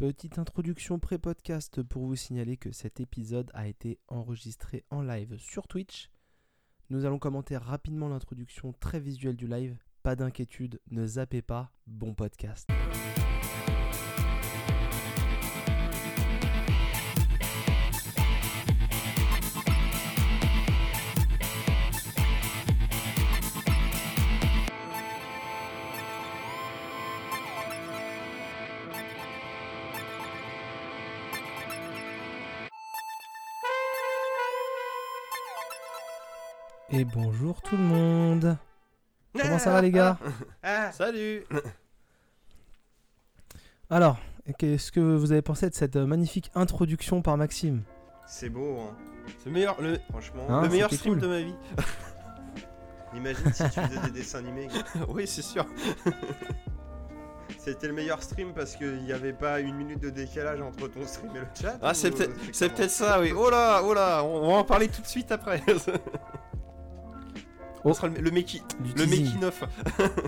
Petite introduction pré-podcast pour vous signaler que cet épisode a été enregistré en live sur Twitch. Nous allons commenter rapidement l'introduction très visuelle du live. Pas d'inquiétude, ne zappez pas, bon podcast. Et bonjour tout le monde. Comment ça va les gars? Ah, salut Alors, qu'est-ce que vous avez pensé de cette euh, magnifique introduction par Maxime? C'est beau, hein. C'est le meilleur, le, franchement. Hein le meilleur stream cool. de ma vie. Imagine si tu faisais des dessins animés. oui, c'est sûr. C'était le meilleur stream parce qu'il n'y avait pas une minute de décalage entre ton stream et le chat. Ah, ou, c'est euh, peut-être ça, oui. Oh là, oh là, on, on va en parler tout de suite après. Oh. Ce sera le, le making, le teasing. making of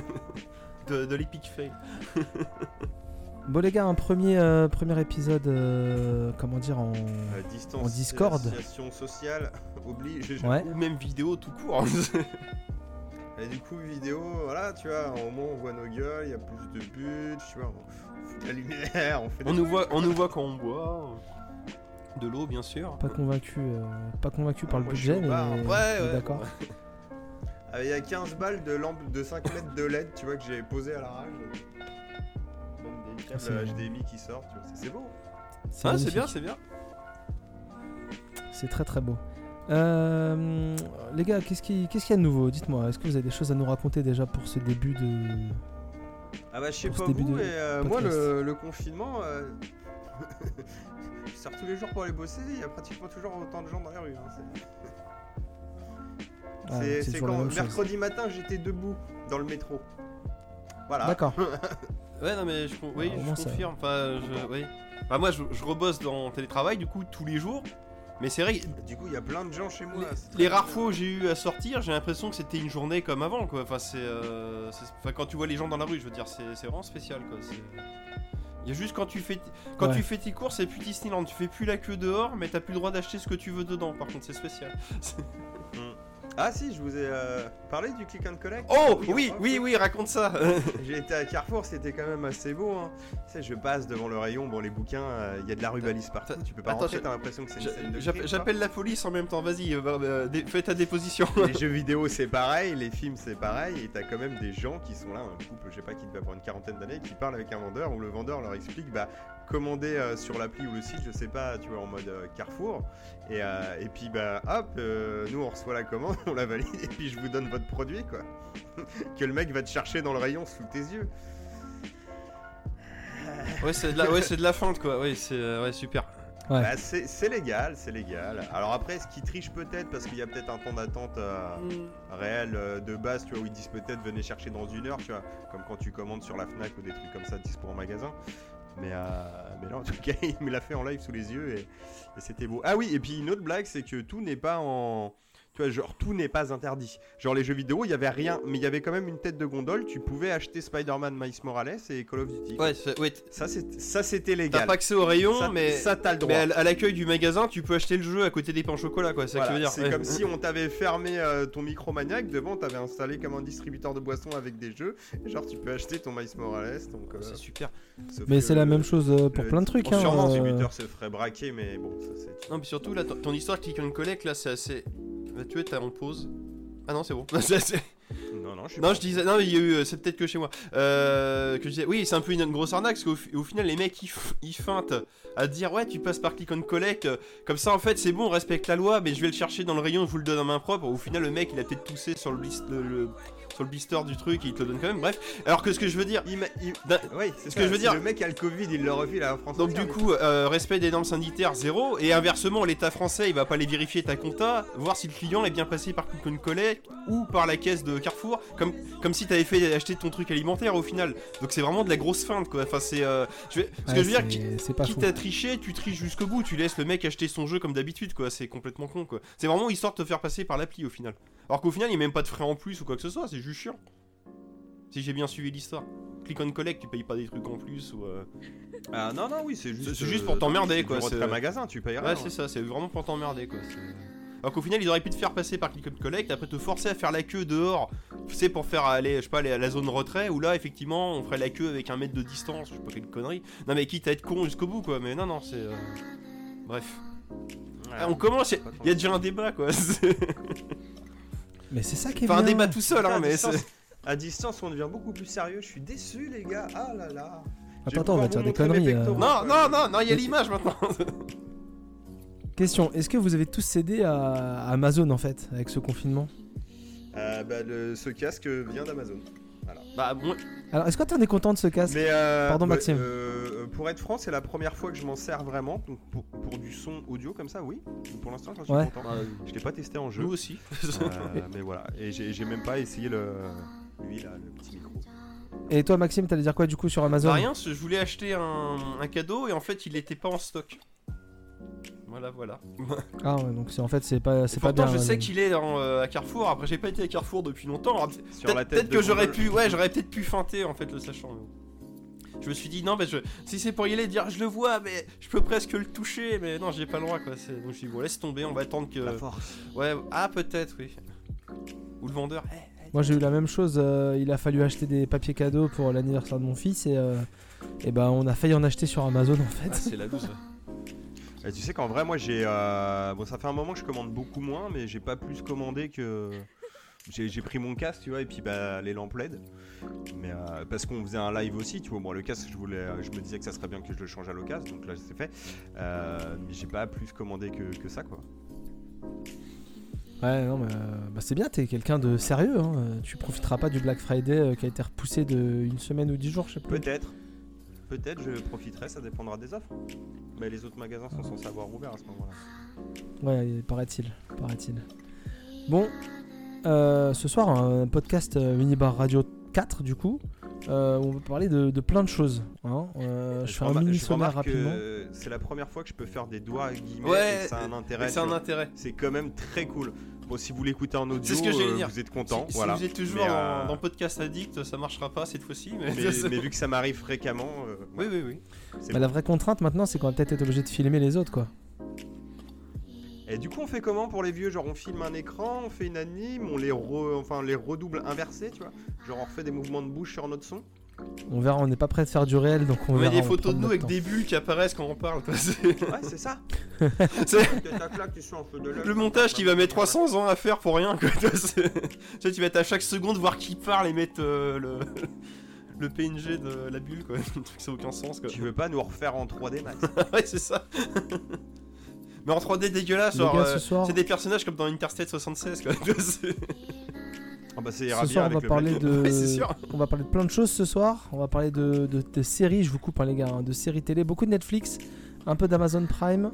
de, de l'Epic Fail. Bon les gars, un premier, euh, premier épisode, euh, comment dire, en... Euh, En Discord. distanciation sociale oblige. Ouais. Ou même vidéo tout court. Et du coup, vidéo, voilà, tu vois, au moins on voit nos gueules, il y a plus de buts, tu vois, on fout de la lumière, on fait on, des nous voit, on nous voit quand on boit. De l'eau, bien sûr. Pas convaincu, euh, pas convaincu par le budget, mais. Ouais, ouais. d'accord. Ah, Il y a 15 balles de lampe de 5 mètres de LED, tu vois, que j'ai posé à l'arrache. Même des câbles c'est- HDMI qui sortent, tu vois, c'est- beau. Ah, c'est magnifique. bien, c'est bien. C'est très très beau. Euh, les gars, qu'est-ce qui- qu'est-ce qu'il y a de nouveau? Dites-moi, est-ce que vous avez des choses à nous raconter déjà pour ce début de... Ah bah je sais pas vous, de mais euh, moi le, le confinement, euh, je sors tous les jours pour aller bosser, il y a pratiquement toujours autant de gens dans les rues. hein, c'est- quand chose. mercredi matin j'étais debout dans le métro. Voilà. D'accord. Ouais, non, mais je, con- oui, Ah, je confirme. Enfin, je, oui. Enfin, moi, je, je rebosse dans télétravail, du coup, tous les jours. Mais c'est vrai, que Du coup il y a plein de gens chez moi. les rares fois où j'ai eu à sortir, j'ai l'impression que c'était une journée comme avant, quoi. Enfin, c'est. euh, quand tu vois les gens dans la rue, je veux dire, c'est c'est vraiment spécial, quoi. Il y a juste quand tu fais, quand Ouais. tu fais tes courses, c'est plus Disneyland. Tu fais plus la queue dehors, mais t'as plus le droit d'acheter ce que tu veux dedans. Par contre, c'est spécial. Ah si, je vous ai euh, parlé du click and collect. Oh Oui, oui, oui, oui, raconte ça. J'ai été à Carrefour, c'était quand même assez beau. Hein. Tu sais, je passe devant le rayon, bon les bouquins, euh, il y a de la rubalise partout, tu peux pas Attends, rentrer, t'as l'impression que c'est une scène de. J'appelle la police en même temps. Vas-y, euh, dé- fais ta déposition. les jeux vidéo c'est pareil, les films c'est pareil, et t'as quand même des gens qui sont là, un couple, je sais pas, qui devait avoir une quarantaine d'années, qui parlent avec un vendeur, où le vendeur leur explique, bah, commander euh, sur l'appli ou le site, je sais pas, tu vois, en mode euh, Carrefour, et, euh, et puis bah, hop, euh, nous on reçoit la commande, on la valide, et puis je vous donne votre produit, quoi. que le mec va te chercher dans le rayon sous tes yeux. ouais, c'est de la, ouais, c'est de la feinte, quoi. Ouais, c'est, euh, ouais, super. Ouais. Bah, c'est c'est légal, c'est légal. Alors après, ce qui triche peut-être, parce qu'il y a peut-être un temps d'attente euh, réel euh, de base, tu vois, où ils disent peut-être venez chercher dans une heure, tu vois, comme quand tu commandes sur la Fnac ou des trucs comme ça, dispo en magasin. Mais, euh, mais là, en tout cas, il me l'a fait en live sous les yeux et c'était beau. Ah oui, et puis une autre blague, c'est que tout n'est pas en. Tu vois, genre, tout n'est pas interdit. Genre, les jeux vidéo, il y avait rien, mais il y avait quand même une tête de gondole. Tu pouvais acheter Spider-Man, Miles Morales et Call of Duty. Ouais, c'est- ouais, Ça, c'est- ça c'était t'as légal. pas accès au rayon, ça, mais. ça, t'as le droit. Mais à, l'accueil du magasin, tu peux acheter le jeu à côté des pains au chocolat, quoi. C'est ça que tu veux Voilà, dire. c'est Ouais. comme si on t'avait fermé euh, ton micromaniac, devant t'avais installé comme un distributeur de boissons avec des jeux, genre tu peux acheter ton Miles Morales, donc... euh, C'est super. sauf Mais c'est la même chose euh, pour le- plein de trucs. bon, hein, sûrement, le euh, distributeur se ferait braquer, mais bon, ça c'est... Non, mais surtout, là, ton, ton histoire click and collect, là, c'est assez. Bah, tu t'as en pause. Ah non, c'est bon. Non, non, je suis non, pas- je disais. Non, mais il y a eu. euh, C'est peut-être que chez moi. Euh, que je disais. Oui, c'est un peu une, une grosse arnaque, parce qu'au fi- au final, les mecs, ils, feintent à dire, ouais, tu passes par click and collect. euh, Comme ça, en fait, c'est bon, on respecte la loi, mais je vais le chercher dans le rayon, je vous le donne en main propre. Au final, le mec, il a peut-être toussé sur le, le- le- sur le blister du truc, et il te le donne quand même. Bref. Alors que ce que je veux dire. Oui, c'est Ce ça, que je veux si dire- le mec a le Covid, il le refile à la France Donc entière, du coup, euh, respect des normes sanitaires, zéro. Et inversement, l'État français, il va pas aller vérifier ta compta, voir si le client est bien passé par Click and Collect ou par la caisse de Carrefour, comme, comme si t'avais fait acheter ton truc alimentaire au final. Donc c'est vraiment de la grosse feinte, quoi. Enfin, c'est... euh, je vais- Ce que je veux dire, qui- c'est- pas quitte à tricher, tu triches jusqu'au bout, tu laisses le mec acheter son jeu comme d'habitude, quoi. C'est complètement con, quoi. C'est vraiment histoire de te faire passer par l'appli au final. Alors qu'au final, il n'y a même pas de frais en plus ou quoi que ce soit, c'est juste chiant. Si j'ai bien suivi l'histoire. Click on collect, tu payes pas des trucs en plus ou. euh, Ah non, non, oui, c'est juste. C'est juste pour t'emmerder, quoi, c'est- retrait magasin, tu payes rien. Ouais, c'est ça, c'est vraiment pour t'emmerder quoi. c'est- Alors qu'au final, ils auraient pu te faire passer par Click on Collect, après te forcer à faire la queue dehors, tu sais, pour faire aller, je sais pas, aller à la zone retrait, où là, effectivement, on ferait la queue avec un mètre de distance, je sais pas quelle connerie. Non, mais quitte à être con jusqu'au bout quoi, mais non, non, c'est. euh, Bref. Ah, on commence, il y a déjà un débat quoi. c'est- Mais c'est ça qui est Enfin, un bien. débat tout seul, hein, à, mais distance, à distance, on devient beaucoup plus sérieux. Je suis déçu, les gars. Ah là là. Attends, attends, on va dire des conneries. euh. Non, non, non, non, il y a l'image maintenant. Question, est-ce que vous avez tous cédé à Amazon en fait, avec ce confinement? Euh, bah, le- ce casque vient d'Amazon. Bah, bon, Alors, est-ce que t'en es content de ce casque Mais euh, Pardon, ouais, Maxime. euh, pour être franc, c'est la première fois que je m'en sers vraiment. Donc pour, pour du son audio comme ça, oui. Pour l'instant, j'en suis Ouais. content. Je l'ai pas testé en jeu. nous aussi. Euh, mais voilà. Et j'ai même pas essayé le. Lui là, le petit micro. Et toi, Maxime, t'allais dire quoi du coup sur Amazon Bah rien, je voulais acheter un, un cadeau et en fait il était pas en stock. Voilà, voilà. Ah ouais, donc c'est en fait c'est pas c'est pas bien. je sais Amazon. qu'il est dans, euh, à Carrefour, après j'ai pas été à Carrefour depuis longtemps. Alors, Sur Peut-être la tête peut-être de que j'aurais pu, ouais, j'aurais peut-être pu feinter en fait le sachant. mais Je me suis dit non, mais je, si c'est pour y aller dire je le vois, mais je peux presque le toucher, mais non, j'ai pas le droit quoi. c'est- Donc je me suis dit bon, laisse tomber, on va attendre que. La force. Ouais, ah peut-être, oui. Ou le vendeur. eh, eh, Moi j'ai eu la même chose, euh, il a fallu acheter des papiers cadeaux pour l'anniversaire de mon fils et, euh, et ben on a failli en acheter sur Amazon en ah, fait. c'est la loose. Et tu sais qu'en vrai, moi j'ai. euh, Bon, ça fait un moment que je commande beaucoup moins, mais j'ai pas plus commandé que. J'ai j'ai pris mon casque, tu vois, et puis bah, les lampes LED. Mais euh, parce qu'on faisait un live aussi, tu vois. Moi, le casque, je, voulais, je me disais que ça serait bien que je le change à l'occasion, donc là, c'est fait. Euh, mais j'ai pas plus commandé que, que ça, quoi. Ouais non mais euh, bah, c'est bien, t'es quelqu'un de sérieux, hein. tu profiteras pas du Black Friday euh, qui a été repoussé de une semaine ou dix jours je sais plus. Peut-être. Peut-être, je profiterai, ça dépendra des offres. Mais les autres magasins sont censés avoir ouvert à ce moment-là. Ouais, paraît-il, paraît-il. Bon, euh, ce soir, un podcast euh, Minibar Radio 4, du coup. Euh, on va parler de, de plein de choses. hein. Euh, je fais un mini sommaire rapidement. C'est la première fois que je peux faire des doigts à guillemets Ouais, et que ça a un intérêt. C'est un vois. intérêt. C'est quand même très cool. Bon, si vous l'écoutez en audio, ce que euh, dire. vous êtes content. Si, si voilà. vous êtes toujours euh, dans Podcast Addict, ça marchera pas cette fois-ci. Mais, mais, mais vu que ça m'arrive fréquemment, euh, oui, oui, oui. Bah, bon. la vraie contrainte maintenant, c'est qu'on va peut-être être obligé de filmer les autres, quoi. Et du coup, on fait comment pour les vieux? Genre, on filme un écran, on fait une anime, on les, re- enfin, les redouble inversés, tu vois? Genre, on refait des mouvements de bouche sur notre son? On verra, on n'est pas prêt de faire du réel, donc on, On met verra. des photos de nous avec des bulles qui apparaissent quand on parle. quoi. C'est- Ouais, c'est ça C'est- Le Le montage qui va mettre 300 ans à faire pour rien. Quoi. Tu vois, c'est- tu sais, tu vas être à chaque seconde voir qui parle et mettre euh, le... le PNG de la bulle. Quoi. Le truc, ça n'a aucun sens. Quoi. Tu veux pas nous refaire en 3D max ouais, c'est ça. Mais en 3D dégueulasse, genre, gars, euh, ce soir, c'est des personnages comme dans Interstate 76. Quoi. C'est- Ah bah, c'est ce bien soir on avec va le parler de, c'est on va parler de plein de choses ce soir. On va parler de, de, de séries, je vous coupe hein, les gars, hein, de séries télé, beaucoup de Netflix, un peu d'Amazon Prime.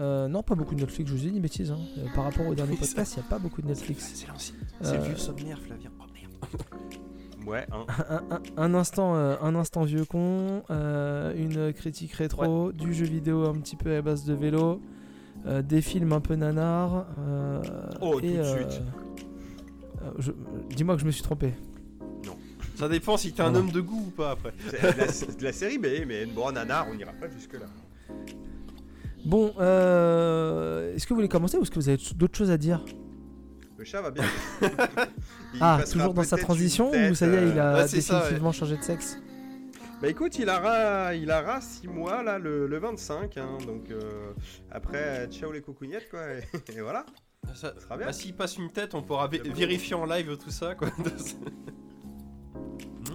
Euh, non, pas beaucoup de Netflix, je vous dis une bêtise. hein. Euh, par rapport au dernier podcast, il n'y a pas beaucoup de Netflix. C'est l'ancien. C'est Euh, le vieux sommaire, Flavien. Oh merde. Ouais, hein. un, un- un instant, euh, un instant vieux con, euh, une critique rétro, du jeu vidéo un petit peu à base de vélo, euh, des films un peu nanars. euh, Oh, et, tout de euh, suite. Euh, je- Dis-moi que je me suis trompé. Ça dépend si t'es un homme de goût ou pas après. C'est de la, de la série, mais, mais bon, nanar, on n'ira pas jusque-là. Bon, euh, est-ce que vous voulez commencer ou est-ce que vous avez d'autres choses à dire? Le chat va bien. Ah, toujours dans sa transition tête, ou ça y est, il a Ouais, ça, définitivement changé de sexe? Bah écoute, il aura, il aura 6 mois là, le, le 25, hein, donc euh, après, ciao les coucougnettes quoi, et, et voilà. Ça, Ça sera bien. bah, s'il passe une tête, on pourra vé- vérifier en live tout ça. Quoi.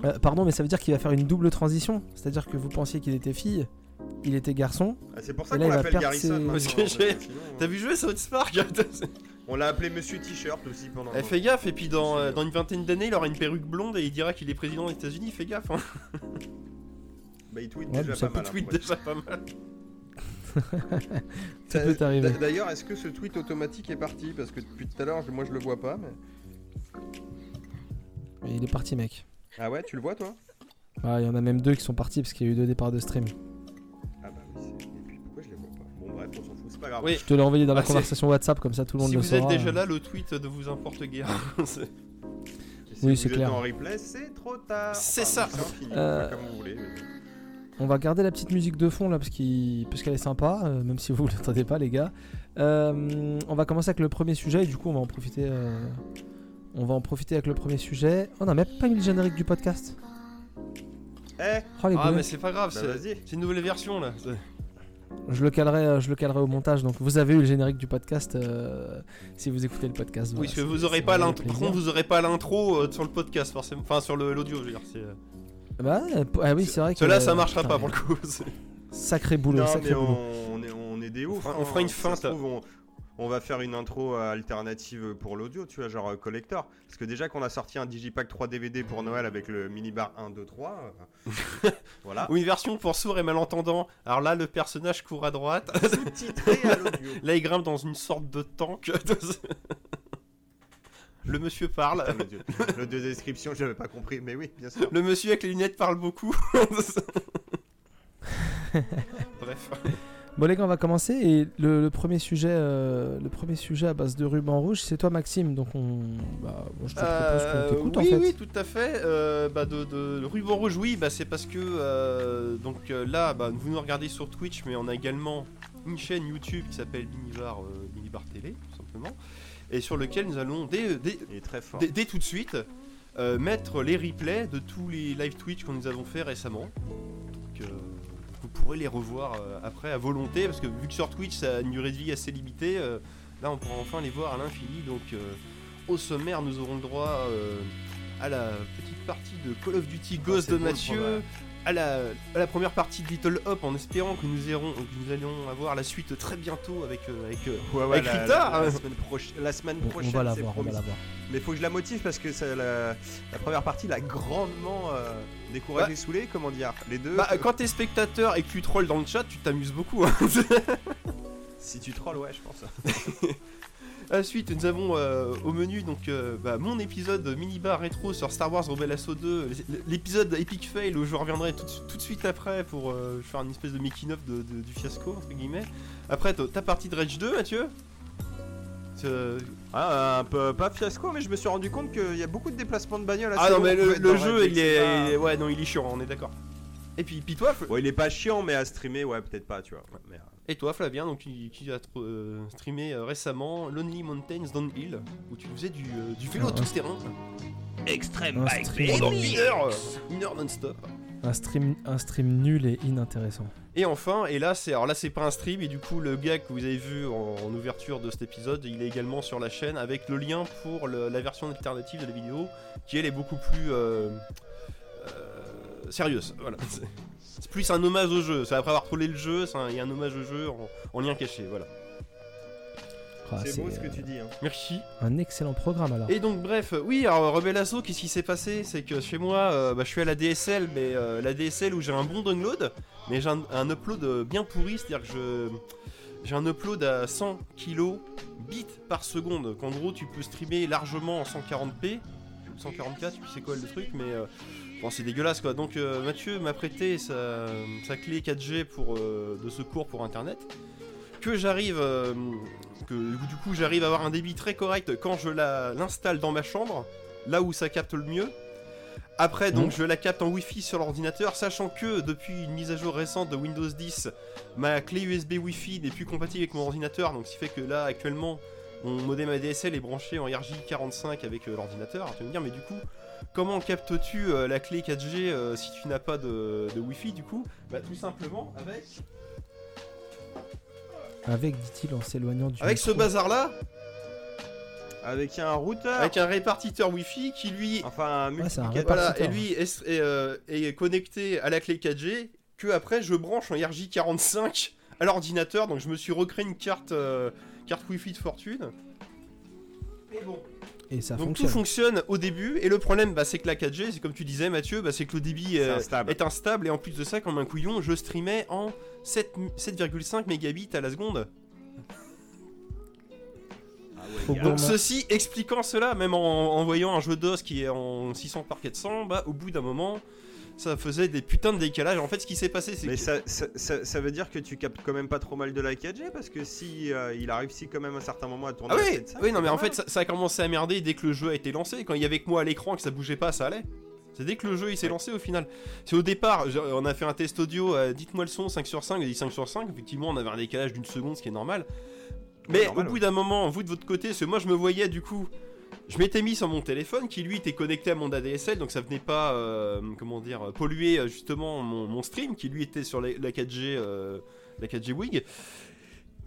Euh, Pardon, mais ça veut dire qu'il va faire une double transition C'est-à-dire que vous pensiez qu'il était fille, il était garçon. Ah, c'est pour ça Et là, qu'on il va l'appelle perdre Garrison. ses- maintenant, Parce que en fait, j'ai- sinon, T'as vu jouer South Park On l'a appelé Monsieur T-shirt aussi pendant. Eh, Fais gaffe, et puis dans, euh, dans une vingtaine d'années, il aura une perruque blonde et il dira qu'il est président des États-Unis. Fais gaffe, hein. Bah il tweet Ouais, déjà mais ça pas mal. hein, tweet pour être- déjà pas mal. Ça peut t'arriver. D'ailleurs, est-ce que ce tweet automatique est parti? Parce que depuis tout à l'heure, moi je le vois pas. Mais... Mais il est parti, mec. Ah ouais, tu le vois toi? Ah, Il y en a même deux qui sont partis parce qu'il y a eu deux départs de stream. Ah bah oui. c'est- Et puis pourquoi je les vois pas? Bon bref, on s'en fout, c'est pas grave. Oui. Je te l'ai envoyé dans la Ah, conversation WhatsApp, comme ça tout le monde Si le vous êtes saura. déjà là, le tweet ne vous importe guère. Si Oui, vous c'est êtes clair. en replay, c'est trop tard. C'est Enfin, ça. Infini, Euh, enfin, comme vous voulez. mais- On va garder la petite musique de fond là parce qu'elle est sympa, euh, même si vous ne l'entendez pas les gars. Euh, on va commencer avec le premier sujet et du coup on va en profiter. euh, on va en profiter avec le premier sujet. On n'a même pas mis le générique du podcast. Eh, Oh, les Ah, mais c'est pas grave, bah c'est vas-y. c'est une nouvelle version là. Je le calerai, je le calerai au montage. Donc vous avez eu le générique du podcast euh, si vous écoutez le podcast. Oui, voilà, parce que vous aurez pas l'intro. vous aurez pas l'intro sur le podcast forcément. Enfin, sur l'audio, je veux dire. Bah, ah oui, c'est vrai que. Cela, ça marchera pas pour le coup. Sacré boulot, Non, sacré mais boulot. on, est, on est des ouf. fera- on hein. fera une feinte. trouve, on, on va faire une intro euh, alternative pour l'audio, tu vois, genre euh, collector. Parce que déjà qu'on a sorti un Digipack 3 DVD pour Noël avec le minibar 1, 2, 3. euh, voilà. Ou une version pour sourds et malentendants. Alors là, le personnage court à droite. Sous-titré à l'audio. Là, il grimpe dans une sorte de tank. Le monsieur parle. Ah, L'audio l'audio description, j'avais pas compris, mais oui, bien sûr. Le monsieur avec les lunettes parle beaucoup. Bref. Bon les gars, on va commencer et le, le premier sujet, euh, le premier sujet à base de ruban rouge, c'est toi Maxime. Donc on, bah, je te propose Euh, qu'on t'écoute oui, en fait. oui, tout à fait. Euh, bah, de, de- le ruban rouge, oui, bah, c'est parce que euh, donc euh, là, bah, vous nous regardez sur Twitch, mais on a également une chaîne YouTube qui s'appelle Minibar, euh, Minibar Télé, tout simplement, et sur lequel nous allons dès, très fort. dès- dès tout de suite euh, mettre les replays de tous les live Twitch que nous avons fait récemment. Donc, euh, vous pourrez les revoir euh, après à volonté, parce que vu que sur Twitch ça a une durée de vie assez limitée, euh, là on pourra enfin les voir à l'infini. Donc euh, au sommaire, nous aurons le droit euh, à la petite partie de Call of Duty Ghost de Mathieu. À la, à la première partie de Little Hop en espérant que nous, irons, que nous allons avoir la suite très bientôt avec, euh, avec euh, Ouais, ouais, Avec la, Rita, la- la hein. semaine, proche- la semaine On- prochaine. on va la c'est voir, on va promis. la voir. Mais faut que je la motive parce que ça, la, la première partie l'a grandement euh, découragé, Bah. saulé, comment dire. Les deux. Bah, quand t'es spectateur et que tu trolls dans le chat, tu t'amuses beaucoup. hein. Si tu trolls, ouais, je pense. Ensuite, nous avons euh, au menu donc euh, bah, mon épisode mini-bar rétro sur Star Wars Rebel Assault 2, l'épisode Epic Fail où je reviendrai tout, de- tout de suite après pour euh, faire une espèce de making of de, de- du fiasco entre guillemets. Après, t'as ta partie de Rage 2, Mathieu? Euh, Ah, un peu pas fiasco, mais je me suis rendu compte qu'il y a beaucoup de déplacements de bagnole. Ah non mais le, jeu il est, c'est pas- il est- ouais non il est chiant, on est d'accord. Et puis, puis toi, Fl- Bon, il est pas chiant, mais à streamer, ouais, peut-être pas, tu vois. Mais, euh, et toi Flavien, donc qui, qui a euh, streamé euh, récemment Lonely Mountains Downhill où tu faisais du, euh, du vélo Ah, tout terrain. Extreme Un Bike. Pendant Remix. une heure, une heure non-stop. Un stream, un stream nul et inintéressant. Et enfin, et là c'est alors là c'est pas un stream et du coup le gars que vous avez vu en, en ouverture de cet épisode, il est également sur la chaîne avec le lien pour le- la version alternative de la vidéo qui elle est beaucoup plus euh, euh, sérieuse. Voilà. C'est- plus un hommage au jeu. C'est après avoir trollé le jeu, c'est un- il y a un hommage au jeu en, en lien caché. Voilà. Ah, c'est beau ce que tu dis. Hein. Merci. Un excellent programme alors. Et donc bref, oui, alors Rebel Assault, qu'est-ce qui s'est passé? C'est que chez moi, euh, bah, je suis à la DSL, mais euh, la DSL où j'ai un bon download, mais j'ai un, un upload euh, bien pourri, c'est-à-dire que je j'ai un upload à 100 kilo bits par seconde, qu'en gros tu peux streamer largement en 140p, 144, je sais c'est quoi le truc, mais euh, bon, c'est dégueulasse quoi. Donc euh, Mathieu m'a prêté sa, sa clé 4G pour, euh, de secours pour internet, que j'arrive, euh, que du coup j'arrive à avoir un débit très correct quand je la- l'installe dans ma chambre, là où ça capte le mieux. Après, donc, Mhm. je la capte en Wi-Fi sur l'ordinateur, sachant que depuis une mise à jour récente de Windows 10, ma clé USB Wi-Fi n'est plus compatible avec mon ordinateur, donc ce qui fait que là, actuellement, mon modem ADSL est branché en RJ45 avec l'ordinateur. Tu vas me dire, mais du coup, comment captes-tu euh, la clé 4G euh, si tu n'as pas de, de Wi-Fi du coup Bah, tout simplement avec, Avec, dit-il en s'éloignant du. avec ce bazar-là, Avec un routeur. avec un répartiteur Wi-Fi qui lui Enfin, un Ouais, c'est un. Voilà, Répartiteur. et lui est, est, euh, est connecté à la clé 4G que après je branche en RJ45 à l'ordinateur. Donc je me suis recréé une carte, euh, carte Wi-Fi de fortune. Et bon. Et ça donc fonctionne. tout fonctionne au début. Et le problème, bah, c'est que la 4G, c'est comme tu disais Mathieu, bah, c'est que le débit euh, instable. est instable. Et en plus de ça, comme un couillon, je streamais en 7 7,5 mégabits à la seconde. Ah ouais. Bon, Donc ceci expliquant cela, même en, en voyant un jeu d'os qui est en 600 par 400, bah au bout d'un moment, ça faisait des putains de décalages. En fait, ce qui s'est passé, c'est Mais que. ça, ça, ça- ça veut dire que tu captes quand même pas trop mal de la 4G parce que si euh, il arrive si quand même à un certain moment à tourner Ah oui, 7.5, oui, non, mais en fait, ça, ça a commencé à merder dès que le jeu a été lancé. Quand il y avait que moi à l'écran et que ça bougeait pas, ça allait. C'est dès que le jeu il s'est Ouais. lancé au final. C'est au départ, on a fait un test audio, euh, dites-moi le son, 5 sur 5, j'ai dit 5 sur 5, effectivement on avait un décalage d'une seconde, ce qui est normal. Mais normal, au bout ouais. d'un moment, vous de votre côté, parce que moi je me voyais du coup, je m'étais mis sur mon téléphone qui lui était connecté à mon ADSL, donc ça venait pas, euh, comment dire, polluer euh, justement mon, mon stream qui lui était sur la, la 4G, euh, la 4G Wig.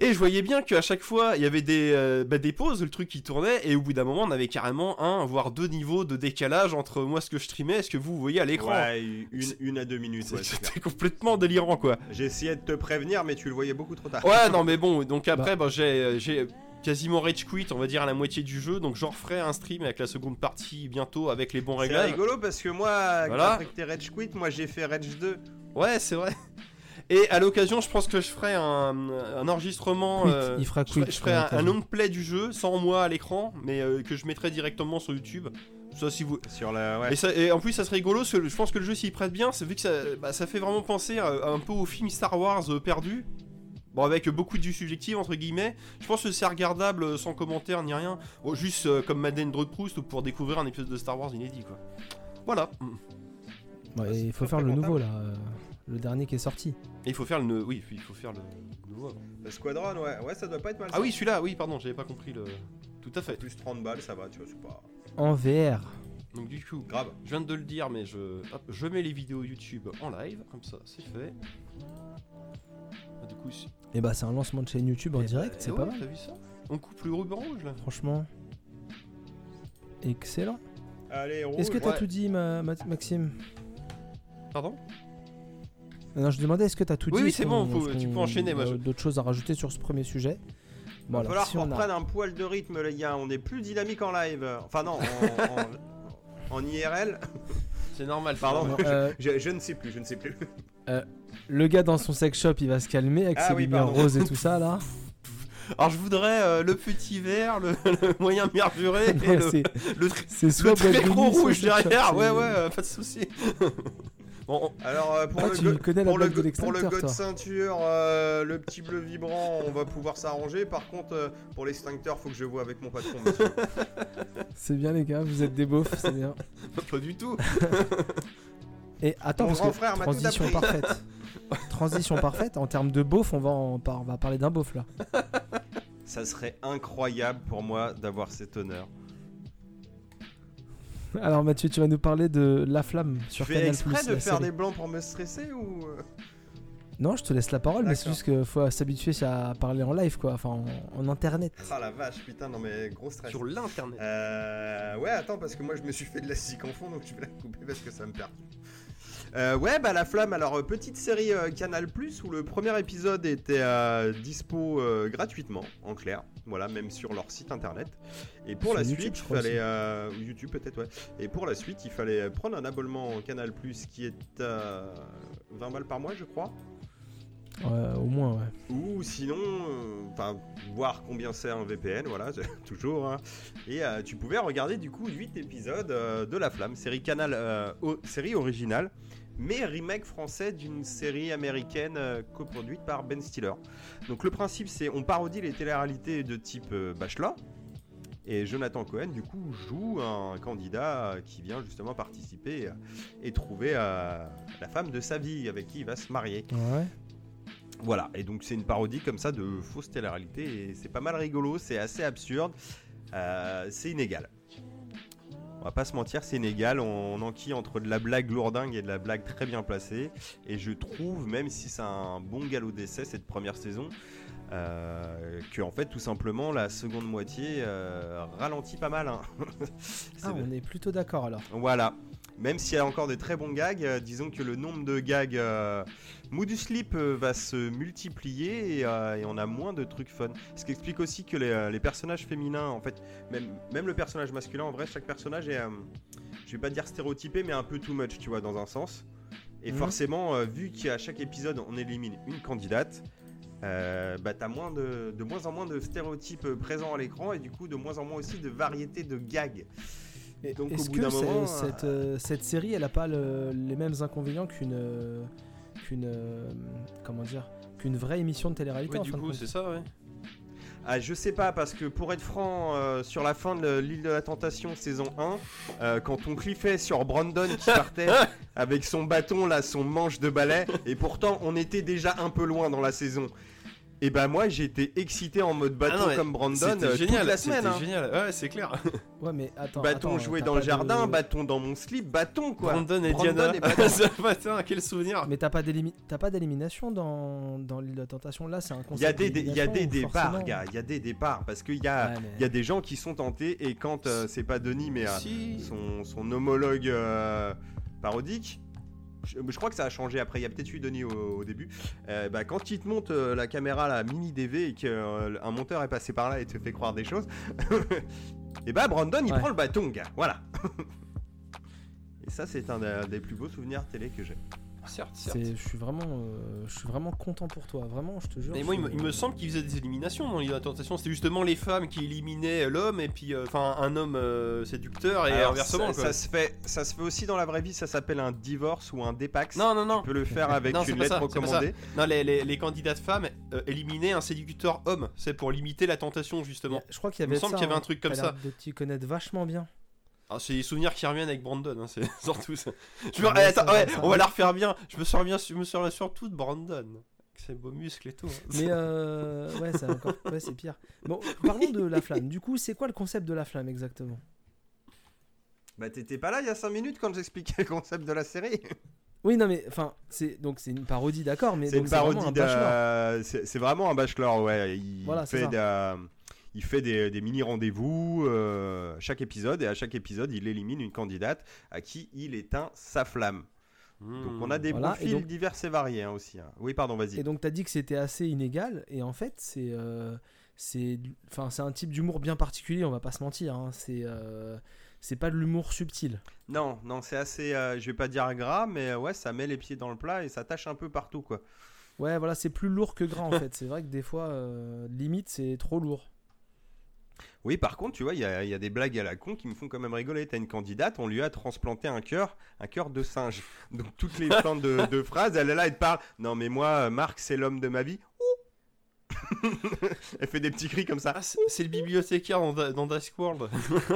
Et je voyais bien qu'à chaque fois, il y avait des, euh, bah, des pauses, le truc qui tournait, et au bout d'un moment, on avait carrément un, voire deux niveaux de décalage entre moi ce que je streamais et ce que vous voyez à l'écran. Ouais, une, une à deux minutes. ouais. C'était complètement délirant, quoi. J'ai essayé de te prévenir, mais tu le voyais beaucoup trop tard. Ouais, non, mais bon, donc après, bah, j'ai quasiment rage quit, on va dire, à la moitié du jeu, donc j'en referai un stream avec la seconde partie bientôt avec les bons C'est réglages. rigolo parce que moi, Voilà. après que t'es Rage Quit, moi j'ai fait Rage 2. Ouais, c'est vrai. Et à l'occasion, je pense que je ferai un, un enregistrement. Quit, euh, il fera je ferai, quit, je ferai un, ouais, un long play du jeu, sans moi à l'écran, mais euh, que je mettrai directement sur YouTube. Ça, si vous. Sur la. Ouais. Et, ça- et en plus, ça serait rigolo, parce que je pense que le jeu s'y prête bien, c'est vu que ça, bah, ça fait vraiment penser à- un peu au film Star Wars euh, perdu. Bon, avec beaucoup de subjectif, entre guillemets. Je pense que c'est regardable euh, sans commentaire ni rien. Bon, juste euh, comme Madeleine de Proust ou pour découvrir un épisode de Star Wars inédit, quoi. Voilà. Ouais, il faut faire le nouveau là, euh, le dernier qui est sorti. Et il faut faire le. Oui, il faut faire le. nouveau avant. Le Squadron, ouais, ouais, ça doit pas être mal. Ah oui, celui-là, oui, pardon, j'avais pas compris le. Tout à fait. Plus 30 balles, ça va, tu vois, c'est pas En VR. Donc, du coup, grave. je viens de le dire, mais je, hop, je mets les vidéos YouTube en live, comme ça, c'est fait. Ah, du coup, c'est- Et bah c'est un lancement de chaîne YouTube en Eh direct, bah, c'est ouais, pas mal. T'as vu ça On coupe le ruban rouge là. Franchement. Excellent. Allez, rouge. Est-ce que t'as ouais. tout dit ma- Ma- Maxime? Pardon? Non, je demandais est-ce que t'as tout Oui, dit oui, est-ce c'est bon, qu'on- faut- est-ce tu peux enchaîner, moi, a je- D'autres choses à rajouter sur ce premier sujet? Il va Voilà, falloir si qu'on on a- reprenne un poil de rythme, les gars. On est plus dynamique en live. Enfin, non, en, en- en IRL. C'est normal, Pardon. Euh, Je, je ne sais plus, je ne sais plus. Le gars dans son sex shop, il va se calmer avec Ah ses oui, lumières pardon. roses et tout ça là. Alors je voudrais euh, le petit vert, le, le moyen mesuré et Non, le, c'est- le, soit très gros rouge shop, derrière. Ouais, ouais, euh, pas de soucis. bon, on- Alors, euh, pour, Ah, le go- pour, le blague de go- pour le l'extincteur, go de toi. ceinture, euh, le petit bleu vibrant, on va pouvoir s'arranger. Par contre, euh, pour l'extincteur, faut que je vois avec mon patron. C'est bien les gars, vous êtes des beaufs, c'est bien. pas du tout. Et attends, Mon parce grand que frère m'a tout transition parfaite. transition parfaite, en termes de beauf, on va, en par- on va parler d'un beauf là. Ça serait incroyable pour moi d'avoir cet honneur. Alors Mathieu, tu vas nous parler de La Flamme Tu sur fais Canal+. exprès de faire série. des blancs pour me stresser ou euh? Non, je te laisse la parole, mais c'est juste qu'il faut s'habituer à parler en live, quoi, enfin en, en internet. Ah la vache, putain, non mais gros stress. Sur l'internet. Euh, ouais, attends, parce que moi je me suis fait de la scie en fond, donc je vais la couper parce que ça me perd. Euh, ouais, bah La Flamme, alors euh, petite série euh, Canal Plus où le premier épisode était euh, dispo gratuitement, en clair, voilà, même sur leur site internet. Et pour Sur la YouTube, suite, il fallait. euh, YouTube peut-être, ouais. Et pour la suite, il fallait prendre un abonnement en Canal Plus qui est euh, 20 balles par mois, je crois. Ouais, au moins, ouais. Ou sinon, euh, voir combien c'est un VPN, voilà, toujours. hein. Et euh, tu pouvais regarder du coup 8 épisodes euh, de La Flamme, série Canal, série originale, mais remake français d'une série américaine euh, coproduite par Ben Stiller. Donc le principe, c'est on parodie les téléréalités de type euh, Bachelor. Et Jonathan Cohen, du coup, joue un candidat euh, qui vient justement participer et trouver la femme de sa vie avec qui il va se marier. Ouais. Voilà, et donc c'est une parodie comme ça de fausse télé-réalité, et c'est pas mal rigolo, c'est assez absurde, euh, c'est inégal. On va pas se mentir, c'est inégal, on, on enquille entre de la blague lourdingue et de la blague très bien placée, et je trouve, même si c'est un bon galop d'essai cette première saison, euh, que en fait tout simplement la seconde moitié euh, ralentit pas mal. hein. Ah, on est plutôt d'accord alors. voilà. Même s'il y a encore de très bons gags, euh, disons que le nombre de gags euh, mou du slip euh, va se multiplier et, euh, et on a moins de trucs fun. Ce qui explique aussi que les, les personnages féminins, en fait, même, même le personnage masculin, en vrai, chaque personnage est, je vais pas dire stéréotypé, mais un peu too much, tu vois, dans un sens. Et Mhm. forcément, vu qu'à chaque épisode, on élimine une candidate, euh, bah, t'as moins de, de moins en moins de stéréotypes présents à l'écran et du coup de moins en moins aussi de variété de gags. Et Donc, au Est-ce bout que d'un c'est- moment, cette, euh, cette série, elle a pas le- les mêmes inconvénients qu'une euh, qu'une euh, comment dire qu'une vraie émission de télé-réalité Ouais, en du coup, c'est ça, ouais. Ah, je sais pas, parce que pour être franc, euh, sur la fin de l'île de la Tentation saison 1, euh, quand on cliffait sur Brandon qui partait avec son bâton, là, son manche de balai, et pourtant on était déjà un peu loin dans la saison. Et ben moi j'étais excité en mode bâton Ah non, mais comme Brandon euh, génial, toute la semaine. c'était hein. génial. Ouais, c'est clair. Ouais, mais attends. Bâton attends, joué dans le jardin, de- bâton dans mon slip, bâton quoi. Brandon et Brandon Diana. et bâton. Quel souvenir. Mais t'as pas d'élimi- t'as pas d'élimination dans, dans l'île de la tentation? Là, c'est un Il y a concept. des, il y a des départs, gars, il y a des départs, parce qu'il y a, Ouais, mais- il y a des gens qui sont tentés, et quand euh, c'est pas Denis, mais euh, Si. son, son homologue euh, parodique. Je, je crois que ça a changé après, il y a peut-être eu Denis au, au début. Euh, bah, quand il te monte euh, la caméra, la mini DV, et qu'un monteur est passé par là et te fait croire des choses, et bah Brandon il Ouais. prend le bâton, gars, voilà. et ça, c'est un des, des plus beaux souvenirs télé que j'ai. Certes, certes. C'est- Je suis vraiment, euh, je suis vraiment content pour toi, vraiment, je te jure. Mais moi, il me, suis- il me semble qu'ils faisaient des éliminations dans l'île de la tentation. C'était justement les femmes qui éliminaient l'homme et puis, euh, enfin, un homme euh, séducteur et Alors, inversement. ça, quoi. ça se fait, ça se fait aussi dans la vraie vie, ça s'appelle un divorce ou un dépax. Non, non, non. Tu peux le faire avec Non, une lettre ça, recommandée. Non, les, les, les candidates femmes euh, éliminaient un séducteur homme. C'est pour limiter la tentation, justement. Je crois qu'il y Il me avait semble qu'il y avait hein. un truc comme ça. de t'y connaître vachement bien. Ah, c'est les souvenirs qui reviennent avec Brandon, hein, c'est surtout ça. Je me... Ouais, attends, on va la refaire bien. Je me souviens, je me souviens surtout de Brandon. Avec ses beaux muscles et tout. hein. Mais euh, ouais, c'est encore, ouais, c'est pire. Bon, parlons de la flamme. Du coup, c'est quoi le concept de la flamme exactement? Bah t'étais pas là il y a 5 minutes quand j'expliquais le concept de la série. Oui, non, mais enfin, c'est donc c'est une parodie, d'accord, mais C'est une vraiment parodie un de... bachelor. C'est vraiment un bachelor, ouais. Il fait, il fait des, des mini rendez-vous euh, chaque épisode et à chaque épisode il élimine une candidate à qui il éteint sa flamme. Donc on a des Voilà, profils donc- divers et variés hein, aussi. hein. Oui pardon vas-y. Et donc, t'as dit que c'était assez inégal, et en fait, c'est euh, c'est du- enfin, c'est un type d'humour bien particulier, on va pas se mentir. hein. C'est euh, c'est pas de l'humour subtil. Non, non c'est assez, euh, je vais pas dire gras mais euh, ouais ça met les pieds dans le plat et ça tâche un peu partout quoi. Ouais, voilà, c'est plus lourd que gras en fait. C'est vrai que des fois, euh, limite, c'est trop lourd. Oui, par contre, tu vois, il y, a il y a des blagues à la con qui me font quand même rigoler. T'as une candidate, on lui a transplanté un cœur, un cœur de singe. Donc toutes les fins de, de phrases, elle est là, elle te parle. Non, mais moi, Marc, c'est l'homme de ma vie. Elle fait des petits cris comme ça. Ah, c'est le bibliothécaire dans, Da- dans Discworld.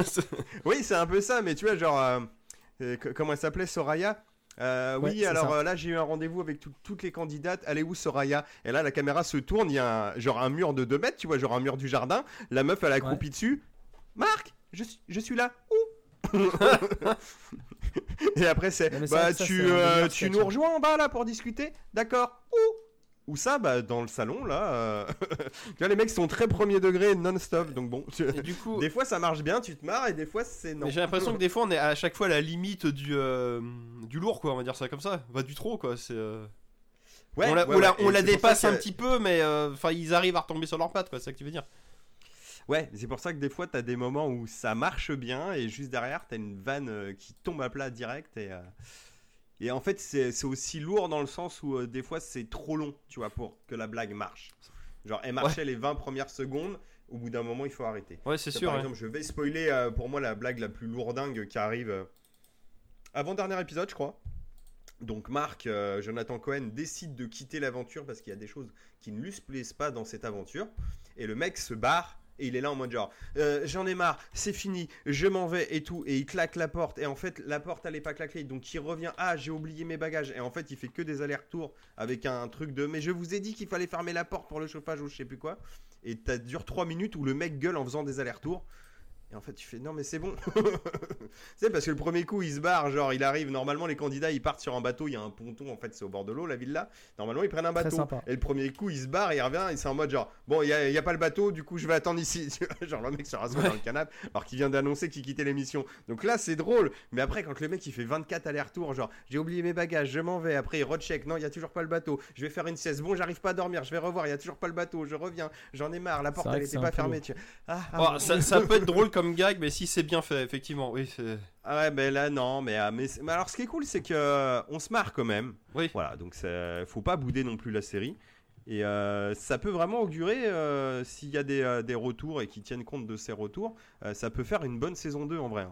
Oui, c'est un peu ça, mais tu vois, genre, euh, euh, comment elle s'appelait, Soraya? Euh, Ouais, oui, alors euh, là j'ai eu un rendez-vous avec tout- toutes les candidates. Est où Soraya? Et là la caméra se tourne, il y a un, genre un mur de 2 mètres, tu vois, genre un mur du jardin. La meuf elle a accroupi dessus. Marc, je, suis- je suis là. Où? Et après c'est, bah ça, tu, euh, tu nous hein. rejoins en bas là pour discuter? D'accord. Où? Où ça Bah dans le salon là. euh. tu vois les mecs sont très premier degré non-stop, donc bon. tu- Et du coup, Des fois ça marche bien, tu te marres, et des fois c'est non. j'ai l'impression que des fois on est à chaque fois à la limite du, euh, du lourd, quoi. On va dire ça comme ça. Bah, du trop, quoi. C'est. euh, Ouais, on la, ouais, on la- on la dépasse un petit peu, mais euh, enfin ils arrivent à retomber sur leurs pattes, quoi. C'est ça que tu veux dire. Ouais, c'est pour ça que des fois, t'as des moments où ça marche bien et juste derrière, t'as une vanne qui tombe à plat direct. Et, et en fait, c'est aussi lourd dans le sens où euh, des fois, c'est trop long, tu vois, pour que la blague marche. Genre, elle marchait les 20 premières secondes, au bout d'un moment, il faut arrêter. Ouais, c'est sûr. Par ouais. exemple, je vais spoiler euh, pour moi la blague la plus lourdingue qui arrive euh, avant-dernier épisode, je crois. Donc Marc, Jonathan Cohen décide de quitter l'aventure parce qu'il y a des choses qui ne lui plaisent pas dans cette aventure. Et le mec se barre et il est là en mode genre euh, j'en ai marre, c'est fini, je m'en vais et tout. Et il claque la porte et en fait la porte elle est pas claquée donc il revient ah j'ai oublié mes bagages et en fait il fait que des allers-retours avec un truc de mais je vous ai dit qu'il fallait fermer la porte pour le chauffage ou je sais plus quoi. Et ça dure 3 minutes où le mec gueule en faisant des allers-retours. Et en fait, tu fais non, mais c'est bon. tu sais, parce que le premier coup, il se barre. Genre, il arrive. Normalement, les candidats, ils partent sur un bateau. Il y a un ponton, en fait, c'est au bord de l'eau, la villa. Normalement, ils prennent un Très bateau. sympa. Et le premier coup, il se barre, il revient. Et c'est en mode genre, bon, il n'y a, y a pas le bateau. Du coup, je vais attendre ici. Genre, le mec se rassoit dans le canapé. Alors qu'il vient d'annoncer qu'il quittait l'émission. Donc là, c'est drôle. Mais après, quand le mec, il fait 24 allers-retours, genre, j'ai oublié mes bagages, je m'en vais. Après, il recheck. Non, il y a toujours pas le bateau. Je vais faire une sieste. Bon, j'arrive pas à dormir. Je vais revoir. Il y a toujours pas le bateau. Je reviens. J'en ai marre. La porte, elle que était c'est pas fermée. Tu... Ah, ah, Oh, ça peut être drôle comme gag, mais si c'est bien fait, effectivement. Oui. Ah ouais, mais là non, mais, euh, mais, mais alors ce qui est cool, c'est que euh, on se marre quand même. Oui. Voilà, donc faut pas bouder non plus la série. Et euh, ça peut vraiment augurer, euh, s'il y a des, euh, des retours et qui tiennent compte de ces retours, ça peut faire une bonne saison 2 en vrai. hein.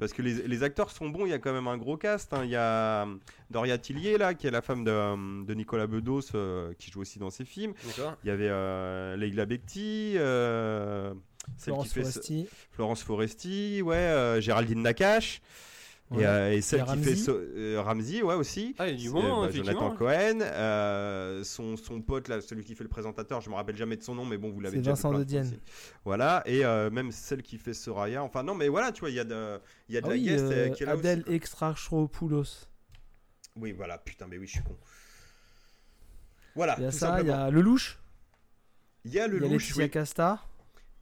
Parce que les, les acteurs sont bons, il y a quand même un gros cast. hein. Il y a Doria Tillier, là, qui est la femme de, de Nicolas Bedos, qui joue aussi dans ses films. Il y avait Leila Bekti, Florence qui fait ce- Foresti. Florence Foresti, ouais, euh, Géraldine Nakache. Ouais. Et, euh, et celle qui fait Ramsey. so- euh, Ramsey, ouais aussi. Ah, il y a du bon, bah, effectivement. Jonathan Cohen, euh, son, son pote là, celui qui fait le présentateur, je me rappelle jamais de son nom, mais bon, vous l'avez C'est Vincent de Dienne. aussi. Voilà, et euh, même celle qui fait Soraya. Enfin non, mais voilà, tu vois, il y a de, il y a de Ah la oui, guest qui est là aussi, Adèle. Extrachopoulos. Oui, voilà, putain, mais oui, je suis con. Voilà, Il y a tout ça, il y a Lelouch, Il y a le il y a Laetitia oui. Casta.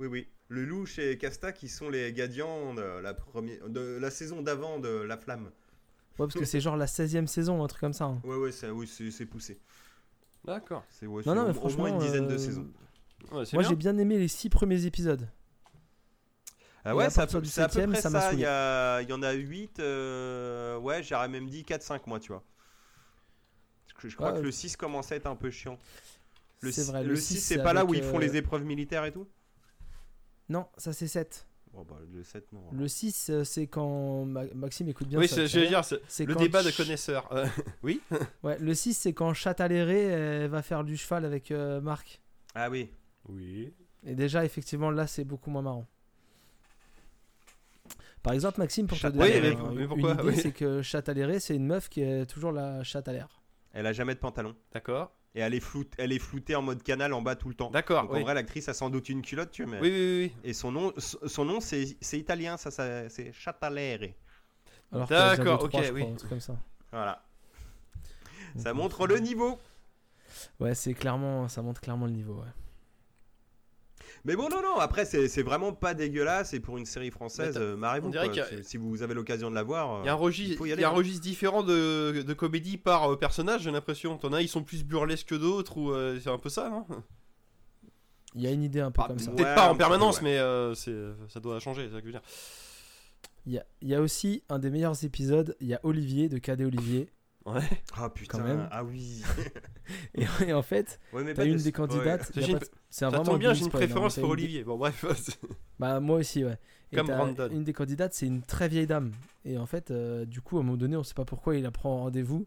Oui, oui. Le louche et Casta qui sont les gadians de la première, de la saison d'avant de La Flamme. Ouais, parce que c'est genre la 16 e saison, un truc comme ça. hein. Ouais, ouais, c'est, oui, c'est, c'est poussé. D'accord. C'est ouais, Non, c'est non, mais au- au franchement. moins une dizaine de euh, saisons. Ouais, c'est Moi, bien. j'ai bien aimé les 6 premiers épisodes. Ah ouais, à c'est à, partir peu- du c'est à peu septième, près ça ça. m'a Il saoulé. y, a- il y en a 8. ouais, j'aurais même dit 4-5 mois, tu vois. Parce que Je crois Ouais. que le 6 commence à être un peu chiant. Le C'est 6, vrai, le le 6 six, c'est pas là avec, où ils font euh, les épreuves militaires et tout? Non, ça c'est 7. Bon, bah, Le 7, non. Le 6, euh, c'est quand. Ma- Maxime écoute bien Oui, ça, j'allais l'heure. dire, c'est le débat de connaisseurs. Euh, oui Ouais, le 6, c'est quand Chataléré elle va faire du cheval avec euh, Marc. Ah oui. Oui. Et déjà, effectivement, là, c'est beaucoup moins marrant. Par exemple, Maxime, pour te Chat- donner Oui, mais- un- mais une pourquoi? idée, Oui. c'est que Chataléré, c'est une meuf qui est toujours la chatte à l'air. Elle a jamais de pantalon. D'accord. Et elle est, floute, elle est floutée en mode canal en bas tout le temps. D'accord. Donc Oui. en vrai, l'actrice a sans doute une culotte, tu vois. mais- oui, oui, oui. Et son nom, son nom c'est c'est italien, ça, ça c'est Chatalere. D'accord, ok, je oui. un truc comme ça. Voilà. Donc, Ça euh, montre le niveau. Ouais, c'est clairement, ça montre clairement le niveau. Ouais. Mais bon, non, non, après, c'est vraiment pas dégueulasse. Et pour une série française, euh, marrez-vous. Si, vous avez l'occasion de la voir. Il y a un euh, registre, il y il aller, y a un hein. registre différent de, de comédie par euh, personnage, j'ai l'impression. T'en as, ils sont plus burlesques que d'autres, ou euh, c'est un peu ça, non? Il y a une idée un peu Bah, comme ça. Ouais, Peut-être pas en permanence, peu, ouais. mais euh, ça doit changer, c'est ça que je veux dire. Il y a, il y a aussi un des meilleurs épisodes. Il y a Olivier de KD Olivier. Ouais. Ah putain, Quand même. ah oui. Et, et en fait, Ouais, t'as une de des candidates. J'ai pas C'est vraiment tombe bien, j'ai une spoil, préférence pour une Olivier. Bon, bref. Bah moi aussi, ouais. Et Comme Brandon. Une des candidates, c'est une très vieille dame. Et en fait, euh, du coup, à un moment donné, on sait pas pourquoi il la prend en rendez-vous.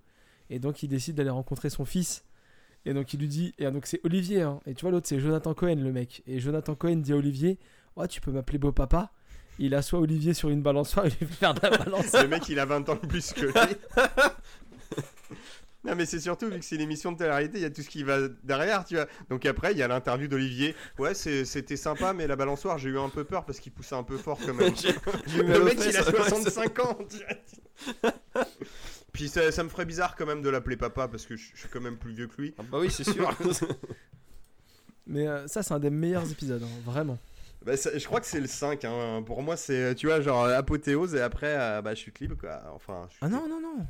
Et donc, il décide d'aller rencontrer son fils. Et donc, il lui dit. Et donc, c'est Olivier. Hein. Et tu vois, l'autre, c'est Jonathan Cohen, le mec. Et Jonathan Cohen dit à Olivier Ouais, tu peux m'appeler beau papa. Il assoit Olivier sur une balançoire. Il lui fait faire de la balance. Le mec, il a 20 ans de plus que lui. Non mais c'est surtout vu que c'est une émission de télé-réalité, il y a tout ce qui va derrière, tu vois. Donc après, il y a l'interview d'Olivier. Ouais, c'était sympa, mais la balançoire, j'ai eu un peu peur parce qu'il poussait un peu fort quand même. Le mec, il a ouais, 65 ans. tu vois. Puis ça, ça me ferait bizarre quand même de l'appeler papa parce que je je suis quand même plus vieux que lui. Ah bah oui, c'est sûr. Mais euh, ça, c'est un des meilleurs épisodes, hein, vraiment. Bah, ça- je crois que c'est le 5. hein. Pour moi, c'est, tu vois, genre apothéose et après, euh, bah, chute libre quoi. Enfin, Ah non, non, non.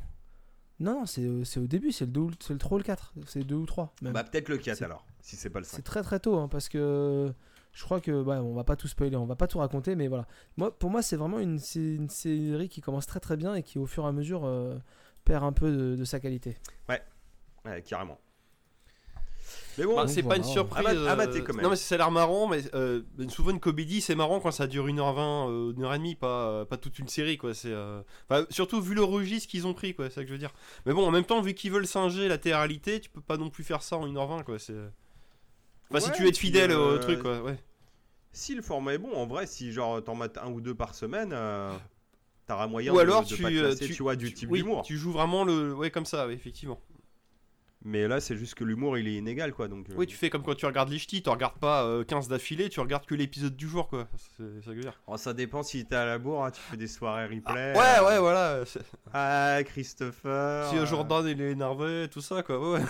Non, non, c'est euh, c'est au début, c'est le 2 ou, c'est le 3 ou le 4. C'est 2 ou 3. Même. Bah, peut-être le 4 C'est- alors, si c'est pas le 5. C'est très très tôt hein, parce que je crois que bah, on va pas tout spoiler, on va pas tout raconter, mais voilà. Moi, pour moi, c'est vraiment une, une série qui commence très très bien et qui au fur et à mesure euh, perd un peu de, de sa qualité. Ouais, carrément. Mais bon, Bah, c'est pas une voilà. surprise. Mater euh, quand même. Non, mais ça a l'air marrant, mais euh, souvent une comédie, c'est marrant quand ça dure 1h20, euh, 1h30, pas, euh, pas toute une série, quoi. C'est, euh, enfin, surtout vu le registre qu'ils ont pris, quoi, c'est ça que je veux dire. Mais bon, en même temps, vu qu'ils veulent singer la théâtralité, tu peux pas non plus faire ça en 1h20, quoi. C'est... Enfin, si Ouais, tu veux être puis, fidèle au euh, truc, quoi, ouais. si le format est bon, en vrai, si genre t'en mates un ou deux par semaine, euh, t'auras moyen Ou de, alors de tu, pas te euh, lasser, tu, tu vois, du tu- type oui, d'humour. Tu joues vraiment le. Ouais, comme ça, effectivement. Mais là, c'est juste que l'humour, il est inégal, quoi. Donc, euh, Oui, tu fais comme quand tu regardes les ch'tis, tu regardes pas euh, 15 d'affilée, tu regardes que l'épisode du jour, quoi. C'est c'est ça que je veux dire. oh, ça dépend si t'es à la bourre, hein, tu fais des soirées replay. Ouais, euh, ouais, voilà. Ah, Christopher. Si euh, Jordan il est énervé, tout ça, quoi. Ouais, ouais.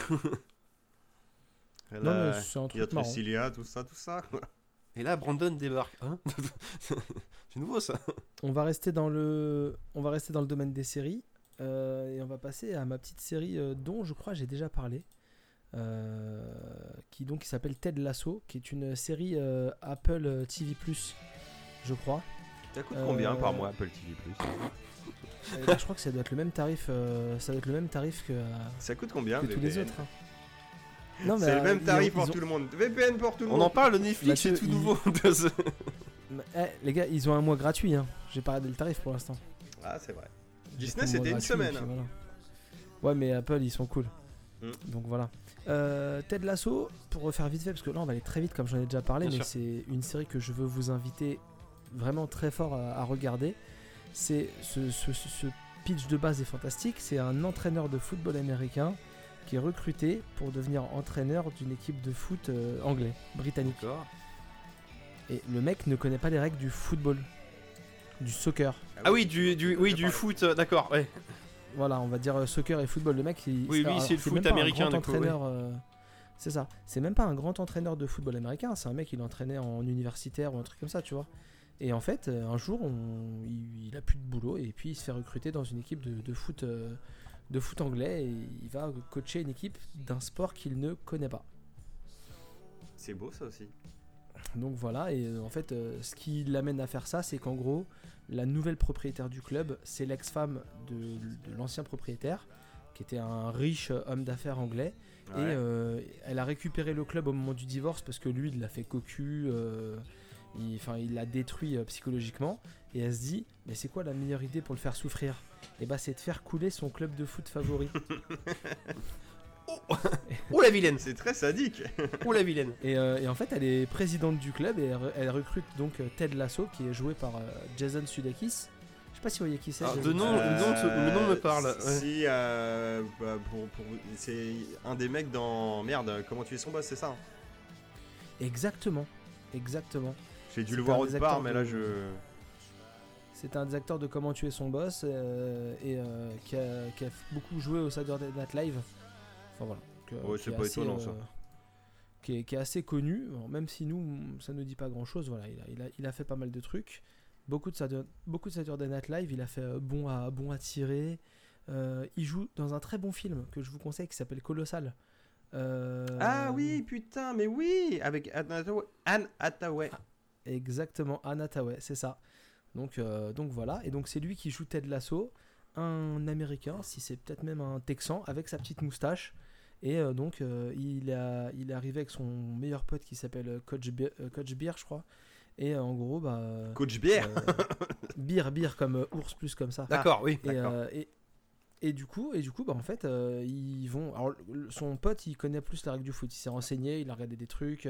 là, Non, mais c'est un il y a truc marrant. Tout ça, tout ça. quoi. Et là, Brandon débarque. Hein c'est nouveau ça. On va rester dans le, on va rester dans le domaine des séries euh, et on va passer à ma petite série euh, dont je crois j'ai déjà parlé, euh, qui donc qui s'appelle Ted Lasso, qui est une série euh, Apple TV je crois. Ça coûte combien par mois Apple TV je crois que ça doit être le même tarif, euh, ça doit être le même tarif que, Ça coûte combien que tous les VPN? autres. hein. Non, mais, C'est le même tarif ont- pour ont- tout le monde. VPN pour tout le On monde. en parle, le Netflix, Mathieu, c'est tout nouveau. Eh, les gars, ils ont un mois gratuit. Hein. J'ai pas regardé le tarif pour l'instant. Ah, c'est vrai. Disney, c'était une semaine, puis voilà. Ouais, mais Apple, ils sont cool. Mm. Donc voilà. Euh, Ted Lasso, pour refaire vite fait, parce que là on va aller très vite comme j'en ai déjà parlé, Bien mais c'est une série que je veux vous inviter vraiment très fort à, à regarder. C'est ce, ce- ce- ce pitch de base est fantastique. C'est un entraîneur de football américain qui est recruté pour devenir entraîneur d'une équipe de foot euh, anglais, britannique. D'accord. Et le mec ne connaît pas les règles du football, du soccer. Ah oui, du, du, oui, du foot, euh, d'accord, ouais. Voilà, on va dire euh, soccer et football. Le mec, il, Oui, lui, alors, c'est le foot américain, entraîneur, euh, c'est ça. C'est même pas un grand entraîneur de football américain. C'est un mec, il entraînait en universitaire ou un truc comme ça, tu vois. Et en fait, un jour, on- il, il a plus de boulot et puis il se fait recruter dans une équipe de, de foot, de foot anglais et il va coacher une équipe d'un sport qu'il ne connaît pas. C'est beau ça aussi. Donc voilà, et euh, en fait, euh, ce qui l'amène à faire ça, c'est qu'en gros, la nouvelle propriétaire du club, c'est l'ex-femme de, de l'ancien propriétaire, qui était un riche euh, homme d'affaires anglais. Et euh, elle a récupéré le club au moment du divorce parce que lui, il l'a fait cocu, euh, il, enfin, il l'a détruit euh, psychologiquement. Et elle se dit, mais c'est quoi la meilleure idée pour le faire souffrir? Et bah, c'est de faire couler son club de foot favori. Ouh la vilaine, C'est très sadique. ouh la vilaine. Et, euh, et en fait, elle est présidente du club et elle, re- elle recrute donc euh, Ted Lasso, qui est joué par euh, Jason Sudeikis. Je sais pas si vous voyez qui c'est. De nom- le nom te- le nom me parle, ouais. Si, bah, pour, pour- c'est un des mecs dans. Merde, comment tu es son boss, c'est ça hein? Exactement, exactement. J'ai dû le voir autre part, mais là de- je. C'est un des acteurs de Comment tuer son boss euh, et euh, qui, a, qui a beaucoup joué au Saturday Night Live. Enfin voilà. Donc, euh, Ouais, qui c'est est pas assez, étonnant, ça. Qui est, qui est assez connu, même si nous, ça ne dit pas grand chose. Voilà, il a, il a- il a fait pas mal de trucs. Beaucoup de, Saturday, beaucoup de Saturday Night Live, il a fait euh, bon, à, bon à tirer. Euh, il joue dans un très bon film que je vous conseille qui s'appelle Colossal. Euh, Ah oui, putain, mais oui Avec Anne Hathaway. Anne Hathaway. Exactement, Anna Tawai, c'est ça. Donc, euh, donc voilà, et donc c'est lui qui joue Ted Lasso, un Américain, si c'est peut-être même un Texan, avec sa petite moustache. Et euh, donc euh, il, a, il est arrivé avec son meilleur pote qui s'appelle euh, Coach, Be- Coach Beer, je crois. Et en gros, bah. Coach euh, beer, beer comme ours plus comme ça. D'accord, oui. Et, et, et du coup, et du coup bah, en fait, ils vont. Alors, son pote, il connaît plus la règle du foot. Il s'est renseigné, il a regardé des trucs.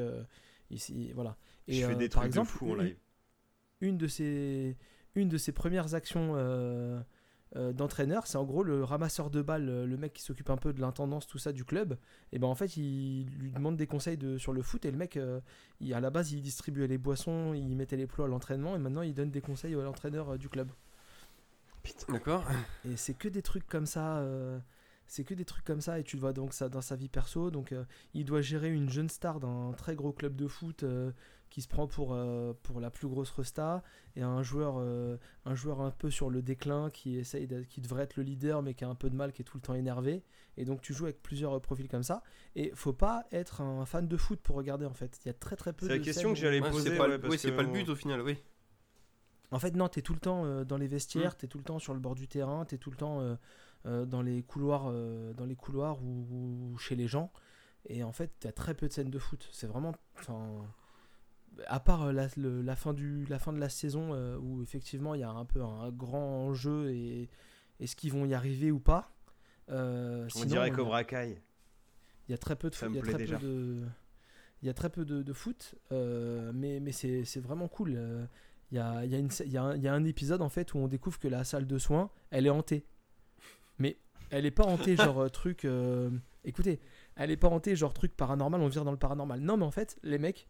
s'est- voilà. Et je fais des par trucs exemple, de fou en une- de ses, une de ses premières actions euh, euh, d'entraîneur, c'est en gros le ramasseur de balles, euh, le mec qui s'occupe un peu de l'intendance, tout ça du club. Et ben en fait, il lui demande des conseils de, sur le foot et le mec, euh, il, à la base, il distribuait les boissons, il mettait les plots à l'entraînement et maintenant il donne des conseils à l'entraîneur euh, du club. D'accord. Et c'est que des trucs comme ça. euh, c'est que des trucs comme ça et tu le vois donc ça dans sa vie perso. Donc euh, il doit gérer une jeune star d'un très gros club de foot euh, qui se prend pour, euh, pour la plus grosse resta et un joueur, euh, un joueur un peu sur le déclin qui essaye qui devrait être le leader mais qui a un peu de mal, qui est tout le temps énervé. Et donc tu joues avec plusieurs euh, profils comme ça. Et faut pas être un fan de foot pour regarder en fait. Il y a très très peu C'est la de question scènes que j'allais poser. c'est pas, ouais, le- parce oui, c'est que pas le on- but au final, oui. En fait, non, t'es tout le temps euh, dans les vestiaires, t'es tout le temps sur le bord du terrain, t'es tout le temps euh, euh, dans les couloirs, euh, dans les couloirs ou, ou chez les gens. Et en fait, t'as très peu de scènes de foot. C'est vraiment, enfin, à part euh, la, le- la fin du, la fin de la saison euh, où effectivement il y a un peu un, grand enjeu et est-ce qu'ils vont y arriver ou pas. euh, On sinon, dirait Cobra Kai. il y a très peu de foot. Il y a très déjà. peu de. Il y a très peu de, de foot, euh, mais, mais c'est vraiment cool. Il y a, y, a y, a y a un épisode en fait où on découvre que la salle de soins, elle est hantée. Mais elle est pas hantée genre truc. Écoutez, elle est pas hantée genre truc paranormal, on vire dans le paranormal. Non, mais en fait, les mecs,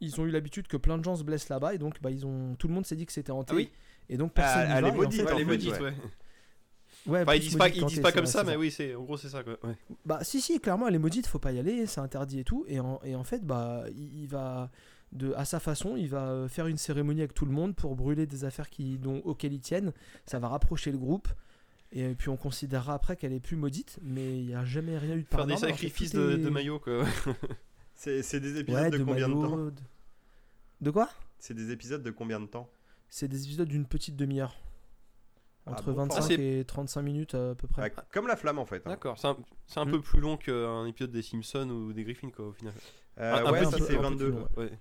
ils ont eu l'habitude que plein de gens se blessent là-bas et donc bah, ils ont, tout le monde s'est dit que c'était hanté. Ah oui Et donc personne Ah, elle va, est en maudite, fait- les fait, maudites, ouais. ouais. Ouais, Enfin, ils disent pas, maudite ils disent pas comme ça, mais oui, c'est en gros c'est ça quoi. Ouais. Bah si si clairement elle est maudite, faut pas y aller, c'est interdit et tout et en, et en fait bah il, il va de à sa façon, il va euh, faire une cérémonie avec tout le monde pour brûler des affaires qui dont auxquelles ils tiennent, ça va rapprocher le groupe et puis on considérera après qu'elle est plus maudite mais il n'y a jamais rien eu de Faire des sacrifices de, est- de maillots quoi. C'est c'est des épisodes Ouais, de, de combien de temps de- De quoi C'est des épisodes de combien de temps C'est des épisodes d'une petite demi-heure. Ah Entre bon, 25 ah, c'est- et 35 minutes à peu près. Ouais, Comme la flamme en fait. hein. D'accord, c'est un, c'est un Hmm. peu plus long qu'un épisode des Simpsons ou des Griffins quoi au final. Euh, Un- un ouais, peu ça c'est un peu 22. plus long. Ouais.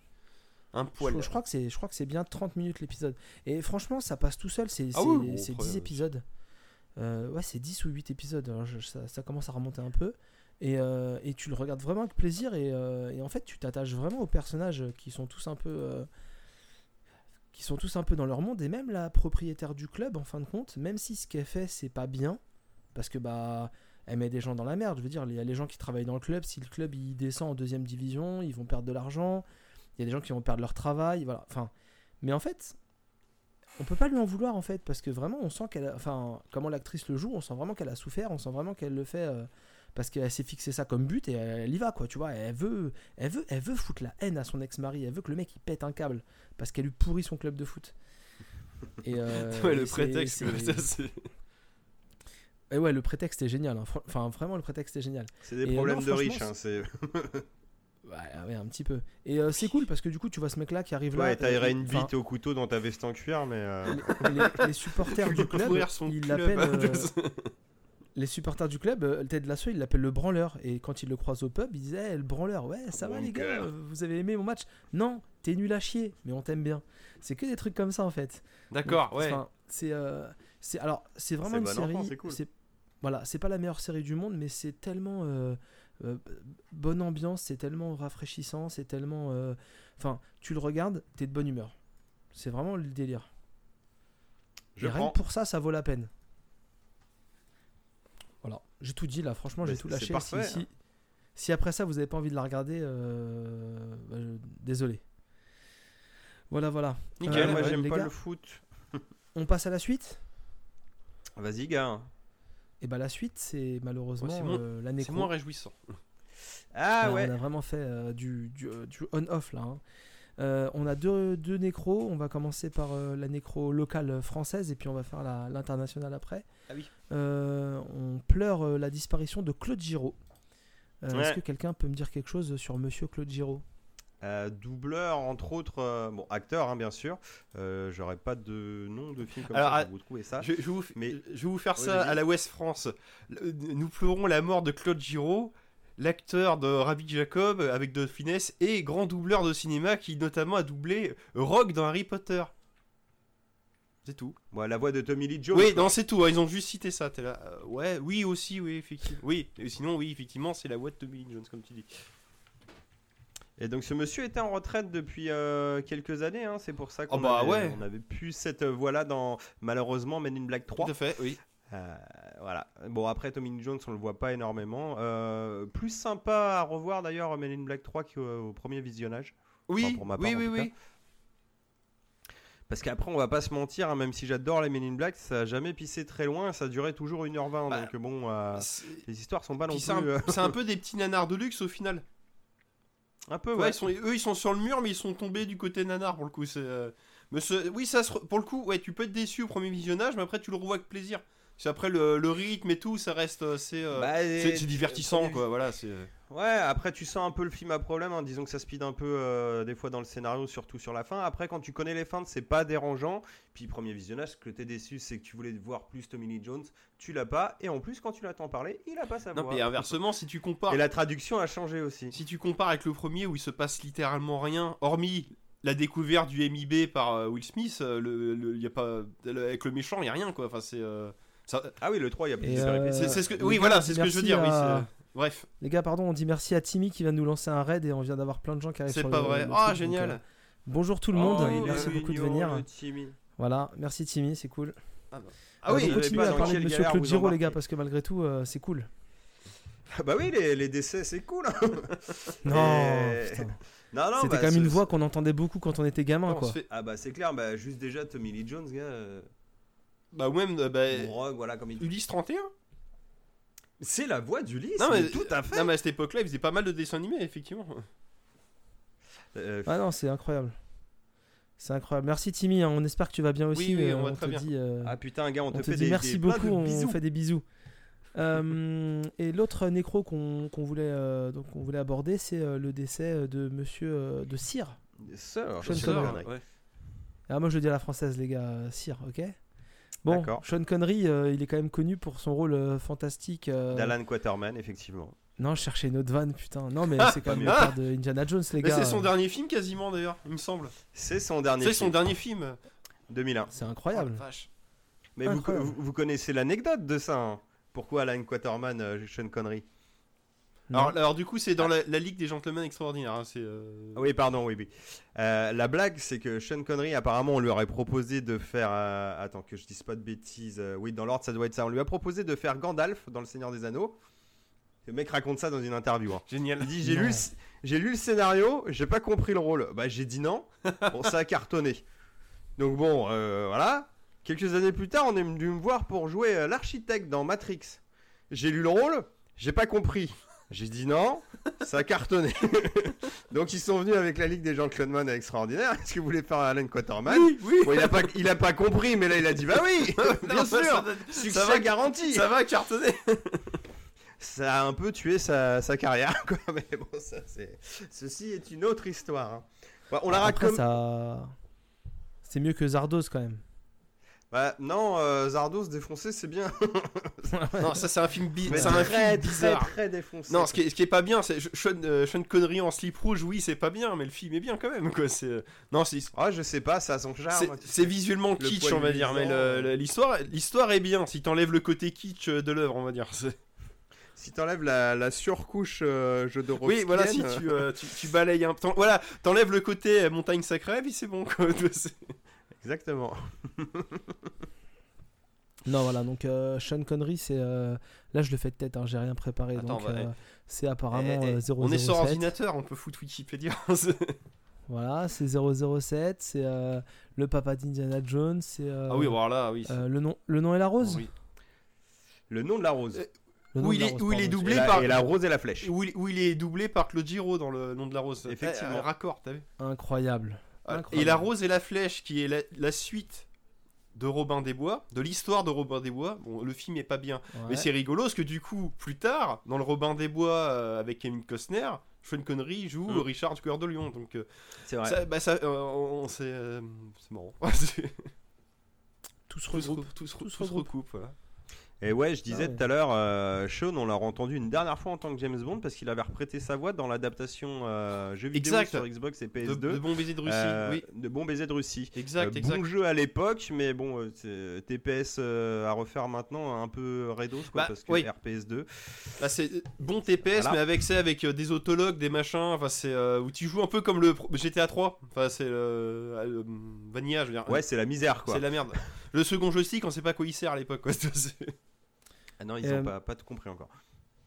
Un Je, poil. je crois que c'est, je crois que c'est bien 30 minutes l'épisode. Et franchement, ça passe tout seul. C'est, Ah c'est, oui, bon, c'est après, 10 euh, épisodes. Euh, ouais, c'est 10 ou 8 épisodes. Alors, je- ça, ça commence à remonter un peu. Et, euh, et tu le regardes vraiment avec plaisir. Et, euh, et en fait, tu t'attaches vraiment aux personnages qui sont tous un peu. euh, qui sont tous un peu dans leur monde. Et même la propriétaire du club, en fin de compte, même si ce qu'elle fait, c'est pas bien. Parce que bah. Elle met des gens dans la merde. Je veux dire, il y a les gens qui travaillent dans le club. Si le club il descend en deuxième division, ils vont perdre de l'argent. Il y a des gens qui vont perdre leur travail. Voilà. Enfin, mais en fait, on peut pas lui en vouloir en fait parce que vraiment on sent qu'elle, enfin, comment l'actrice le joue, on sent vraiment qu'elle a souffert. On sent vraiment qu'elle le fait parce qu'elle s'est fixé ça comme but et elle y va quoi. Tu vois, elle veut, elle veut, elle veut foutre la haine à son ex-mari. Elle veut que le mec il pète un câble parce qu'elle lui pourrit son club de foot. Et euh, Ouais, le prétexte. c'est- ça, c'est- Et ouais, le prétexte est génial. hein. Enfin, vraiment, le prétexte est génial. C'est des Et, euh, problèmes non, de riches. Hein, c'est... Ouais, ouais, un petit peu. Et euh, c'est cool parce que du coup, tu vois ce mec-là qui arrive là. Ouais, t'aillerais une enfin, bite au couteau dans ta veste en cuir, mais. euh, les, les supporters du club, ils club. l'appellent. euh, les supporters du club, euh, Ted Lasso, il l'appelle le branleur. Et quand il le croise au pub, il disait Eh, le branleur, ouais, ça va les gars, vous avez aimé mon match? Non, t'es nul à chier, mais on t'aime bien. C'est que des trucs comme ça en fait. D'accord, ouais. C'est euh, c'est alors c'est vraiment C'est une bon série. c'est cool. voilà, c'est pas la meilleure série du monde, mais c'est tellement euh, euh, bonne ambiance, c'est tellement rafraîchissant, c'est tellement. euh, Enfin, tu le regardes, t'es de bonne humeur. C'est vraiment le délire. Je Et rien que pour ça, ça vaut la peine. J'ai tout dit là, franchement, j'ai tout lâché. Si, parfait, si, si après ça, vous avez pas envie de la regarder, euh, bah, je- désolé. Voilà, voilà. Nickel, Euh, moi j'aime pas gars. le foot. On passe à la suite? Vas-y, gars. Et bah, la suite, c'est malheureusement Ouais, euh, la C'est moins réjouissant. Ah Ouais, ouais. On a vraiment fait du, du, du on-off là. hein. Euh, on a deux, deux nécros. On va commencer par euh, la nécro locale française et puis on va faire l'internationale après. Ah oui. Euh, on pleure euh, la disparition de Claude Giraud. Euh, Est-ce que quelqu'un peut me dire quelque chose sur Monsieur Claude Giraud? Euh, doubleur, entre autres. euh, bon, acteur, hein, bien sûr. Euh, J'aurais pas de nom de film comme Alors, ça. ah, pour vous trouver ça. Je, je vais vous, f- Mais- je vais vous faire Ouais, ça à la West France. Le- Nous pleurons la mort de Claude Giraud, l'acteur de Rabbi Jacob avec de finesse et grand doubleur de cinéma qui notamment a doublé Rogue dans Harry Potter. C'est tout. Bon, la voix de Tommy Lee Jones. oui, non, c'est tout. hein, Ils ont juste cité ça. T'es là. euh, ouais, oui aussi, oui, effectivement. Oui, et sinon, oui, effectivement, c'est la voix de Tommy Lee Jones, comme tu dis. Et donc ce monsieur était en retraite depuis euh, quelques années, hein, c'est pour ça qu'on Oh bah avait, ouais. on avait plus cette voix-là dans malheureusement Men in Black 3. Tout à fait, oui. Euh, voilà. Bon après Tommy Lee Jones on le voit pas énormément. Plus sympa à revoir d'ailleurs Men in Black 3 qu'au premier visionnage. Oui, Enfin, pour ma part, oui, oui, oui. Parce qu'après on va pas se mentir, hein, même si j'adore les Men in Black, ça a jamais pissé très loin, ça durait toujours 1h20. Bah, donc bon, euh, les histoires sont pas non puis plus... c'est un, euh, un peu des petits nanars de luxe au final. un peu Ouais, ouais. ils sont, eux ils sont sur le mur, mais ils sont tombés du côté nanar pour le coup. C'est, euh, mais ce- oui, ça se pour le coup, ouais, tu peux être déçu au premier visionnage, mais après tu le revois avec plaisir. C'est après le, le rythme et tout, ça reste assez. euh, Bah, c'est, divertissant quoi, voilà. C'est... Ouais, après tu sens un peu le film à problème, hein. disons que ça speed un peu euh, des fois dans le scénario, surtout sur la fin. Après, quand tu connais les fins, c'est pas dérangeant. Puis premier visionnage, ce que t'es déçu, c'est que tu voulais voir plus Tommy Lee Jones, tu l'as pas. Et en plus, quand tu l'entends parler, il a pas sa Non, voix. mais inversement, si tu compares, Et la traduction a changé aussi. si tu compares avec le premier où il se passe littéralement rien, hormis la découverte du MIB par euh, Will Smith, euh, le, le- y a pas, le- avec le méchant, il y a rien quoi. Enfin, c'est. euh, ça- Ah oui, le 3, il y a plus de euh, c'est, c'est ce que, oui, voilà, c'est ce que je veux dire. Oui, à- c'est- Bref, Les gars, pardon, on dit merci à Timmy qui vient de nous lancer un raid et on vient d'avoir plein de gens qui arrivent c'est pas le- vrai. Ah, donc, génial. euh, bonjour tout le monde Oh, merci beaucoup de venir. Timmy. Voilà, merci Timmy, c'est cool. Ah Euh, oui, donc vous continuez savez pas à parler de Monsieur Claude Giraud, les gars, parce que malgré tout, euh, c'est cool. Ah bah oui, les, les décès, c'est cool. hein. Non, Et- putain. Non, non, C'était bah, quand même une voix qu'on entendait beaucoup quand on était gamin, on quoi. fait- Ah bah c'est clair, bah juste déjà Tommy Lee Jones, gars. euh, Bah, ou même, euh, bah, Rogue, voilà, comme il Ulysse 31 C'est la voix d'Ulysse, Non, mais mais tout à fait. Non, mais à cette époque-là, il faisait pas mal de dessins animés, effectivement. Euh, Ah non, c'est incroyable. C'est incroyable. Merci Timmy, hein, on espère que tu vas bien aussi. oui, euh, on va très te bien. dit, euh, Ah putain, gars, on, on te te fait dit des, merci des- beaucoup, de on bisous. fait des bisous. Euh, et l'autre nécro qu'on voulait, euh, donc on voulait aborder, c'est euh, le décès de monsieur euh, de Cyr. Sean. Connery. ouais. Ah, moi je le dis à la française, les gars, Cyr, ok? Bon. Sean Connery, euh, il est quand même connu pour son rôle euh, fantastique. euh, D'Alan Quaterman, effectivement. Non, je cherchais une autre vanne, putain. Non, mais c'est quand même le Ah père de Indiana Jones, les Mais gars. c'est son dernier film quasiment d'ailleurs, il me semble. C'est son dernier C'est son film, dernier film. 2001. C'est Oh, incroyable. la vache. Mais vous, Incroyable. vous, vous connaissez l'anecdote de ça hein Pourquoi Alan Quaterman, euh, Sean Connery? Alors, alors, du coup, c'est dans la, la Ligue des Gentlemen Extraordinaires. hein, euh, Ah Oui, pardon, oui, oui. Euh, la blague, c'est que Sean Connery, apparemment, on lui aurait proposé de faire. euh, attends, que je dise pas de bêtises. euh, oui, dans l'ordre, ça doit être ça. On lui a proposé de faire Gandalf dans Le Seigneur des Anneaux. Le mec raconte ça dans une interview. hein. Génial. Il dit J'ai lu, lu le scénario, j'ai pas compris le rôle. Bah, j'ai dit non. Bon, ça a cartonné. Donc, bon, euh, voilà. Quelques années plus tard, on est venu me voir pour jouer euh, l'architecte dans Matrix. J'ai lu le rôle, j'ai pas compris. J'ai dit non, ça a cartonné. Donc ils sont venus avec la Ligue des Gentlemen extraordinaire. Est-ce que vous voulez faire Alan Quaterman Oui, oui. Bon, il a pas, il a pas compris, mais là il a dit bah oui, bien Non, sûr, ça, succès ça va, garanti. Ça... ça va cartonner. a un peu tué sa, sa carrière, quoi. Mais bon, ça c'est, ceci est une autre histoire. hein. On l'a Après, raconté. ça. C'est mieux que Zardos quand même. Bah non, euh, Zardos défoncé c'est bien. Non, ça c'est un film, bi- Mais c'est un très, film très, bizarre. très défoncé. Non, ce qui, est, ce qui est pas bien, c'est Sean, euh, Sean Connery en slip rouge, oui, c'est pas bien, mais le film est bien quand même, quoi. C'est euh, non, c'est Ah, je sais pas, ça a son charme. c'est- c'est visuellement Le kitsch, on va dire, mais le- l'histoire, l'histoire est bien. Si t'enlèves le côté kitsch euh, de l'œuvre, on va dire. Si t'enlèves la, la surcouche euh, jeu de Oui, voilà, si tu, euh, tu, tu balayes un, t'en- voilà, t'enlèves le côté euh, montagne sacrée, puis c'est bon, quoi. Exactement. Non, voilà, donc euh, Sean Connery, c'est. euh, Là, je le fais de tête, hein, j'ai rien préparé. Attends, donc, bah, euh, c'est apparemment Eh, eh, euh, 007. on est sur ordinateur, on peut foutre Wikipédia. Voilà, c'est 007, c'est euh, le papa d'Indiana Jones, c'est. euh, ah oui, voilà, oui. euh, le, nom, le nom et la rose Oui. Le nom de la rose. Euh, Le nom où il la est- rose, où il est doublé et, la, par- et la rose et la flèche. Où il, où il est doublé par Claude Giraud dans le nom de la rose. Effectivement. Eh, un raccord, t'as vu? Incroyable. Ah, Incroyable. Et la rose et la flèche, qui est la, la suite de Robin des Bois, de l'histoire de Robin des Bois. Bon, le film est pas bien, mais c'est rigolo parce que du coup, plus tard, dans le Robin des Bois euh, avec Kevin Costner, Sean Connery joue Mm. Richard Cœur de Lion. Donc, euh, C'est vrai. ça, bah, ça, euh, c'est marrant. Tout se tout, se, regroupe. re- tout se re- Tout se tout se regroupe. recoupe. Voilà. Et ouais, je disais Ah ouais. tout à l'heure, euh, Sean, on l'a entendu une dernière fois en tant que James Bond parce qu'il avait reprêté sa voix dans l'adaptation euh, jeu vidéo Exact. sur Xbox et De, PS2. de bons baisers de Russie. euh, oui, de Bon baiser de Russie. exact, Euh, exact. Bon jeu à l'époque, mais bon, c'est- TPS euh, à refaire maintenant, un peu Redos, quoi, Bah, parce que oui. RPS2. Bah, c'est bon TPS, Voilà. mais avec ça, avec euh, des autologues, des machins. Enfin, c'est euh, où tu joues un peu comme le GTA 3. Enfin, c'est le euh, Vanilla, je veux dire. Ouais, c'est la misère, quoi. c'est la merde. Le second joystick, on sait pas à quoi il sert à l'époque. quoi. Ah non, ils Euh, ont pas, pas tout compris encore.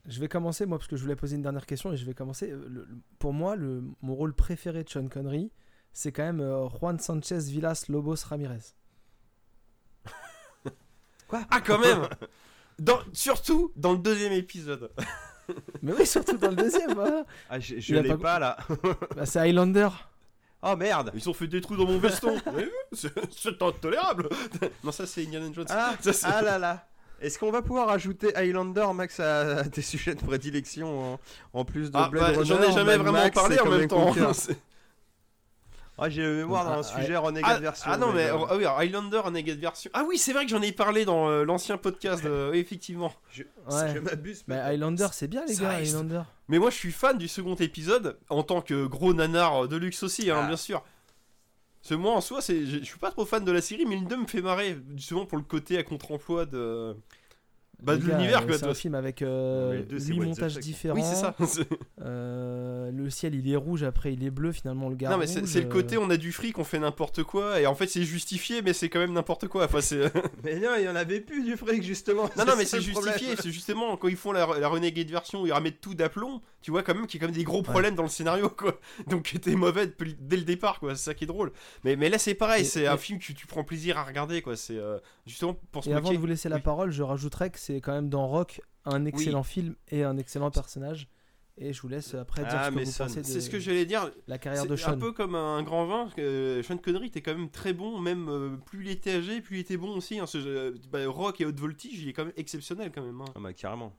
Je vais commencer, moi, parce que je voulais poser une dernière question et je vais commencer. Euh, le- le- pour moi, le, mon rôle préféré de Sean Connery, c'est quand même euh, Juan Sanchez Villas Lobos Ramirez. Ah, quand même dans, Surtout dans le deuxième épisode. Mais oui, surtout dans le deuxième, voilà. Ah, je, je l'ai pas- pas, là. Bah, c'est Highlander. oh merde Ils ont fait des trous dans mon veston. C'est intolérable. non, ça, c'est Indiana Jones. ah, Ça, ah là là Est-ce qu'on va pouvoir ajouter Highlander, Max, à, tes sujets de prédilection en, en plus de Ah, Blade bah, Runner J'en ai jamais vraiment Max parlé en même temps. Ah, j'ai le mémoire dans Ah, un sujet Renegade Ah, version. ah non, mais euh, ah oui, Highlander, Renegade version. Ah oui, c'est vrai que j'en ai parlé dans euh, l'ancien podcast. oui, effectivement. je, Ouais. je m'abuse. Mais peut-être. Highlander, c'est bien, les gars, reste. Highlander. Mais moi, je suis fan du second épisode en tant que gros nanar de luxe aussi, hein, Ah. bien sûr. Moi, en soi, je suis pas trop fan de la série, mais d'eux me fait marrer, justement pour le côté à contre-emploi de, bah, de l'univers, euh, quoi. C'est un film avec Mais le deux, c'est 8 what the montages différents. Oui, c'est ça. Euh, le ciel, il est rouge, après il est bleu, finalement, le gars. non, mais c'est, rouge, c'est le euh, côté, on a du fric, on fait n'importe quoi, et en fait, c'est justifié, mais c'est quand même n'importe quoi. Enfin, c'est... Mais non, il y en avait plus du fric, justement. Non, non, mais c'est justifié. C'est justement quand ils font la, la Renegade version où ils remettent tout d'aplomb, tu vois quand même qu'il y a quand même des gros problèmes dans le scénario, quoi. Donc t'es mauvais dès le départ, quoi. C'est ça qui est drôle. Mais, mais là, c'est pareil, Et- c'est un film que tu prends plaisir à regarder, quoi. C'est euh, justement pour se Et avant de vous laisser la Oui. parole, je rajouterais que c'est quand même dans Rock un excellent film et un excellent personnage. Et je vous laisse après dire Ah, ce que mais vous Son, pensez de C'est ce que j'allais dire. la carrière de Sean. un peu comme un grand vin. euh, Sean Connery était quand même très bon, même euh, plus il était âgé, plus il était bon aussi. hein. Ce- euh, bah, Rock et Haute Voltige, il est quand même exceptionnel quand même. hein. Ah, bah, carrément.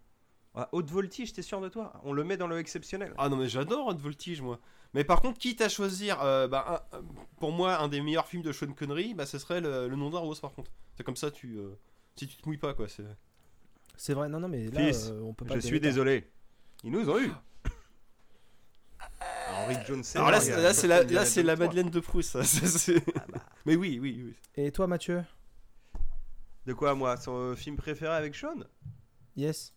Ah, haute voltige, t'es sûr de toi? On le met dans le exceptionnel. Ah non mais j'adore Haute Voltige moi. Mais par contre, quitte à choisir, euh, bah, un- un- pour moi, un des meilleurs films de Sean Connery, bah, ce serait le, le nom d'un rose par contre. C'est comme ça, tu, euh, si tu te mouilles pas quoi. C'est... C'est vrai, non, non, mais là, Fils, euh, on peut pas. Je suis désolé. Ils nous ont eu. Henry Jones. Alors là, c'est- là, c'est la, là, c'est la Jones 3. Madeleine de Proust. ça, c'est- c'est- Ah bah. Mais oui, oui, oui. Et toi, Mathieu? De quoi, moi Son euh, film préféré avec Sean? Yes.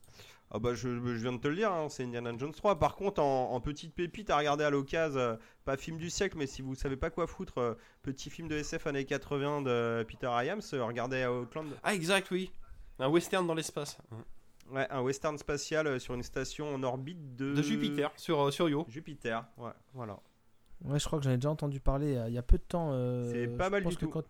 Ah bah je, je viens de te le dire, hein, c'est Indiana Jones 3. Par contre, en, en petite pépite à regarder à l'occasion, euh, pas film du siècle, mais si vous savez pas quoi foutre, euh, petit film de SF années 80 de Peter Hyams, euh, regardez Outland. Ah, exact, oui. Un western dans l'espace. Ouais, un western spatial euh, sur une station en orbite de... De Jupiter, sur, euh, sur Io. Jupiter, ouais, voilà. Ouais, je crois que j'en ai déjà entendu parler euh, il y a peu de temps. euh, C'est pas je mal pense du que tout. Quand,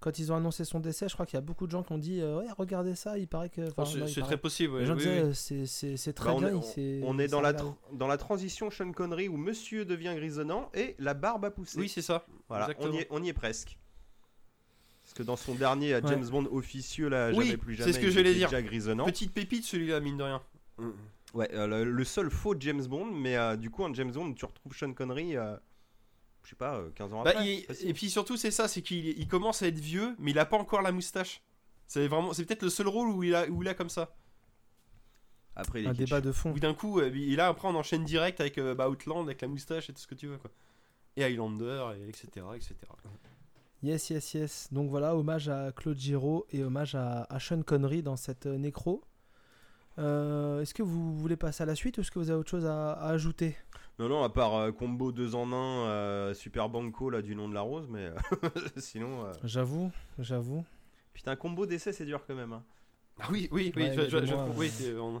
quand ils ont annoncé son décès, je crois qu'il y a beaucoup de gens qui ont dit euh, Ouais, regardez ça, il paraît que. Oh, c'est paraît. très possible. Les ouais, gens oui, disaient oui. c'est- très Bah, on, bien. est, on- on est dans la, dans la transition Sean Connery où monsieur devient grisonnant et la barbe a poussé. Oui, c'est ça. voilà, on y, est, on y est presque. Parce que dans son dernier Ouais. James Bond officieux, là, Oui, jamais plus c'est jamais, ce que il j'allais dire. déjà grisonnant. Petite pépite celui-là, mine de rien. Ouais, euh, le, le seul faux James Bond, mais euh, du coup, en James Bond, tu retrouves Sean Connery, euh, je sais pas, euh, 15 ans Bah, après. il- et puis surtout, c'est ça, c'est qu'il il commence à être vieux, mais il a pas encore la moustache. C'est vraiment, c'est peut-être le seul rôle où il a, où il a comme ça. Après, il Un kitsch. débat de fond. D'un coup, il a après on enchaîne direct avec bah, Outland, avec la moustache et tout ce que tu veux quoi. Et Highlander, et etc., etc. Yes, yes, yes. Donc voilà, hommage à Claude Giraud et hommage à, à Sean Connery dans cette euh, nécro. Euh, est-ce que vous voulez passer à la suite ou est-ce que vous avez autre chose à, à ajouter? Non, non, à part euh, combo 2 en 1, Super Banco, là, du nom de la rose, mais sinon. euh, J'avoue, j'avoue. Putain, combo d'essai, c'est dur quand même. hein. Ah oui, oui, oui, Ouais, je, je- je- moi, oui, euh, on-.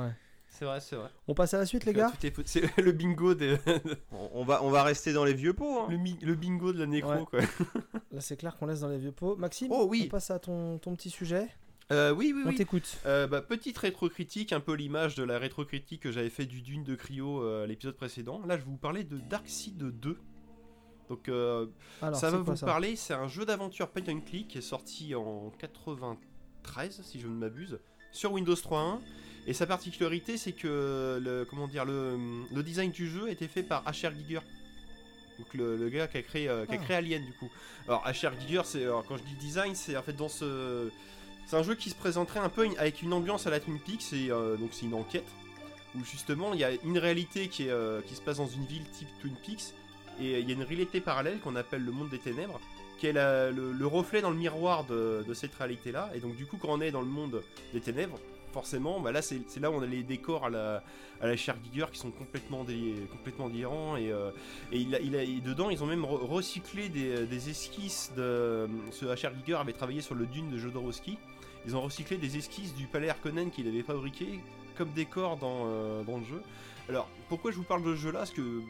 Ouais. C'est vrai, c'est vrai. On passe à la suite, les gars C'est le bingo de On, va, on va rester dans les vieux pots. hein. le, mi- le bingo de la nécro Ouais. quoi. Là, c'est clair qu'on laisse dans les vieux pots. Maxime, Oh oui. on passe à ton, ton petit sujet. Euh, oui, oui, On oui. t'écoute. Euh, bah, petite rétrocritique, un peu l'image de la rétrocritique que j'avais fait du Dune de Cryo euh, l'épisode précédent. Là, je vais vous parler de Darkseid 2. Donc, euh, Alors, ça va vous parler. C'est un jeu d'aventure point and click qui est sorti en 93, si je ne m'abuse, sur Windows 3.1. Et sa particularité, c'est que le, comment dire, le, le design du jeu a été fait par H.R. Giger. Donc le, le gars qui a créé, euh, qui a Ah. créé Alien du coup. Alors H.R. Giger, c'est quand je dis design, c'est en fait dans ce, c'est un jeu qui se présenterait un peu avec une ambiance à la Twin Peaks. C'est euh, donc c'est une enquête où justement il y a une réalité qui, est, euh, qui se passe dans une ville type Twin Peaks et il y a une réalité parallèle qu'on appelle le monde des ténèbres qui est la- le, le reflet dans le miroir de, de cette réalité là. Et donc du coup quand on est dans le monde des ténèbres, forcément, bah là c'est là où on a les décors à la, à la Cher Giger qui sont complètement, dé- complètement délirants et, euh, et, il a- il a- dedans ils ont même re- recyclé des, esquisses de ce HR Giger avait travaillé sur le dune de Jodorowsky. Ils ont recyclé des esquisses du palais Harkonnen qu'il avait fabriqué comme décor dans, euh, dans le jeu. Alors pourquoi je vous parle de ce jeu là parce que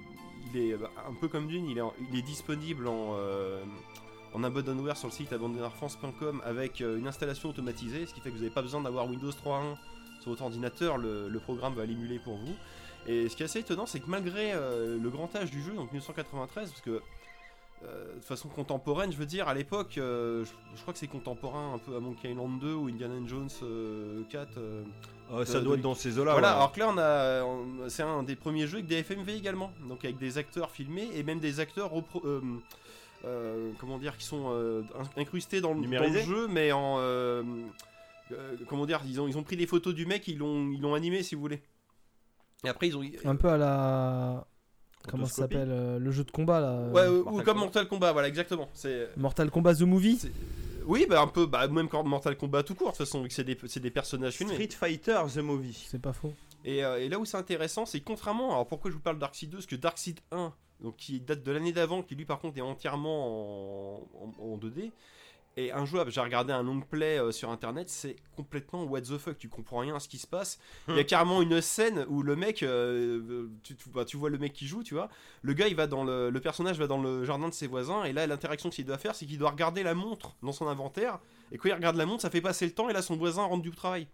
il est bah, un peu comme Dune il est, il est disponible en euh, en abandonware sur le site abandonwarefrance.com avec euh, une installation automatisée, ce qui fait que vous n'avez pas besoin d'avoir Windows 3.1 sur votre ordinateur, le, le programme va l'émuler pour vous. Et ce qui est assez étonnant, c'est que malgré euh, le grand âge du jeu, donc 1993, parce que euh, de façon contemporaine, je veux dire, à l'époque, euh, je, je crois que c'est contemporain un peu à Monkey Island 2 ou Indiana Jones euh, 4. euh, Euh, ça doit être dans ces eaux-là. voilà, ouais. alors que là, on a, on- c'est un des premiers jeux avec des FMV également, donc avec des acteurs filmés et même des acteurs repro- comment dire, qui sont euh, in- incrustés dans le, dans le Numérisés jeu, mais en euh, euh, comment dire, ils ont, ils ont pris des photos du mec, ils l'ont, ils l'ont animé si vous voulez. Et après ils ont, Un peu à la. Comment ça s'appelle euh, Le jeu de combat là euh, ouais, euh, ou Mortal comme Kombat. Mortal Kombat, voilà exactement. C'est, Mortal Kombat The Movie oui, bah un peu, bah même quand Mortal Kombat tout court, de toute façon, vu que c'est des, c'est des personnages filmés. Street Fighter The Movie. C'est pas faux. Et, euh, et là où c'est intéressant, c'est contrairement. Alors pourquoi je vous parle Darkseid 2 Parce que Darkseid 1, donc qui date de l'année d'avant, qui lui par contre est entièrement en, en- en 2D, et injouable. J'ai regardé un long play euh, sur internet, c'est complètement what the fuck, tu comprends rien à ce qui se passe. Il y a Hmm. carrément une scène où le mec, euh, tu, tu- bah, tu vois le mec qui joue, tu vois, le gars il va dans le, le personnage va dans le jardin de ses voisins, et là l'interaction qu'il doit faire, c'est qu'il doit regarder la montre dans son inventaire, et quand il regarde la montre, ça fait passer le temps, et là son voisin rentre du travail.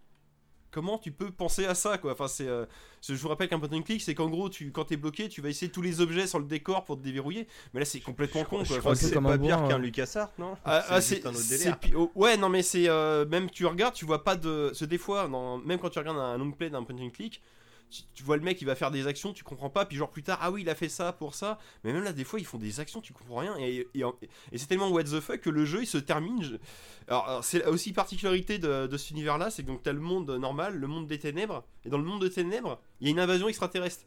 Comment tu peux penser à ça quoi Enfin c'est, euh, je vous rappelle qu'un point and click c'est qu'en gros tu quand t'es bloqué tu vas essayer tous les objets sur le décor pour te déverrouiller. Mais là c'est complètement con Je quoi. crois que c'est comme pas un pire qu'un hein. LucasArts, non? Ah, ah, c'est un autre délire. oh, ouais non mais c'est euh, même tu regardes tu vois pas de c'est des fois dans- même quand tu regardes un long play d'un point and click tu, tu vois le mec, il va faire des actions, tu comprends pas, puis genre plus tard, ah oui, il a fait ça pour ça. Mais même là, des fois, ils font des actions, tu comprends rien. Et, et, et c'est tellement what the fuck que le jeu, il se termine. je- Alors, alors, c'est aussi particularité de, de cet univers-là, c'est que donc t'as le monde normal, le monde des ténèbres, et dans le monde des ténèbres, il y a une invasion extraterrestre.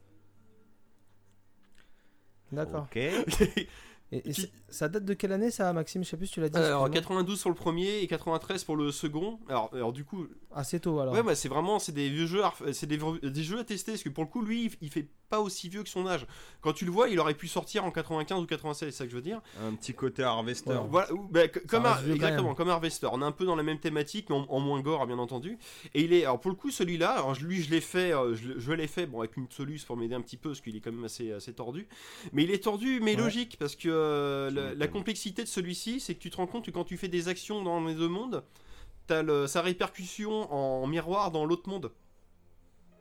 D'accord. Ok. Et, et ça date de quelle année ça, Maxime? Je sais plus si tu l'as dit. Alors, excuse-moi. 92 pour le premier et 93 pour le second. Alors, alors du coup, Assez tôt alors. Ouais, bah, c'est vraiment c'est des vieux jeux, à ref- c'est des, jeux à tester parce que pour le coup, lui, il- il fait pas aussi vieux que son âge. Quand tu le vois, il aurait pu sortir en 95 ou 96, c'est ça que je veux dire. Un petit côté Harvester. Ouais. Voilà, bah, comme quand exactement, comme Harvester. On est un peu dans la même thématique, mais en, en moins gore, bien entendu. Et il est, alors pour le coup, celui-là, alors, lui, je l'ai fait, euh, je, je l'ai fait, bon, avec une soluce pour m'aider un petit peu parce qu'il est quand même assez, assez tordu. Mais il est tordu, mais Ouais. logique parce que euh, la, complexité de celui-ci, c'est que tu te rends compte que quand tu fais des actions dans les deux mondes, t'as le- sa répercussion en miroir dans l'autre monde.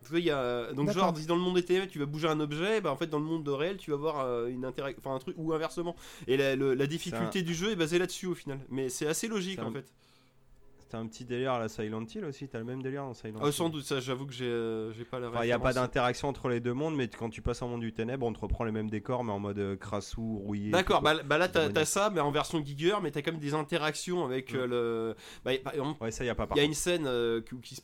Tu vois, il y a, donc genre si dans le monde des ténèbres tu vas bouger un objet, bah en fait dans le monde de réel tu vas voir euh, une interaction, enfin un truc ou inversement. Et la, le- la difficulté du jeu est basée là-dessus au final. Mais c'est assez logique un- en fait. T'as un petit délire à la Silent Hill aussi, t'as le même délire dans Silent Ah, Hill. sans doute, ça j'avoue que j'ai euh, pas la Enfin, il n'y a pas référence. d'interaction entre les deux mondes, mais quand tu passes en monde du ténèbre, on te reprend les mêmes décors, mais en mode euh, crassou, rouillé. D'accord, bah, bah là t'as ça, mais en version Giger, mais t'as quand même des interactions avec Mm. euh, le. Bah, par exemple, Ouais, ça, y a pas Il y a une scène, euh,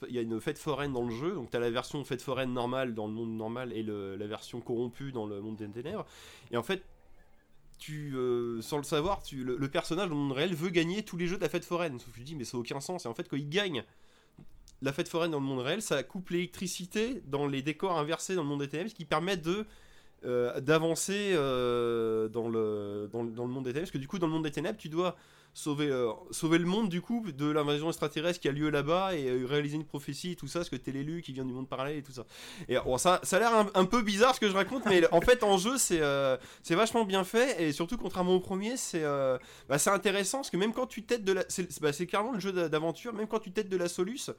il y a une fête foraine dans le jeu, donc t'as la version fête foraine normale dans le monde normal et le- la version corrompue dans le monde des ténèbres. Et en fait, tu, euh, sans le savoir, tu, le, personnage dans le monde réel veut gagner tous les jeux de la fête foraine. Sauf que je dis, mais ça n'a aucun sens. Et en fait, quand il gagne la fête foraine dans le monde réel, ça coupe l'électricité dans les décors inversés dans le monde des ténèbres, ce qui permet de euh, d'avancer euh, dans, le, dans, dans le monde des ténèbres. Parce que du coup, dans le monde des ténèbres, tu dois sauver, euh, sauver le monde du coup de l'invasion extraterrestre qui a lieu là-bas et euh, réaliser une prophétie et tout ça, parce que t'es l'élu qui vient du monde parallèle et tout ça. Et bon, ça, ça a l'air un, peu bizarre ce que je raconte, mais en fait en jeu c'est euh, c'est vachement bien fait et surtout contrairement au premier c'est euh, bah, c'est intéressant parce que même quand tu t'aides de la, c'est bah, clairement le jeu d'a- d'aventure, même quand tu t'aides de la soluce.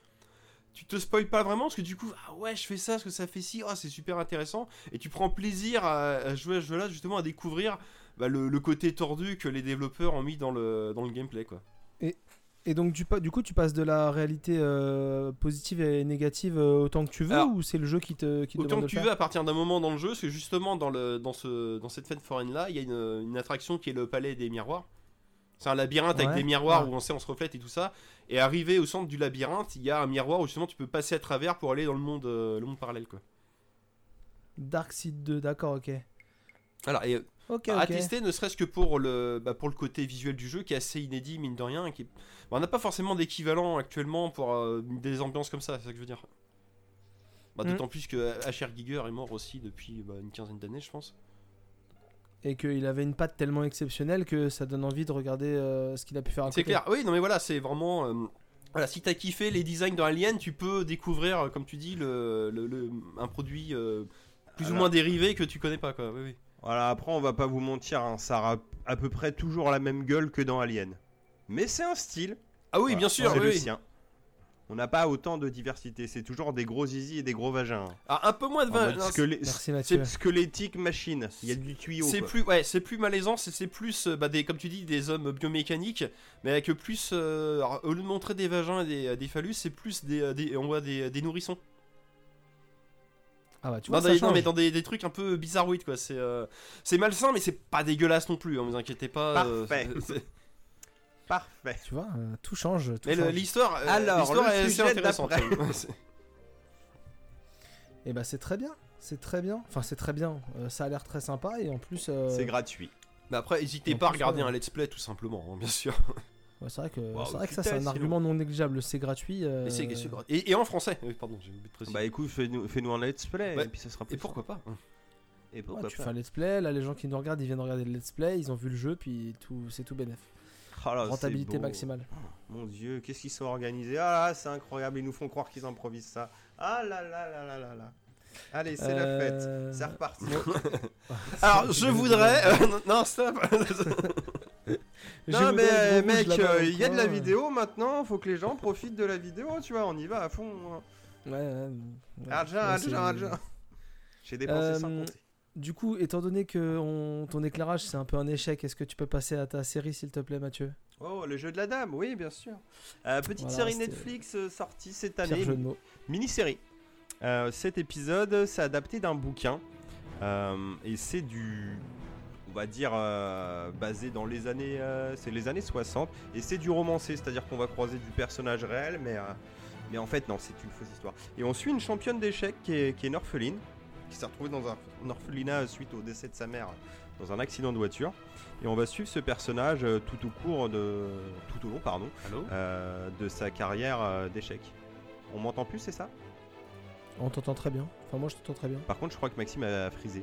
Tu te spoil pas vraiment parce que du coup, ah ouais, je fais ça, parce que ça fait ci, ah, c'est super intéressant. Et tu prends plaisir à, jouer à ce jeu-là, justement, à découvrir bah, le, le côté tordu que les développeurs ont mis dans le, dans le gameplay, quoi. Et donc du, du coup tu passes de la réalité euh, positive et négative euh, autant que tu veux Alors, ou c'est le jeu qui te, qui te Autant que tu veux à partir d'un moment dans le jeu, parce que justement dans, le, dans, ce, dans cette fête foraine là, il y a une, une attraction qui est le palais des miroirs. C'est un labyrinthe avec des miroirs où on sait on se reflète et tout ça. Et arrivé au centre du labyrinthe, il y a un miroir où justement tu peux passer à travers pour aller dans le monde, euh, le monde parallèle quoi. Dark Side 2, d'accord, ok. Alors, et, Ok, à tester ne serait-ce que pour le, bah, pour le côté visuel du jeu qui est assez inédit mine de rien. et Qui... bah, on n'a pas forcément d'équivalent actuellement pour euh, des ambiances comme ça, c'est ça que je veux dire. Bah, Mm. D'autant plus que HR Giger est mort aussi depuis une quinzaine d'années je pense. Et qu'il avait une patte tellement exceptionnelle que ça donne envie de regarder euh, ce qu'il a pu faire à C'est clair. Oui, non mais voilà, c'est vraiment. euh, voilà, si t'as kiffé les designs dans Alien, tu peux découvrir, comme tu dis, le, le- le- un produit plus ou moins dérivé que tu connais pas, quoi. Oui, oui. Voilà, après, on va pas vous mentir, hein, ça a à peu près toujours la même gueule que dans Alien. Mais c'est un style. Ah oui, Voilà, bien sûr. C'est oui, le oui. sien. On n'a pas autant de diversité, c'est toujours des gros zizi et des gros vagins. hein. Ah, un peu moins de En vingt- mode non, squelé- Merci Mathieu. c'est squelettique machine. Il y a du tuyau. C'est quoi. plus, ouais, c'est plus malaisant, c'est c'est plus, euh, bah, des, comme tu dis, des hommes biomécaniques, mais avec plus, euh, alors, au lieu de montrer des vagins et des, des phallus, c'est plus des, euh, des- on voit des, des nourrissons. Ah bah tu Non, vois, dans, ça non, mais dans des, des trucs un peu bizarroïdes, quoi. C'est, euh, c'est malsain, mais c'est pas dégueulasse non plus. Hein, vous inquiétez pas. euh, Parfait. Parfait. Tu vois, euh, tout change. Tout Mais l'histoire, euh, Alors, l'histoire est intéressante. Et bah c'est très bien. C'est très bien. Enfin c'est très bien. Euh, ça a l'air très sympa et en plus. euh, C'est gratuit. Mais après, n'hésitez pas à regarder ouais. un let's play tout simplement, hein, bien sûr. Ouais, c'est vrai que, Wow, c'est vrai que ça c'est un argument non négligeable. C'est gratuit. euh, Et, c'est- et c'est gra- et- et en français, Oui, pardon, j'ai oublié de préciser. Bah écoute, fais-nous fais-nous un let's play Ouais. et puis ça sera et plus. pourquoi pas. Et ouais, pourquoi tu pas. fais un let's play. Là les gens qui nous regardent ils viennent de regarder le let's play. Ils ont vu le jeu puis tout c'est tout bénef. Oh là, Rentabilité maximale. Mon dieu, qu'est-ce qu'ils sont organisés Ah là, c'est incroyable, ils nous font croire qu'ils improvisent ça. Ah là là là là là là. Allez, c'est la Euh, fête. C'est reparti. Alors, je voudrais. euh, non, stop non mais mec, euh, il y a de la coin. vidéo maintenant, faut que les gens profitent de la vidéo, tu vois, on y va à fond. hein. Ouais, ouais. Argent, argent, argent. J'ai dépensé sans Euh, compter. Du coup, étant donné que on- ton éclairage c'est un peu un échec, est-ce que tu peux passer à ta série s'il te plaît, Mathieu? Oh, le jeu de la dame, oui, bien sûr. Euh, petite Voilà, série Netflix euh, sortie cette année, jeu de mots. mini-série. Euh, cet épisode, c'est adapté d'un bouquin. Euh, et c'est du. On va dire. euh, basé dans les années. euh, c'est les années 60. Et c'est du romancé, c'est-à-dire qu'on va croiser du personnage réel, mais. euh, mais en fait, non, c'est une fausse histoire. Et on suit une championne d'échecs qui est, qui est une orpheline, qui s'est retrouvée dans un, un orphelinat suite au décès de sa mère dans un accident de voiture. Et on va suivre ce personnage tout au cours de. tout au long, pardon, Allô euh, de sa carrière d'échecs. On m'entend plus, c'est ça? On t'entend très bien. Enfin, moi, je t'entends très bien. Par contre, je crois que Maxime a frisé.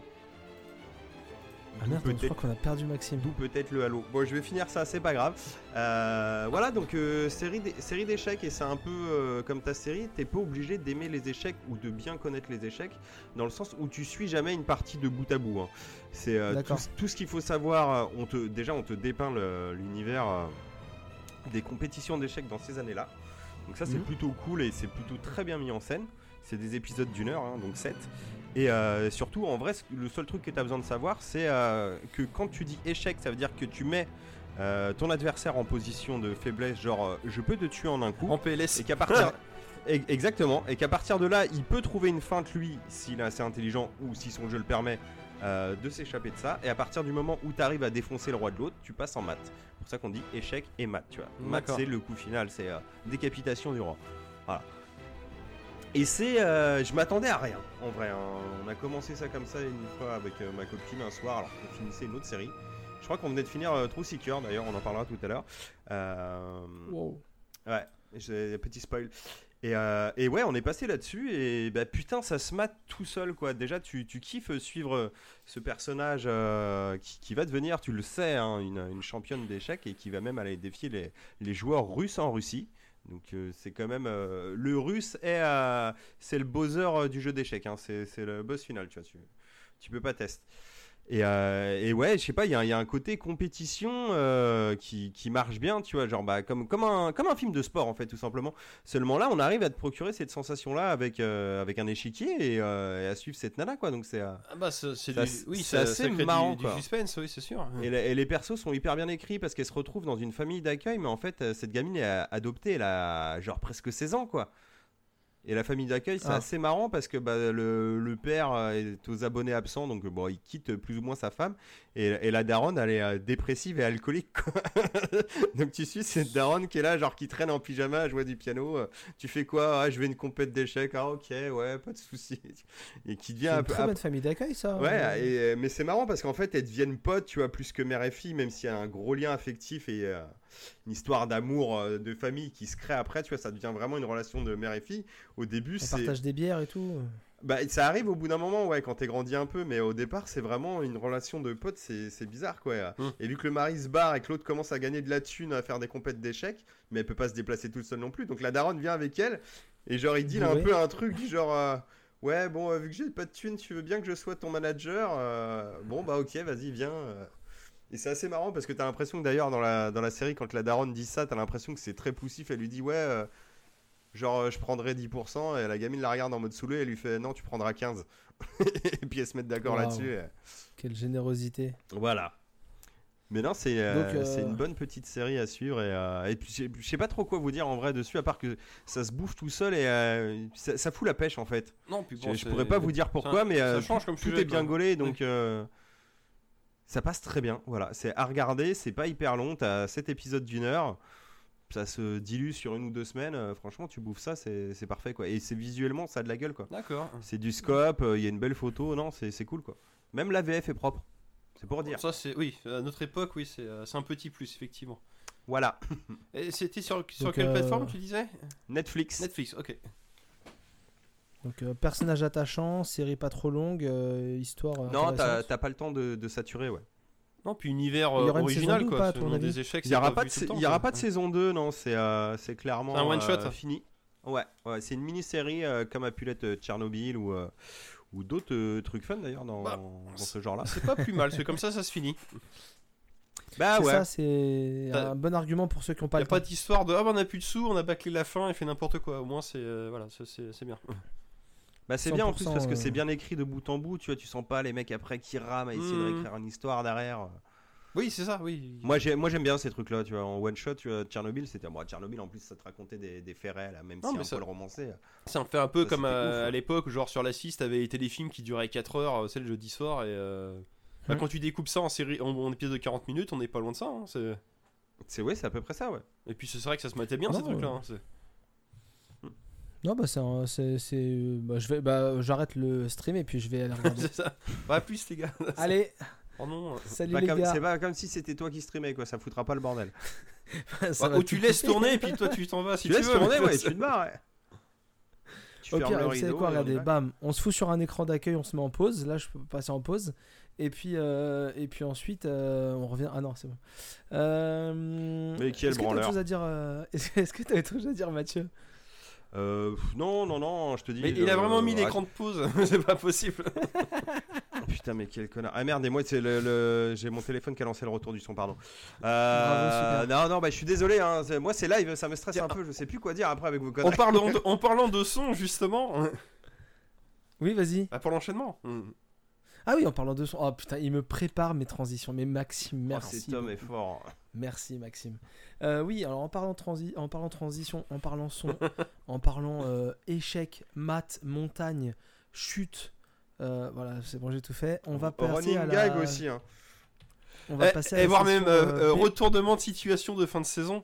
Ah merde, je peut-être- crois qu'on a perdu Maxime. D'où peut-être le halo. Bon, je vais finir ça, c'est pas grave. Euh, voilà, donc euh, série d'é- série d'échecs, et c'est un peu euh, comme ta série, t'es pas obligé d'aimer les échecs ou de bien connaître les échecs, dans le sens où tu suis jamais une partie de bout à bout. hein. C'est tout, ce- tout ce qu'il faut savoir. On te, déjà, on te dépeint l'univers des compétitions d'échecs dans ces années-là. Donc ça, c'est Mhm. plutôt cool et c'est plutôt très bien mis en scène. C'est des épisodes d'une heure, hein, donc 7. Et euh, surtout, en vrai, le seul truc que tu as besoin de savoir, c'est euh, que quand tu dis échec, ça veut dire que tu mets euh, ton adversaire en position de faiblesse, genre je peux te tuer en un coup. En PLS. Et qu'à partir. Exactement, et qu'à partir de là, il peut trouver une feinte, lui, s'il est assez intelligent ou si son jeu le permet, euh, de s'échapper de ça. Et à partir du moment où tu arrives à défoncer le roi de l'autre, tu passes en mat. C'est pour ça qu'on dit échec et mat, tu vois. Mat, c'est le coup final, c'est euh, décapitation du roi. Voilà. Et c'est. euh, je m'attendais à rien, en vrai. hein. On a commencé ça comme ça une fois avec euh, ma copine un soir, alors qu'on finissait une autre série. Je crois qu'on venait de finir euh, True Seeker, d'ailleurs, on en parlera tout à l'heure. Euh, Wow. Ouais, j'ai un petit spoil. Et, et ouais, on est passé là-dessus et bah putain, ça se mate tout seul quoi. Déjà, tu, tu kiffes suivre ce personnage qui, qui va devenir, tu le sais, hein, une, une championne d'échecs et qui va même aller défier les, les joueurs russes en Russie. Donc euh, c'est quand même le russe est euh, c'est le bowser euh, du jeu d'échecs. hein. C'est c'est le boss final, tu vois. Tu, tu peux pas tester. Et, euh, et ouais, je sais pas, il y, a un- il y a un côté compétition euh, qui, qui marche bien, tu vois, genre bah, comme, comme, un, comme un film de sport en fait, tout simplement. Seulement là, on arrive à te procurer cette sensation-là avec, euh, avec un échiquier et, et à suivre cette nana, quoi. Donc c'est. Ah bah oui, assez du- marrant, du, quoi. suspense, oui, c'est sûr. et, la- et les persos sont hyper bien écrits parce qu'elle se retrouve dans une famille d'accueil, mais en fait, cette gamine est adoptée, elle a genre presque 16 ans, quoi. Et la famille d'accueil, c'est Ah. assez marrant parce que bah, le, le père euh, est aux abonnés absents, donc bon, il quitte plus ou moins sa femme. Et, et la daronne, elle est euh, dépressive et alcoolique. quoi. donc tu suis cette daronne qui est là, genre qui traîne en pyjama à jouer du piano. euh, tu fais quoi? Ah, Je vais une compète d'échecs. Ah, ok, ouais, pas de souci. Et qui devient un peu. très bonne famille d'accueil, ça. Ouais, et, euh, mais c'est marrant parce qu'en fait, elles deviennent potes, tu vois, plus que mère et fille, même s'il y a un gros lien affectif et euh, une histoire d'amour euh, de famille qui se crée après, tu vois, ça devient vraiment une relation de mère et fille. Au début, c'est. partage des bières et tout. Bah, ça arrive au bout d'un moment, ouais, quand t'es grandi un peu, mais au départ, c'est vraiment une relation de potes, c'est c'est bizarre, quoi. Mm. Et vu que le mari se barre et que l'autre commence à gagner de la thune, à faire des compètes d'échecs, mais elle peut pas se déplacer toute seule non plus, donc la daronne vient avec elle, et genre, il dit un peu un truc, genre. euh, Ouais, bon, euh, vu que j'ai pas de thune, tu veux bien que je sois ton manager Euh, Bon, bah ok, vas-y, viens. euh. Et c'est assez marrant parce que t'as l'impression que d'ailleurs, dans la, dans la série, quand la daronne dit ça, t'as l'impression que c'est très poussif. Elle lui dit, ouais, euh, genre, euh, je prendrai 10%. Et la gamine la regarde en mode saoulé. Elle lui fait, non, tu prendras 15. et puis elles se mettent d'accord Wow. là-dessus. et- Quelle générosité. Voilà. Mais non, c'est euh, euh, c'est une bonne petite série à suivre. Et, euh, et puis, je sais pas trop quoi vous dire en vrai dessus, à part que ça se bouffe tout seul et euh, ça, ça fout la pêche en fait. Non, puis Je, bon, je c'est- pourrais pas vous dire pourquoi, mais ça euh, change tout, comme tout sujet, est bien gaulé, donc euh, ça passe très bien. Voilà, c'est à regarder, c'est pas hyper long. T'as 7 épisodes d'une heure, ça se dilue sur une ou deux semaines. euh, franchement, tu bouffes ça, c'est c'est parfait quoi. Et c'est visuellement, ça a de la gueule quoi. D'accord. C'est du scope, euh, il y a une belle photo, non, c'est c'est cool quoi. Même la VF est propre. C'est pour dire. Ça, c'est oui, à notre époque, oui, c'est euh, c'est un petit plus, effectivement. Voilà, Et c'était sur, sur Donc, quelle euh, plateforme, tu disais? Netflix. Netflix, ok. Donc, euh, personnage attachant, série pas trop longue, euh, histoire. euh, Non, t'as pas le temps de, de saturer, ouais. Non, puis univers Il y aura une original, quoi. pas, des échecs, Il n'y aura, pas de, le temps, y aura pas de saison 2, non, c'est euh, c'est clairement C'est un one shot. euh, fini. Ouais, ouais c'est une mini-série euh, comme a pu l'être Tchernobyl ou, euh, ou d'autres euh, trucs fun d'ailleurs dans, Bah, dans ce genre-là. C'est pas plus mal, c'est comme ça, ça se finit. Bah C'est ouais, ça, c'est T'as- un bon argument pour ceux qui n'ont pas Il le a pas temps. d'histoire de ah bah on a plus de sous, on a bâclé la fin et fait n'importe quoi. Au moins c'est euh, voilà, c'est bien. Bah, c'est bien en plus 100%, parce que euh, c'est bien écrit de bout en bout, tu vois, tu sens pas les mecs après qui rament à essayer de Mhm. réécrire une histoire derrière. Oui, c'est ça, oui. Moi, j'ai- moi, j'aime bien ces trucs-là, tu vois. En one shot, tu vois, Tchernobyl, c'était. Moi, Tchernobyl, en plus, ça te racontait des, des faits réels, hein, même Non, si mais un peu le romancé. Ça en fait un peu Ça, comme à, ouf, ouais. à l'époque, genre sur la 6, t'avais les téléfilms qui duraient 4 heures, euh, c'est le jeudi soir, et euh, bah, Mhm. quand tu découpes ça en série, en, en épisode de 40 minutes, on n'est pas loin de ça. hein, c'est- C'est ouais, c'est à peu près ça, ouais. et puis c'est vrai que ça se matait bien Non, ces trucs-là. ouais. hein, c'est- Non, bah, c'est. un- c'est, c'est- euh, bah, je vais, bah, j'arrête le stream et puis je vais aller regarder. c'est ça. Bah, plus, les gars. Allez, Oh non. salut Pas les comme- gars. C'est pas comme si c'était toi qui streamais, quoi. Ça foutra pas le bordel. Ça Bah, va ou tu tout laisses tourner, et puis toi tu t'en vas si tu tu laisses veux. tourner, ouais, tu te barres, ouais. Tu Au fermes pire, le vous savez rideau quoi, et on y regardez, va. bam, on se fout sur un écran d'accueil, on se met en pause. Là, je peux passer en pause. Et puis, euh, et puis ensuite, euh, on revient. Ah non, c'est bon. Euh, Mais qui est le est-ce que t'as autre branleur chose à dire euh, Est-ce est-ce que t'as autre chose à dire, Mathieu? Euh, non, non, non, je te dis. Mais il a euh, vraiment mis ah, l'écran de pause, c'est pas possible. Putain, mais quel connard. Ah merde, et moi, c'est le, le- j'ai mon téléphone qui a lancé le retour du son, pardon. Euh, non, non, bah je suis désolé, hein. c'est- moi c'est live, ça me stresse Tiens. un peu, je sais plus quoi dire après avec vos En conneries. parlant, de, en parlant de son, justement, Oui, vas-y. bah, pour l'enchaînement. Hmm. Ah oui, en parlant de son. Oh putain, il me prépare mes transitions. Mais Maxime, Oh, merci. cet homme est fort. Merci Maxime. Euh, oui, alors en parlant, transi en parlant transition, en parlant son, en parlant euh, échec, maths, montagne, chute, euh, voilà, c'est bon, j'ai tout fait. On va passer Running à la... gag aussi, hein. On va Et, passer à et la voire même B. retournement de situation de fin de saison.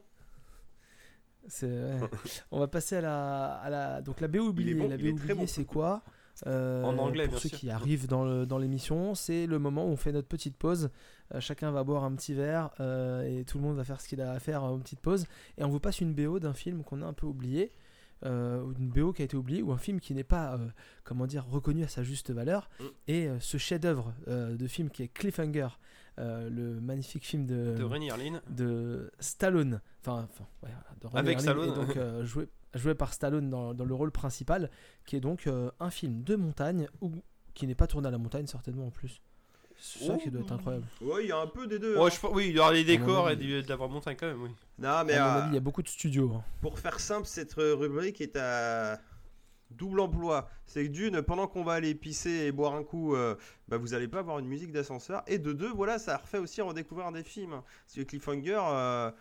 On va passer à la, à la donc la est oubliée. bon, la très oubliée, bon. c'est quoi? Euh, En anglais, Pour bien ceux sûr. qui arrivent dans l'émission, c'est le moment où on fait notre petite pause. Euh, chacun va boire un petit verre euh, et tout le monde va faire ce qu'il a à faire en petite pause. Et on vous passe une BO d'un film qu'on a un peu oublié. ou une BO qui a été oubliée ou un film qui n'est pas comment dire reconnu à sa juste valeur Mm. et ce chef-d'œuvre de film qui est Cliffhanger le magnifique film de, De de Stallone, enfin, ouais, de Avec Stallone. donc joué, joué par Stallone dans, dans le rôle principal, qui est donc euh, un film de montagne ou qui n'est pas tourné à la montagne certainement en plus. C'est ça qui doit être incroyable. Ouais, il y a un peu des deux. Ouais, hein. je oui, il y aura les décors et avis. vraie montagne quand même, oui. Non, mais à mon euh, avis, il y a beaucoup de studios. hein. pour faire simple, cette rubrique est à double emploi. C'est que d'une, pendant qu'on va aller pisser et boire un coup, euh, bah, vous allez pas avoir une musique d'ascenseur. Et de deux, voilà, ça refait aussi redécouvrir des films. Parce que Cliffhanger, euh,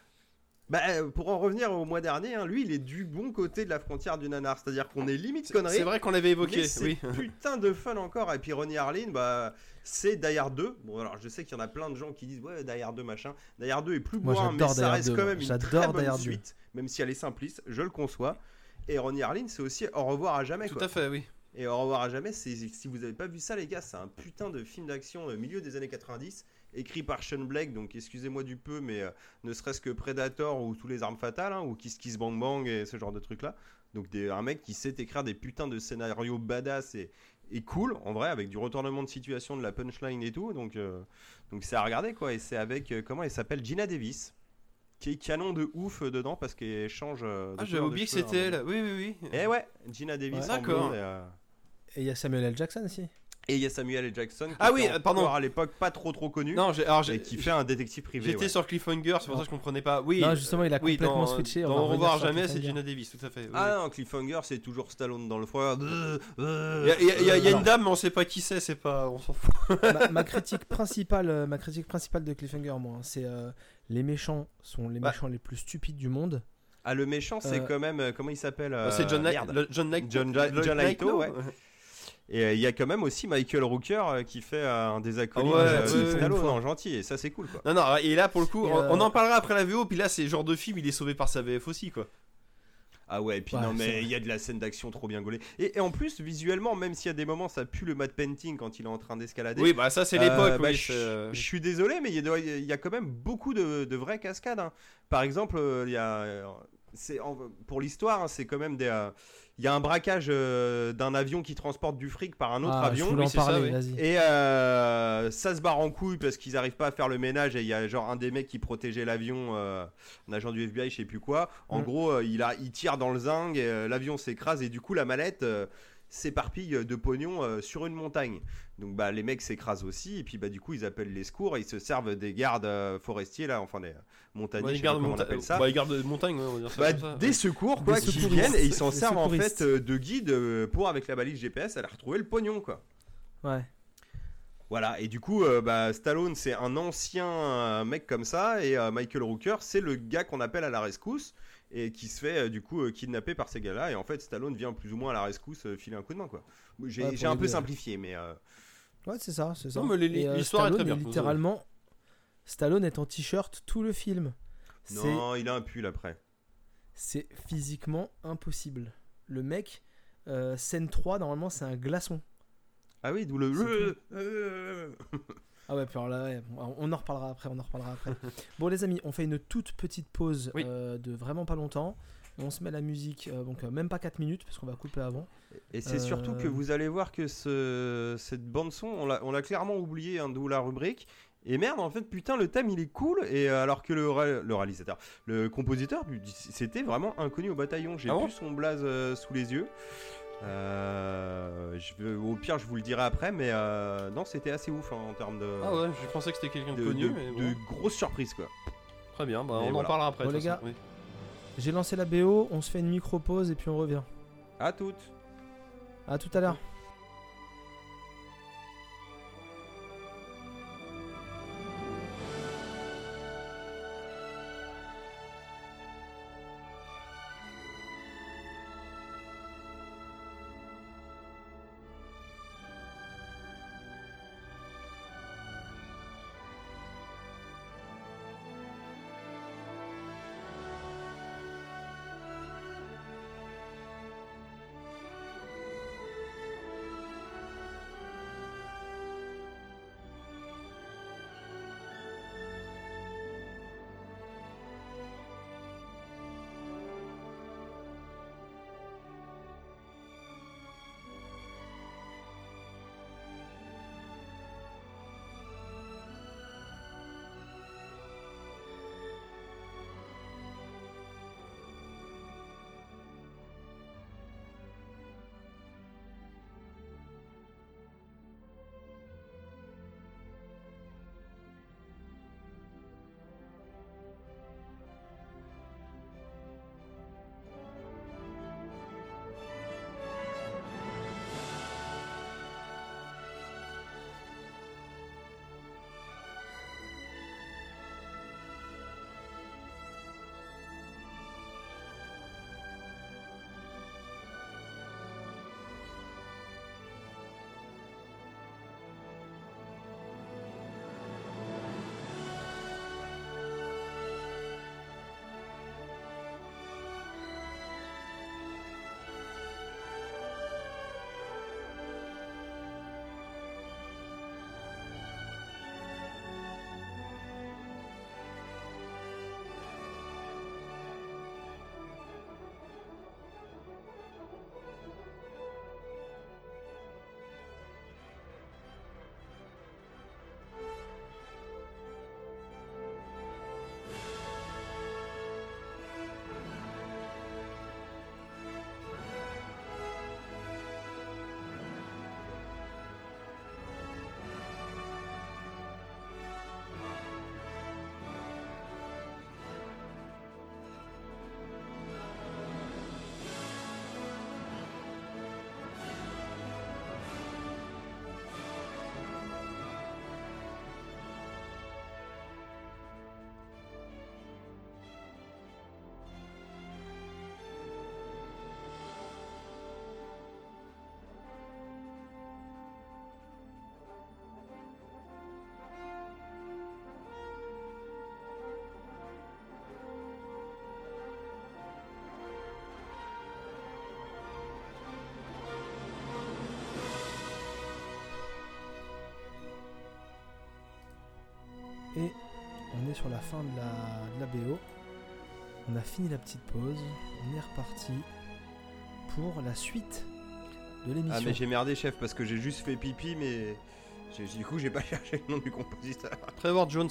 bah, euh, pour en revenir au mois dernier, hein, lui, il est du bon côté de la frontière du nanar. C'est-à-dire qu'on est limite connerie. C'est vrai qu'on l'avait évoqué, oui. putain de fun encore. Et puis Ronnie Harlin, bah, c'est Die Hard 2. Bon, alors je sais qu'il y en a plein de gens qui disent ouais, Die Hard 2 machin. Die Hard 2 est plus Moi, bourrin, mais ça reste 2, quand même une très bonne Hard 2. suite, même si elle est simpliste, je le conçois. Et Ronnie Harlin, c'est aussi au revoir à jamais. Tout quoi. à fait, oui. Et au revoir à jamais, c'est si vous avez pas vu ça, les gars, c'est un putain de film d'action au milieu des années 90, écrit par Sean Blake. Donc excusez-moi du peu, mais euh, ne serait-ce que Predator ou tous les armes fatales, hein, ou Kiss Kiss Bang Bang et ce genre de trucs là. Donc des, un mec qui sait écrire des putains de scénarios badass et, et cool, en vrai, avec du retournement de situation, de la punchline et tout. Donc euh, donc c'est à regarder quoi. Et c'est avec euh, comment elle s'appelle? Gina Davis, qui est canon de ouf dedans parce qu'elle change. euh, de Ah, j'avais oublié que cheveux, c'était hein. elle. Oui, oui, oui. Et ouais, Gina Davis Ouais. D'accord. euh, Et il y a Samuel L. Jackson aussi. Et il y a Samuel L. Jackson qui Ah oui, euh, pardon. encore à l'époque pas trop trop connu Non, j'ai- alors et qui fait un détective privé. J'étais ouais. sur Cliffhanger, c'est pour ça que je comprenais pas. Oui, Non, justement, il a oui, complètement dans, switché, on va revoir jamais, c'est. Gina Davis, tout à fait. oui. Ah non, Cliffhanger c'est toujours Stallone dans le froid. Il y a, il y a- il y a- il y a Alors- une dame, mais on sait pas qui c'est, c'est pas. On s'en fout. ma, ma critique principale, euh, ma critique principale de Cliffhanger, moi, hein, c'est euh, les méchants sont les Bah. méchants les plus stupides du monde. Ah le méchant c'est Euh, quand même euh, comment il s'appelle euh, c'est John, John Knight. John- le- John Knight, Leito, non ouais. Et euh, il y a quand même aussi Michael Rooker euh, qui fait euh, un des acolytes Ah euh, de gentil et ça c'est cool quoi. Non, non, et là pour le coup, on, euh, on en parlera après la VO, puis là c'est le genre de film, il est sauvé par sa VF aussi, quoi. Ah ouais, et puis Ouais, non, mais il y a de la scène d'action trop bien gaulée. Et, et en plus, visuellement, même s'il y a des moments, ça pue le matte painting quand il est en train d'escalader. Oui, bah ça c'est Euh, l'époque, bah, oui. je, euh, suis désolé, mais il y, a, il y a quand même beaucoup de, de vraies cascades. hein. Par exemple, euh, il y a. c'est en- pour l'histoire, hein, c'est quand même des. euh, Il y a un braquage euh, d'un avion qui transporte du fric par un autre Ah, avion. je voulais oui, en c'est ça, parler, oui. vas-y. Et euh, ça se barre en couille parce qu'ils arrivent pas à faire le ménage et il y a genre un des mecs qui protégeait l'avion, euh, un agent du FBI, je sais plus quoi. En Mm. gros, euh, il, a, il tire dans le zinc, et, euh, l'avion s'écrase et du coup la mallette euh, s'éparpille de pognon euh, sur une montagne. Donc bah les mecs s'écrasent aussi et puis bah du coup ils appellent les secours et ils se servent des gardes euh, forestiers là, enfin des euh, montagniers, ouais, les gardes on appelle ça. bah, les gardes de montagne, ouais, on va dire ça Bah, comme ça, des ouais. secours quoi qui viennent et ils s'en servent en fait euh, de guide euh, pour avec la balise GPS aller retrouver le pognon quoi. Ouais. Voilà, et du coup, euh, bah, Stallone, c'est un ancien euh, mec comme ça, et euh, Michael Rooker, c'est le gars qu'on appelle à la rescousse, et qui se fait, euh, du coup, euh, kidnapper par ces gars-là, et en fait, Stallone vient plus ou moins à la rescousse euh, filer un coup de main, quoi. J'ai Ouais, un peu simplifié, mais... euh, Ouais, c'est ça, c'est ça. Non, mais euh, l'histoire est très Stallone bien. littéralement, Stallone est en t-shirt tout le film. Non, il a un pull après. c'est physiquement impossible. Le mec, euh, scène 3, normalement, c'est un glaçon. Ah oui, d'où le... Ah ouais, puis alors là, ouais, on en reparlera après, on en reparlera après. bon les amis, on fait une toute petite pause Oui. euh, de vraiment pas longtemps. On se met la musique, euh, donc euh, même pas 4 minutes, parce qu'on va couper avant. Et c'est surtout que vous allez voir que ce, cette bande-son, on l'a clairement oublié, hein, d'où la rubrique. Et merde, en fait, putain, le thème il est cool. Et alors que le, ré- le réalisateur, le compositeur, c'était vraiment inconnu au bataillon. J'ai Ah bon plus son blaze sous les yeux. Euh, je veux- au pire, je vous le dirai après, mais euh, non, c'était assez ouf hein, en termes de, Ah ouais, je pensais que c'était quelqu'un de, de, connu, de- mais de grosses surprises quoi. Très bien, bah, on en parlera après. Bon, les gars. oui. J'ai lancé la BO, on se fait une micro-pause et puis on revient. À toutes. À tout à l'heure. Et on est sur la fin de la, de la BO. On a fini la petite pause. On est reparti pour la suite de l'émission. Ah mais j'ai merdé chef parce que j'ai juste fait pipi mais j'ai- du coup j'ai pas cherché le nom du compositeur. Trevor Jones.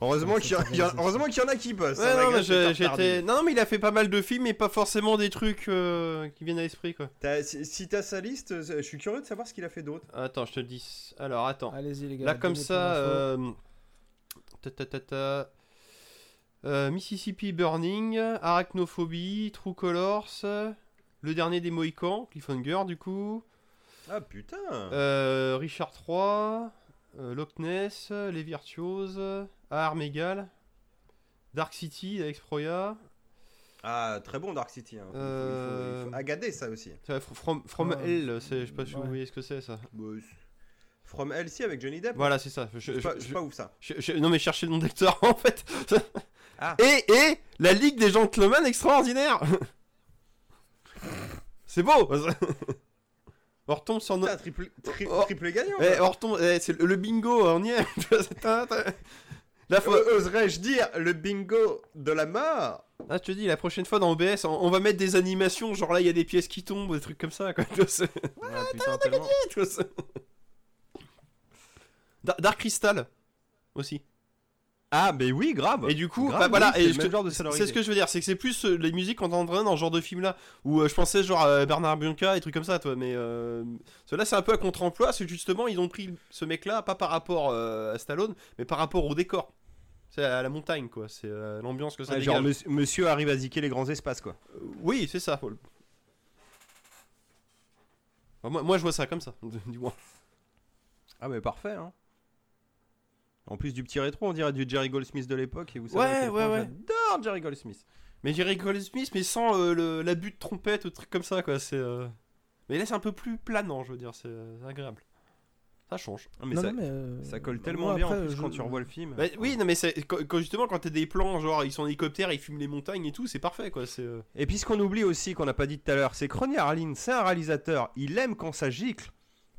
Heureusement qu'il y, en- y y a qui bossent. Ouais, hein, non, mais. Non, il a fait pas mal de films, mais pas forcément des trucs euh, qui viennent à l'esprit, quoi. Si t'as sa liste, euh, je suis curieux de savoir ce qu'il a fait d'autre. Attends, je te le dis. Alors, attends. Allez-y les gars. Là, comme ça. euh, ta, ta, ta, ta. Euh, Mississippi Burning, Arachnophobie, True Colors, le dernier des Mohicans, Cliffhanger, du coup. Ah putain Euh, Richard III, euh, Loch Ness, Les Virtuoses, égales, Dark City avec Proya, Ah, très bon Dark City. Hein. Il faut- il faut- Euh, il faut agader ça aussi. From, From Ouais. Hell, je sais pas si vous voyez ce que c'est ça. Bah, c'est- From LC avec Johnny Depp Voilà, c'est ça. Je- je- pas, je- pas ouf ça. je- je- non mais cherchez le nom d'acteur en fait. Ah. Et, et la Ligue des Gentlemen extraordinaire. c'est beau. On retombe sur triple, tri- Oh. triple gagnant. Eh, on retombe... eh, c'est le le bingo, on y est. T'as- t'as- La fois... Euh, Oserais-je dire le bingo de la mort? Ah, je te dis, la prochaine fois dans OBS, on, on va mettre des animations, genre là, il y a des pièces qui tombent, des trucs comme ça, quoi. Tu vois, c'est- Ah, putain, vois, c'est- Da- Dark Crystal, aussi. Ah, mais oui, grave. Et du coup, Grave, bah, voilà, oui, c'est et ce que je veux dire, c'est que c'est plus euh, les musiques qu'on entendrait dans ce genre de film-là, où euh, je pensais genre Bernard Bianca et trucs comme ça, toi, mais euh, cela c'est un peu à contre-emploi, c'est justement ils ont pris ce mec-là, pas par rapport à Stallone, mais par rapport au décor. C'est à la montagne, quoi, c'est l'ambiance que ça Ouais, dégage. genre, monsieur, monsieur arrive à ziquer les grands espaces, quoi. Oui, c'est ça. moi, moi, je vois ça comme ça, du moins. Ah, mais parfait, hein. En plus du petit rétro, on dirait du Jerry Goldsmith de l'époque. Et vous savez Ouais, ouais, ouais. J'adore Jerry Goldsmith. Mais Jerry Goldsmith, mais sans euh, le- l'abus de trompette ou trucs comme ça, quoi. C'est. euh, Mais là, c'est un peu plus planant, je veux dire, c'est euh, agréable. Ça change. Mais non, ça, non, mais, euh, ça colle tellement moi, bien après, en plus je- quand tu revois le film. Bah, oui, non, mais c'est quand, justement, quand t'as des plans, genre ils sont en hélicoptère, ils filment les montagnes et tout, c'est parfait, quoi. C'est. euh, Et puis ce qu'on oublie aussi, qu'on n'a pas dit tout à l'heure, c'est que Ronnie Harlin, c'est un réalisateur, il aime quand ça gicle.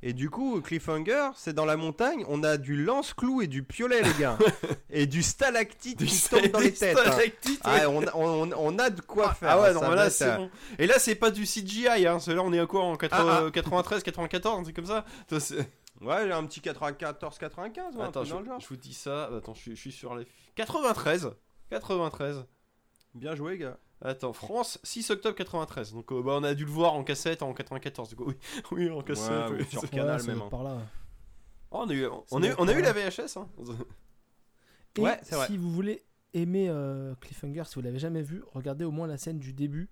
Et du coup, Cliffhanger, c'est dans la montagne, on a du lance-clou et du piolet, les gars. et du stalactite qui tombe dans les têtes. hein. Ah, on, a- on- on a de quoi Ah, faire. ah ouais, non, là être, c'est euh, bon. Et là, c'est pas du CGI, hein. Là, on est à quoi en 80 Ah, ah. 93, 94, un truc comme ça? Ouais, j'ai un petit 94-95, ouais, un Attends, truc je, dans le genre. je vous dis ça. Attends, je, je suis sur les. 93 93 Bien joué, gars. Attends, France, 6 octobre 93. Donc euh, bah, on a dû le voir en cassette en 94. Du coup, oui, oui en cassette. Ouais, oui. ou sur Ouais, Canal même. hein. être par là. Oh, on a eu, on, a, eu- on a eu la. VHS. Hein. Et Ouais, c'est vrai. si vous voulez aimer euh, Cliffhanger, si vous l'avez jamais vu, regardez au moins la scène du début,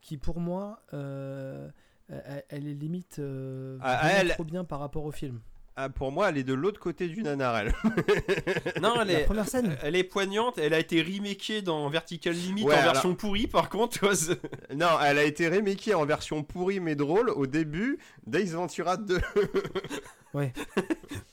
qui pour moi, euh, elle, elle est limite euh, Ah, elle- trop bien par rapport au film. Ah, pour moi, elle est de l'autre côté du nanarelle. non, elle La est, première scène, elle est poignante. Elle a été remakée dans Vertical Limit Ouais, en alors- version pourrie, par contre. non, elle a été remakée en version pourrie mais drôle au début d'Ace Ventura 2. Oui,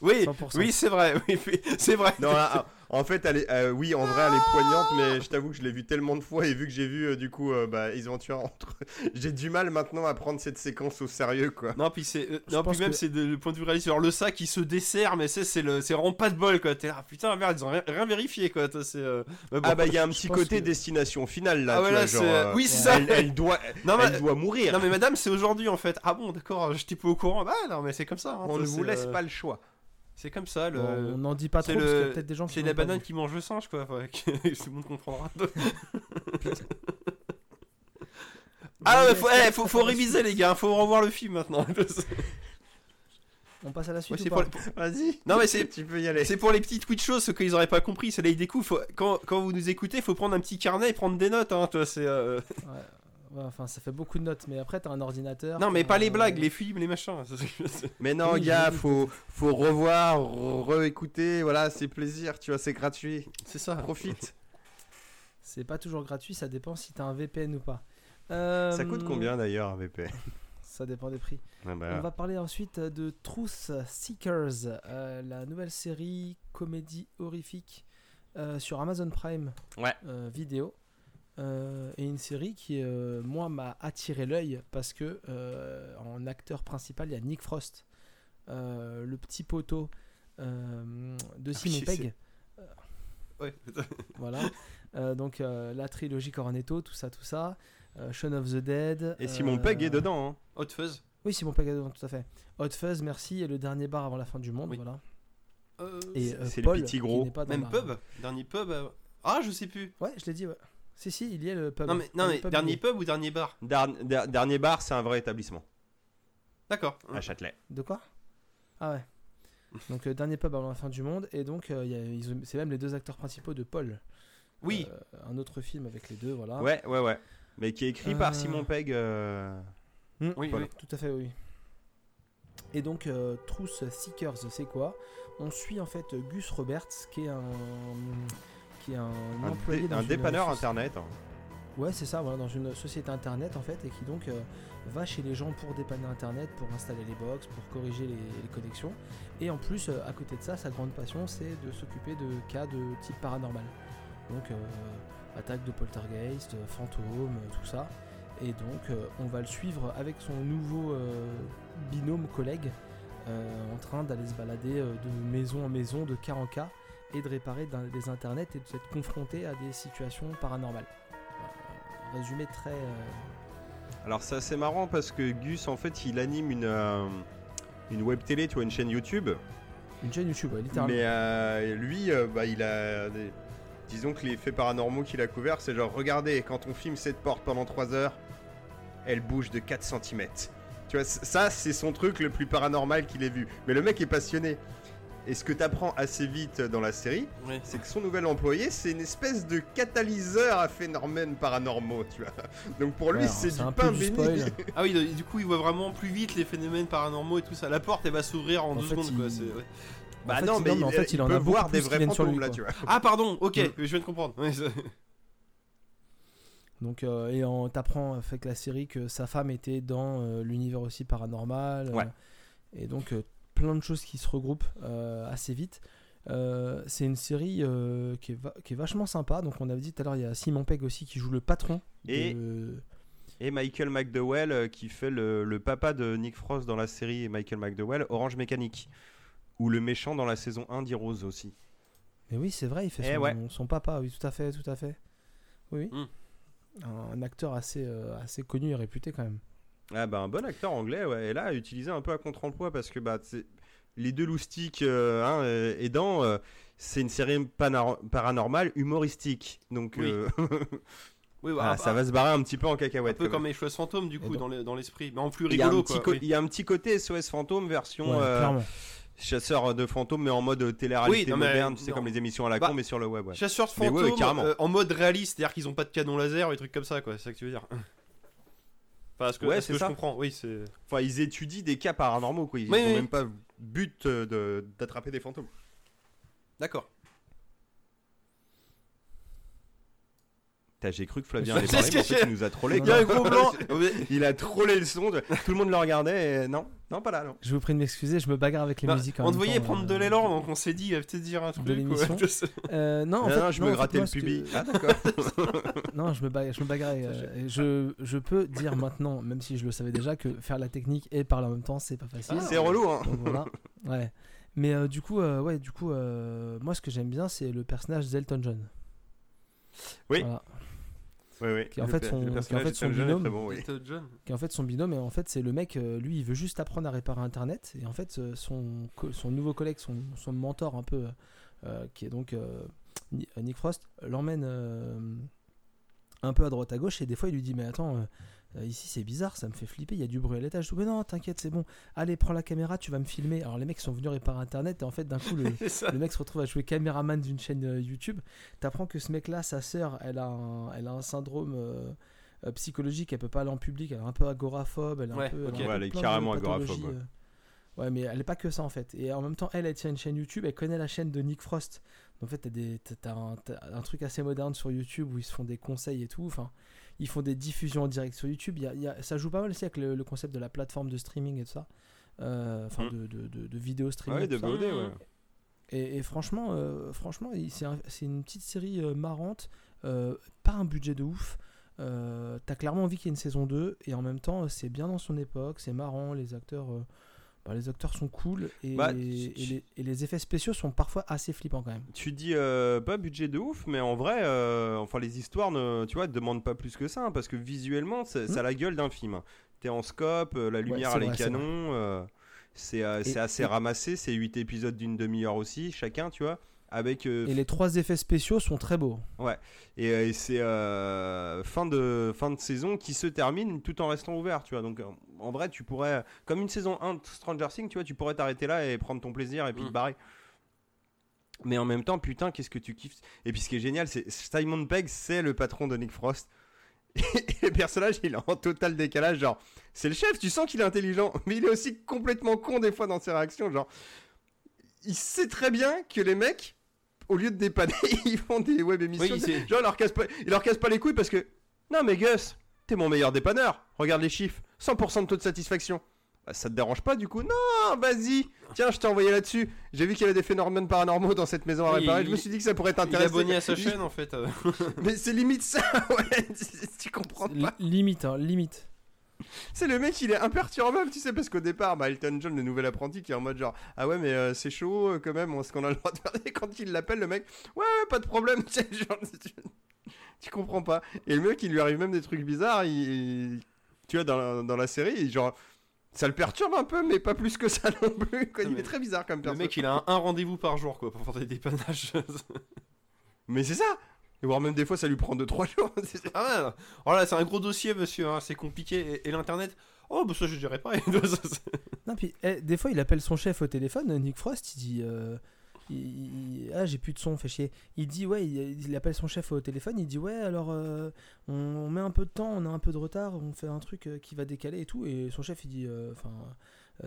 100%. oui c'est vrai. Oui, c'est vrai. Non, là, en fait, elle est, euh, oui, en vrai, elle est poignante, mais je t'avoue que je l'ai vu tellement de fois et vu que j'ai vu euh, du coup euh, bah, Ace Ventura entre, j'ai du mal maintenant à prendre cette séquence au sérieux, quoi. Non, puis c'est. euh, non, puis même que- c'est de- le point de vue réaliste. Alors le sac il se dessert, mais c'est c'est le c'est vraiment pas de bol quoi. T'es là, putain merde, ils ont rien, rien vérifié quoi. toi, C'est. euh, mais bon. Ah bah il y a un petit côté que- destination finale là. Ah tu vois, genre, euh, oui, c'est ça. Elle, elle doit, Non, mais- doit mourir. Non mais madame, c'est aujourd'hui en fait. Ah bon, d'accord, j'étais pas au courant. Bah non, mais c'est comme ça. hein, On ne vous laisse pas le choix. C'est comme ça. Le... Bon, on n'en dit pas trop parce qu'il y a peut-être des gens qui C'est la banane qui mange le singe quoi. Enfin, tout le monde comprendra. ah ouais, faut, eh, faut, faut réviser les gars. Faut revoir le film maintenant. On passe à la suite ou Vas-y. Non, mais c'est- tu peux y aller. C'est pour les petites Twitchos, ceux qu'ils auraient pas compris, c'est là ils découvrent. Faut... Quand, quand vous nous écoutez, faut prendre un petit carnet et prendre des notes. Hein, toi, c'est, euh, Ouais. Ouais, enfin, ça fait beaucoup de notes, mais après, t'as un ordinateur. Non, mais pas les blagues, les films, les machins. Mais non, Oui, gars, faut, faut revoir, re- réécouter, voilà, c'est plaisir, tu vois, c'est gratuit. C'est ça. Profite. C'est pas toujours gratuit, ça dépend si t'as un VPN ou pas. Euh, Ça coûte combien d'ailleurs un VP Ça dépend des prix. Ah bah, On va parler ensuite de Truth Seekers, euh, la nouvelle série comédie horrifique euh, sur Amazon Prime Ouais. euh, vidéo. Euh, et une série qui, euh, moi, m'a attiré l'œil parce que euh, en acteur principal, il y a Nick Frost, le petit poteau de Simon oui, Pegg. Ouais. Voilà. Donc la trilogie Cornetto, tout ça, tout ça. Shaun of the Dead. Et Simon Pegg est dedans. Hein. Hot Fuzz. Oui, Simon Pegg est dedans, tout à fait. Hot Fuzz, merci. Et le dernier bar avant la fin du monde, Oui. voilà. Et c'est- le petit gros. Même la- pub. Dernier pub. Ah, je sais plus. Ouais, je l'ai dit, ouais. Si, si, il y a le pub. Non, mais, non, Le mais pub, dernier pub ou dernier bar Dar- der- dernier bar, c'est un vrai établissement D'accord. à Châtelet. De quoi? Ah ouais. Donc, euh, dernier pub avant la fin du monde. Et donc, euh, il y a- ils ont- c'est même les deux acteurs principaux de Paul. Oui. Euh, un autre film avec les deux, voilà. Ouais, ouais, ouais. Mais qui est écrit Euh. par Simon Pegg. euh, Hmm, Oui, Paul. oui. Tout à fait, oui. Et donc, euh, Truth Seekers, c'est quoi? On suit en fait Gus Roberts, qui est un, qui est un, Un, employé dé- dans un une dépanneur soci- internet. Ouais, c'est ça, voilà, dans une société internet en fait, et qui donc euh, va chez les gens pour dépanner internet, pour installer les box, pour corriger les, les connexions. Et en plus, euh, à côté de ça, sa grande passion, c'est de s'occuper de cas de type paranormal. Donc, euh, attaque de poltergeist, fantômes, euh, tout ça. Et donc, on va le suivre avec son nouveau binôme collègue, en train d'aller se balader de maison en maison, de cas en cas, et de réparer des internets et de s'être confronté à des situations paranormales. Voilà, résumé très. euh, Alors c'est assez marrant parce que Gus en fait il anime une, euh, une web télé, tu vois, une chaîne YouTube. une chaîne YouTube, ouais, littéralement. Mais euh, lui, euh, bah, il a. des- Disons que les faits paranormaux qu'il a couverts, c'est genre, regardez, quand on filme cette porte pendant 3 heures, elle bouge de 4 cm. Tu vois, ça, c'est son truc le plus paranormal qu'il ait vu. Mais le mec est passionné. Et ce que t'apprends assez vite dans la série, c'est que son nouvel employé, c'est une espèce de catalyseur à phénomènes paranormaux, tu vois. Donc pour lui, Ouais, c'est du un peu pain du béni. Ah oui, du coup, il voit vraiment plus vite les phénomènes paranormaux et tout ça. La porte, elle va s'ouvrir en, En deux fait, secondes, quoi. il- c'est- ouais. Bah En fait, non, mais, non, mais en il, fait, il en peut a voir des vrais fantômes lui, là, tu vois. Ah, pardon, ok, Mm. je viens de comprendre. Donc, euh, et on t'apprend avec la série que sa femme était dans euh, l'univers aussi paranormal. euh, Ouais. et donc, euh, plein de choses qui se regroupent euh, assez vite. Euh, c'est une série euh, qui, est va- qui est vachement sympa. Donc, on avait dit tout à l'heure, il y a Simon Pegg aussi qui joue le patron. Et- de- Et Michael McDowell euh, qui fait le, le papa de Nick Frost dans la série Michael McDowell, Orange Mécanique. Ou le méchant dans la saison 1 d'Heroes aussi. Mais oui, c'est vrai, il fait Eh son, ouais. son papa. Oui, tout à fait, tout à fait. Oui, oui. Mm. Un, un acteur assez, assez connu et réputé quand même. Ah bah un bon acteur anglais, ouais. Et là, utilisé un peu à contre-emploi parce que bah, c'est- les deux loustiques euh, hein, euh, aidant, euh, c'est une série paranormale humoristique. Donc Oui. euh, Oui, bah, ah, un- ça va se barrer un petit peu en Un cacahuète. peu quand comme les choses fantômes, du coup, donc- dans le- dans l'esprit. Mais en plus il y, a un rigolo, quoi. oui. il y a un petit côté SOS fantôme version Ouais, euh, clairement. chasseur de fantômes mais en mode télé-réalité Oui, moderne, tu sais non. comme les émissions à la Bah, con mais sur le web. Ouais. Chasseurs de ouais, fantômes ouais, carrément. euh, en mode réaliste, c'est-à-dire qu'ils ont pas de canon laser ou des trucs comme ça, quoi. C'est ça que tu veux dire. Enfin, ce que, Ouais, ce c'est que je ça. comprends, oui, c'est. Enfin, ils étudient des cas paranormaux, quoi. Ils n'ont oui. même pas but euh, de- d'attraper des fantômes. D'accord. J'ai cru que Flavien C'est allait ce parler, que mais en fait, il nous a trollé. Il y a un gros blanc. Il a trollé le son. Tout le monde le regardait. Et... Non, non, pas là, non. Je vous prie de m'excuser, je me bagarre avec les Non, musiques. en on te voyait prendre euh, de l'élan, donc on s'est dit, il va peut-être dire un truc. ouais. l'émission. Euh, non, en Non, fait, non, je non, me en fait, grattais moi, le ce que- pubis. Ah, d'accord. Non, je me bagarre, je me bagarre. euh, je, je peux dire maintenant, même si je le savais déjà, que faire la technique et parler en même temps, c'est pas facile. C'est relou, hein. Donc voilà. Ouais. Mais euh, du coup, euh, ouais, du coup, euh, moi, ce que j'aime bien, c'est le personnage d'Elton John. Oui. Voilà. Oui, oui. Qui en fait son- qui en fait son binôme. bon, oui. Qui en fait son binôme. Et en fait, c'est le mec, euh, lui, il veut juste apprendre à réparer Internet. Et en fait, euh, son, son nouveau collègue, son, son mentor un peu, euh, qui est donc euh, Ni- Nick Frost, l'emmène euh, un peu à droite à gauche. Et des fois, il lui dit Mais attends, ici c'est bizarre, ça me fait flipper, il y a du bruit à l'étage. Je dis, Mais non, t'inquiète, c'est bon. Allez, prends la caméra, tu vas me filmer. Alors, les mecs sont venus réparer Internet. Et en fait, d'un coup, le, le mec se retrouve à jouer caméraman d'une chaîne euh, YouTube. T'apprends que ce mec-là, sa sœur, elle a un, elle a un syndrome euh, euh, psychologique, elle peut pas aller en public, elle est un peu agoraphobe, elle est Ouais, un peu. ok. a un Ouais, peu elle est plein de carrément agoraphobe, ouais. euh. Ouais, mais elle est pas que ça en fait. Et en même temps, elle, elle tient une chaîne YouTube, elle connaît la chaîne de Nick Frost. En fait, t'as des- t'as- t'as un, t'as un truc assez moderne sur YouTube où ils se font des conseils et tout. Enfin, ils font des diffusions en direct sur YouTube. Y a- y a- ça joue pas mal aussi avec le, le concept de la plateforme de streaming et tout ça. Euh, Enfin, Mm. de, de, de, de vidéo streaming. Ouais, et de. BOD, ouais. Et, et franchement, euh, franchement, c'est un- c'est une petite série euh, marrante, euh, pas un budget de ouf. T'as clairement envie qu'il y ait une saison 2 et en même temps, c'est bien dans son époque, c'est marrant, les acteurs, bah, les acteurs sont cool et, Bah, et les, et les effets spéciaux sont parfois assez flippants quand même. Tu dis euh, pas budget de ouf, mais en vrai, euh, enfin les histoires, ne, tu vois, demandent pas plus que ça, hein, parce que visuellement, c'est- ça a la gueule d'un film. T'es en scope, euh, la lumière, les vrai, canons, c'est euh, assez et- ramassé, c'est 8 épisodes d'une demi-heure aussi, chacun, tu vois, avec euh, Et les trois effets spéciaux sont très beaux. et, euh, et c'est euh, fin de fin de saison qui se termine tout en restant ouvert, tu vois. Donc en vrai, tu pourrais comme une saison 1 de Stranger Things, tu vois, tu pourrais t'arrêter là et prendre ton plaisir et puis Mm. te barrer. Mais en même temps, putain, qu'est-ce que tu kiffes Et puis ce qui est génial, c'est Simon Pegg, c'est le patron de Nick Frost. Et le personnage, il est en total décalage. Genre, c'est le chef, tu sens qu'il est intelligent, mais il est aussi complètement con des fois dans ses réactions. Genre, il sait très bien que les mecs, au lieu de dépanner, ils font des web émissions. Oui, Genre, il leur, casse pas, il leur casse pas les couilles parce que. Non, mais Gus, t'es mon meilleur dépanneur. Regarde les chiffres 100% de taux de satisfaction. Bah, ça te dérange pas du coup? Non, vas-y Tiens, je t'ai envoyé là-dessus. J'ai vu qu'il y avait des phénomènes paranormaux dans cette maison à réparer. il- Je me suis dit que ça pourrait Il est t'intéresser. abonné à sa chaîne en fait. Mais c'est limite ça, ouais. tu- comprends pas. Li- limite, hein, limite. C'est le mec, il est imperturbable, tu sais, parce qu'au départ, bah, Elton John, le nouvel apprenti, qui est en mode genre, ah ouais, mais euh, c'est chaud euh, quand même, est-ce qu'on a le droit de faire Et quand il l'appelle, le mec, ouais, ouais, pas de problème, tu sais, genre, tu, tu comprends pas. Et le mec, il lui arrive même des trucs bizarres, il, tu vois, dans la, dans la série, genre, ça le perturbe un peu, mais pas plus que ça non plus. quoi. Il mais est très bizarre comme Le personne. mec il a un, un rendez-vous par jour quoi pour faire des dépannages. Mais c'est ça Et voire même des fois, ça lui prend 2-3 jours. Ah ouais, voilà c'est un gros dossier monsieur, hein, c'est compliqué. Et, et l'internet, oh bah ça je dirais pas. Non, puis eh, des fois, il appelle son chef au téléphone, Nick Frost, il dit euh, Ah, j'ai plus de son, fait chier. Il dit Ouais, il, appelle son chef au téléphone, il dit Ouais, alors euh, on, met un peu de temps, on a un peu de retard, on fait un truc euh, qui va décaler et tout. Et son chef, il dit Enfin.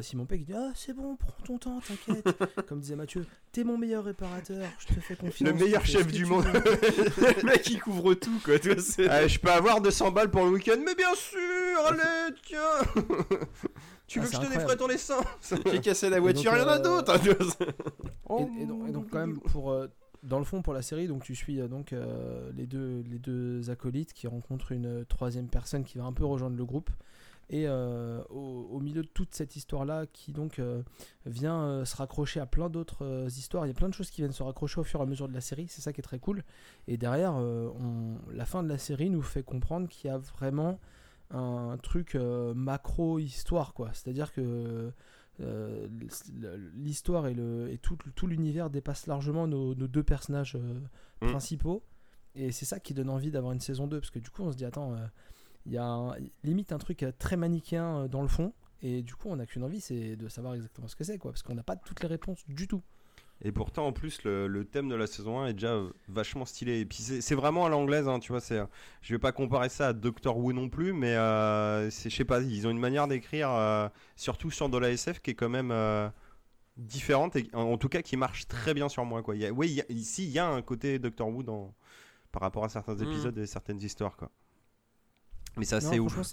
Simon Peck dit Ah, c'est bon, prends ton temps, t'inquiète. Comme disait Mathieu, t'es mon meilleur réparateur, je te fais confiance. Le meilleur chef du monde. le mec il couvre tout quoi. Ah, je peux avoir 200 balles pour le week-end, mais bien sûr, allez, tiens Tu Ah, veux que je te défraie ton essence J'ai cassé la voiture, il y en a euh, d'autres. hein, c'est- Et, donc, quand même pour euh, dans le fond pour la série donc tu suis euh, donc euh, les deux les deux acolytes qui rencontrent une euh, troisième personne qui va un peu rejoindre le groupe et euh, au, au milieu de toute cette histoire là qui donc euh, vient euh, se raccrocher à plein d'autres histoires il y a plein de choses qui viennent se raccrocher au fur et à mesure de la série c'est ça qui est très cool et derrière on, la fin de la série nous fait comprendre qu'il y a vraiment un truc euh, macro histoire quoi c'est à dire que l'histoire et, le, et tout, tout l'univers dépasse largement nos, nos deux personnages Mm. principaux. Et c'est ça qui donne envie d'avoir une saison 2. Parce que du coup, on se dit, attends, il y a un- limite un truc euh, très manichéen euh, dans le fond. Et du coup, on n'a qu'une envie, c'est de savoir exactement ce que c'est. quoi Parce qu'on n'a pas toutes les réponses du tout. Et pourtant, en plus, le, le thème de la saison 1 est déjà vachement stylé. Et puis, c'est vraiment à l'anglaise, hein, tu vois. c'est, euh, Je vais pas comparer ça à Doctor Who non plus, mais euh, c'est, je sais pas, ils ont une manière d'écrire, euh, surtout sur de la SF, qui est quand même euh, différente et en, en tout cas qui marche très bien sur moi, quoi. Il y a- oui, il y a- ici, il y a un côté Doctor Who dans, par rapport à certains Mm. épisodes et certaines histoires, quoi. Mais c'est Non, assez ouf. franchement,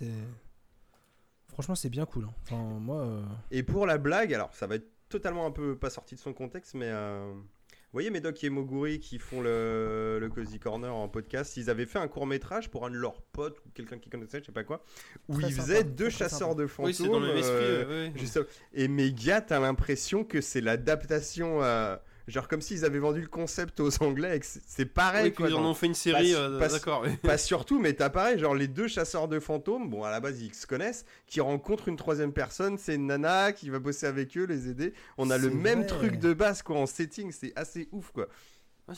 c'est. C'est bien cool. hein. Enfin, moi. euh, Et pour la blague, alors ça va être totalement un peu pas sorti de son contexte, mais euh, vous voyez Médoc et Moguri qui font le, le Cozy Corner en podcast, ils avaient fait un court métrage pour un de leurs potes ou quelqu'un qui connaissait, je sais pas quoi, où Très ils sympa, faisaient deux chasseurs sympa. de fantômes. Oui, c'est dans le même esprit. euh. Et méga, t'as l'impression que c'est l'adaptation, euh, genre comme s'ils avaient vendu le concept aux Anglais, et que c'est pareil. Oui, quoi, puis ils en ont fait une série, Pas- euh, pas- d'accord. pas surtout, mais t'as pareil, genre les deux chasseurs de fantômes, bon à la base ils se connaissent, qui rencontrent une troisième personne, c'est une nana qui va bosser avec eux, les aider. On a le même truc de base quoi en setting, c'est assez ouf quoi.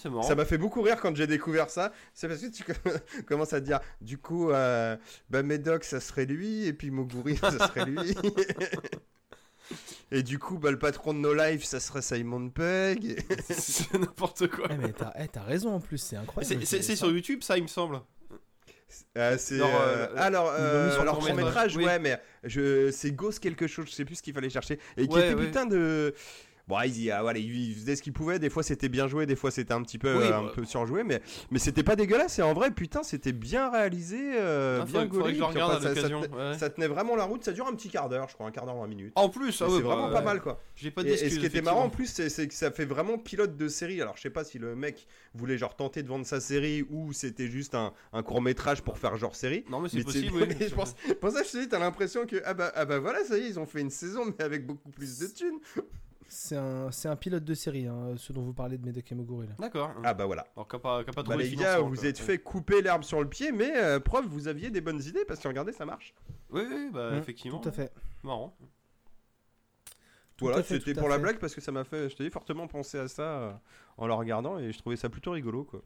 Marrant. Ça m'a fait beaucoup rire quand j'ai découvert ça. C'est parce que tu commences à te dire, du coup, euh, bah Médoc ça serait lui, et puis Moguri ça serait lui. Et du coup, bah, le patron de No Life, ça serait Simon Pegg. et- c'est n'importe quoi. ouais, mais t'as eh, t'as raison en plus, c'est incroyable. C'est- C'est c'est sur YouTube, ça, il me semble. Euh, c'est euh, euh, alors euh, sur le alors court-métrage, court-métrage oui. ouais mais je c'est Ghost quelque chose je sais plus ce qu'il fallait chercher et qui était ouais. putain de bon ils, ah, voilà, ils faisaient ce qu'ils pouvaient des fois c'était bien joué des fois c'était un petit peu Oui, euh, un bah. peu surjoué mais mais c'était pas dégueulasse et en vrai putain c'était bien réalisé euh, Ah, bien gaulé, enfin, ça- ça, l'occasion. ouais. ça tenait vraiment la route ça dure un petit quart d'heure je crois un quart d'heure 20 minutes En plus, ah ouais, c'est vraiment bah, pas mal quoi J'ai pas et, et ce qui était marrant en plus, c'est que ça fait vraiment pilote de série. Alors je sais pas si le mec voulait genre tenter de vendre sa série ou c'était juste un, un court métrage pour faire genre série. Non, mais c'est possible, oui. je pense- Pour ça, je te dis, t'as l'impression que ah bah, ah bah voilà, ça y est, ils ont fait une saison, mais avec beaucoup plus de thunes. C'est un, c'est un pilote de série, hein, ce dont vous parlez de et Moguri là. D'accord. Ah bah voilà. Alors, qu'a pas, qu'a pas Bah les le gars, vous quoi. êtes fait couper l'herbe sur le pied, mais euh, preuve, vous aviez des bonnes idées parce que regardez, ça marche. Oui, oui, bah, Mm, effectivement. Tout à fait. Marrant. Tout voilà, fait, c'était pour la fait. blague parce que ça m'a fait, je te dis, fortement penser à ça euh, en le regardant et je trouvais ça plutôt rigolo quoi.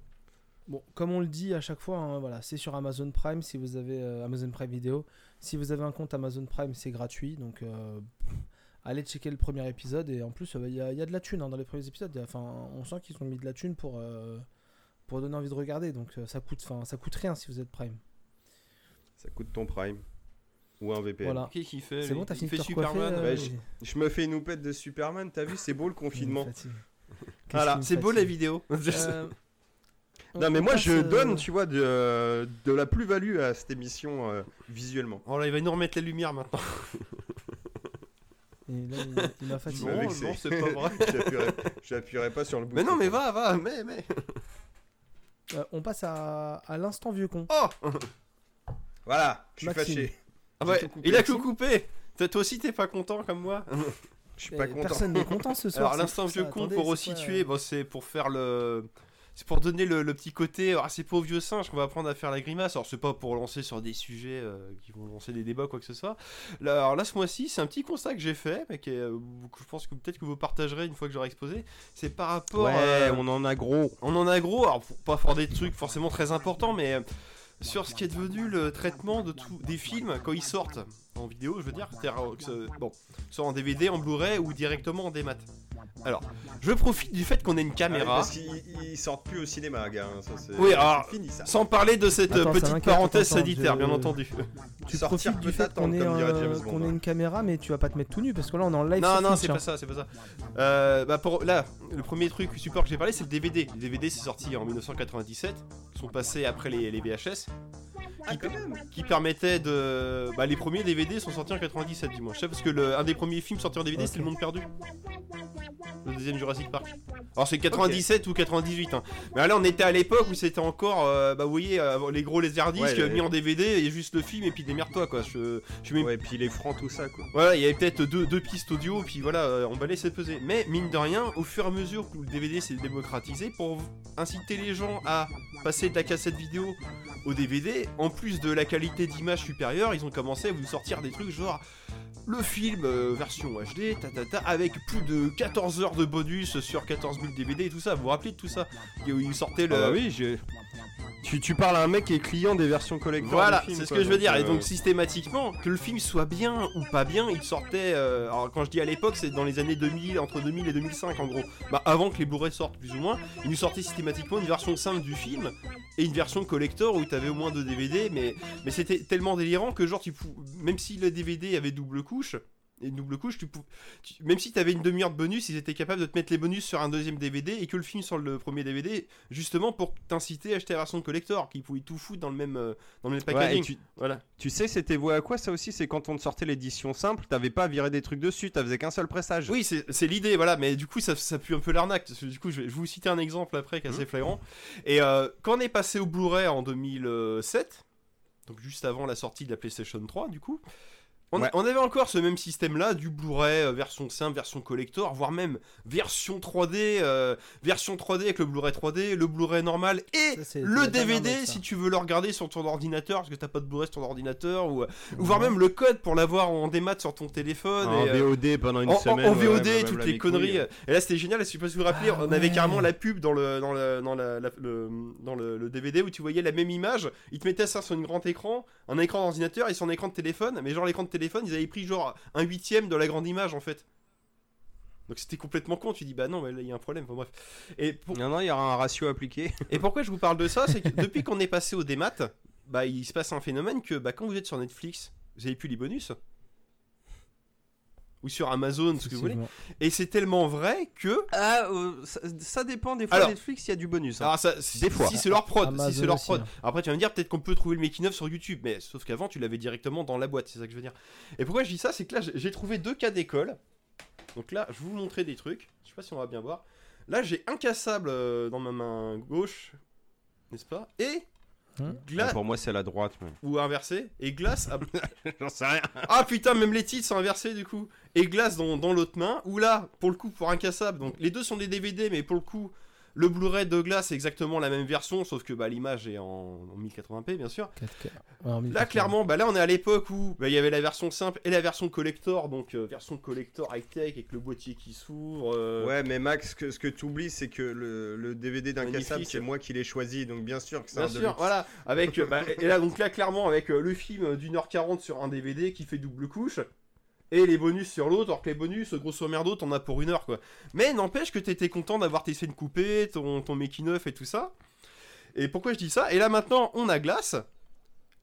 Bon, comme on le dit à chaque fois, hein, voilà, c'est sur Amazon Prime si vous avez euh, Amazon Prime Vidéo. Si vous avez un compte Amazon Prime, c'est gratuit, donc euh, allez checker le premier épisode et en plus euh, il y, a- il y a de la thune hein, dans les premiers épisodes. Enfin, on sent qu'ils ont mis de la thune pour euh, pour donner envie de regarder, donc euh, ça coûte, enfin, ça coûte rien si vous êtes Prime. Ça coûte ton Prime. Ou un VPN. Voilà. Fait C'est bon, t'as Il fini fait Superman. euh, Ouais, j'ai- Je me fais une oupette de Superman, t'as vu, c'est beau le confinement. Voilà, c'est beau la vidéo. Euh, Non on- mais moi je euh, donne, tu vois, de, de la plus-value à cette émission euh, visuellement. Oh là, il va nous remettre la lumière maintenant. et là, il- m'a fatigué. Non, non, c'est pas vrai. J'appuierai- pas sur le bouton. Mais non, mais va, va, mais, mais. Euh, on passe à, à l'instant vieux con. Oh Voilà, je suis fâché. Ah ouais, il a tout coupé. Toi toi aussi, t'es pas content comme moi Je suis pas content. Personne n'est content ce soir. Alors, l'instant vieux con, pour resituer, euh, bon, c'est pour faire le. C'est pour donner le, le petit côté. Ah, c'est pas au vieux singe qu'on va apprendre à faire la grimace. Alors, c'est pas pour lancer sur des sujets euh, qui vont lancer des débats, quoi que ce soit. Là, alors là, ce mois-ci, c'est un petit constat que j'ai fait, mais euh, que je pense que peut-être que vous partagerez une fois que j'aurai exposé. C'est par rapport. Ouais, euh, on en a gros. On en a gros, alors pour pas faire des trucs forcément très importants, mais sur ce qui est devenu le traitement de tous des films quand ils sortent en vidéo, je veux dire, bon, soit en DVD, en Blu-ray ou directement en démat. Alors, je profite du fait qu'on ait une Ah oui, caméra, parce qu'ils ils sortent plus au cinéma, gars. hein, Ça, c'est Oui, c'est alors, fini ça. sans parler de cette Attends, euh, c'est petite parenthèse sanitaire, je- bien entendu. Tu Sortir profites du fait qu'on ait, Bond, qu'on ait hein. une caméra, mais tu vas pas te mettre tout nu parce que là on est en live. Non, sur non, c'est hein. pas ça, c'est pas ça. Euh, bah pour, là, le premier truc support que j'ai parlé, c'est le DVD. Le DVD, c'est sorti en 1997. Ils sont passés après les, les VHS. Ah, quand même. qui permettait de. Bah, les premiers DVD sont sortis en 97, du moins. Je sais parce que le, un des premiers films sortis en DVD, Ok. c'était Le Monde Perdu. Le deuxième Jurassic Park. Alors c'est 97 ou 98, hein. Mais là, on était à l'époque où c'était encore. euh, bah, vous voyez, euh, les gros laserdiscs Ouais, les- mis en DVD et juste le film et puis démerde-toi, quoi. Je, je Ouais, puis les francs, tout ça, quoi. voilà, il y avait peut-être deux, deux pistes audio, puis voilà, euh, on balait c'est pesé. Mais mine de rien, au fur et à mesure que le DVD s'est démocratisé, pour inciter les gens à passer de la cassette vidéo au DVD, en plus de la qualité d'image supérieure, ils ont commencé à vous sortir des trucs genre le film euh, version HD, ta, ta, ta, avec plus de 14 heures de bonus sur 14 000 DVD et tout ça. Vous vous rappelez de tout ça? Il ils sortaient le. Ah bah oui, j'ai. Tu, tu parles à un mec qui est client des versions collector. Voilà, c'est ce quoi, que je veux dire. Et euh, donc systématiquement, que le film soit bien ou pas bien, il sortait. euh, alors quand je dis à l'époque, c'est dans les années 2000, entre 2000 et 2005 en gros. Bah avant que les Blu-ray sortent plus ou moins, il nous sortait systématiquement une version simple du film et une version collector où tu avais au moins deux DVD. Mais mais c'était tellement délirant que genre tu pou- même si le DVD avait double couche. Et une double couche, tu pou- tu- même si tu avais une demi-heure de bonus, ils étaient capables de te mettre les bonus sur un deuxième DVD et que le film sur le premier DVD, justement pour t'inciter à acheter la version collector, qui pouvait tout foutre dans le même, euh, dans le même packaging. tu, Voilà. tu sais, c'était voué à quoi ça aussi? C'est quand on te sortait l'édition simple, t'avais pas à virer des trucs dessus, t'avais qu'un seul pressage. Oui, c'est l'idée, voilà, mais du coup, ça, ça pue un peu l'arnaque. Du coup, je vais, je vais vous citer un exemple après qui est assez flagrant. Et euh, quand on est passé au Blu-ray en 2007, donc juste avant la sortie de la PlayStation 3, du coup, on, Ouais. on avait encore ce même système-là, du Blu-ray, euh, version simple, version collector, voire même version 3D, euh, version 3D avec le Blu-ray 3D, le Blu-ray normal et Ça, le DVD si tu veux le regarder sur ton ordinateur, parce que t'as pas de Blu-ray sur ton ordinateur, ou, ou voire même le code pour l'avoir en démat sur ton téléphone. en et, euh, VOD pendant une en, semaine. en VOD, toutes les conneries. couilles. Et là, c'était génial. Je sais pas si vous vous rappelez, Ah on avait carrément la pub dans le dans le dans la- la- le, dans le, le DVD où tu voyais la même image. Ils te mettaient ça sur un grand écran, un écran d'ordinateur et sur un écran de téléphone. Mais genre l'écran de téléphone, ils avaient pris genre un huitième de la grande image en fait. Donc c'était complètement con. Tu dis bah non, mais là il y a un problème. Enfin, bref. Et pour- Non, non, il y aura un ratio appliqué. et pourquoi je vous parle de ça C'est que depuis qu'on est passé au démat, bah il se passe un phénomène que bah quand vous êtes sur Netflix, vous avez plus les bonus. Ou sur Amazon, ce que vous voulez. Et c'est tellement vrai que. Ah, ça, ça dépend des fois. Alors- Netflix, il y a du bonus. hein. Alors ça, si, Des fois. si c'est leur prod, si c'est leur aussi, prod. hein. Après tu vas me dire peut-être qu'on peut trouver le making of sur YouTube, mais sauf qu'avant tu l'avais directement dans la boîte, c'est ça que je veux dire. Et pourquoi je dis ça, c'est que là j'ai- j'ai trouvé deux cas d'école. Donc là, je vais vous montrer des trucs. Je sais pas si on va bien voir. Là, j'ai un cassable euh, dans ma main gauche, n'est-ce pas? Et Hein Ah, glace pour moi, c'est à la droite. mais- ou inversé et glace à J'en sais rien. Ah putain, même les titres sont inversés du coup. Et glace dans, dans l'autre main, ou là, pour le coup, pour incassable. Donc les deux sont des DVD, mais pour le coup, le Blu-ray de glace c'est exactement la même version, sauf que bah, l'image est en, en 1080p bien sûr. 4K. Ouais, en Là 1080. clairement, bah là on est à l'époque où bah, il y avait la version simple et la version collector, donc euh, version collector high-tech avec le boîtier qui s'ouvre. euh, Ouais, mais Max, ce que, ce que tu oublies, c'est que le, le DVD d'un cassable, c'est moi qui l'ai choisi, donc bien sûr que c'est Bien un sûr, deluxe. voilà, avec bah, et là donc là clairement avec euh, le film d'une heure 40 sur un DVD qui fait double couche et les bonus sur l'autre, alors que les bonus grosso merdo t'en as pour une heure quoi. Mais n'empêche que t'étais content d'avoir tes scènes coupées, ton, ton making of et tout ça. Et pourquoi je dis ça? Et là maintenant on a glace.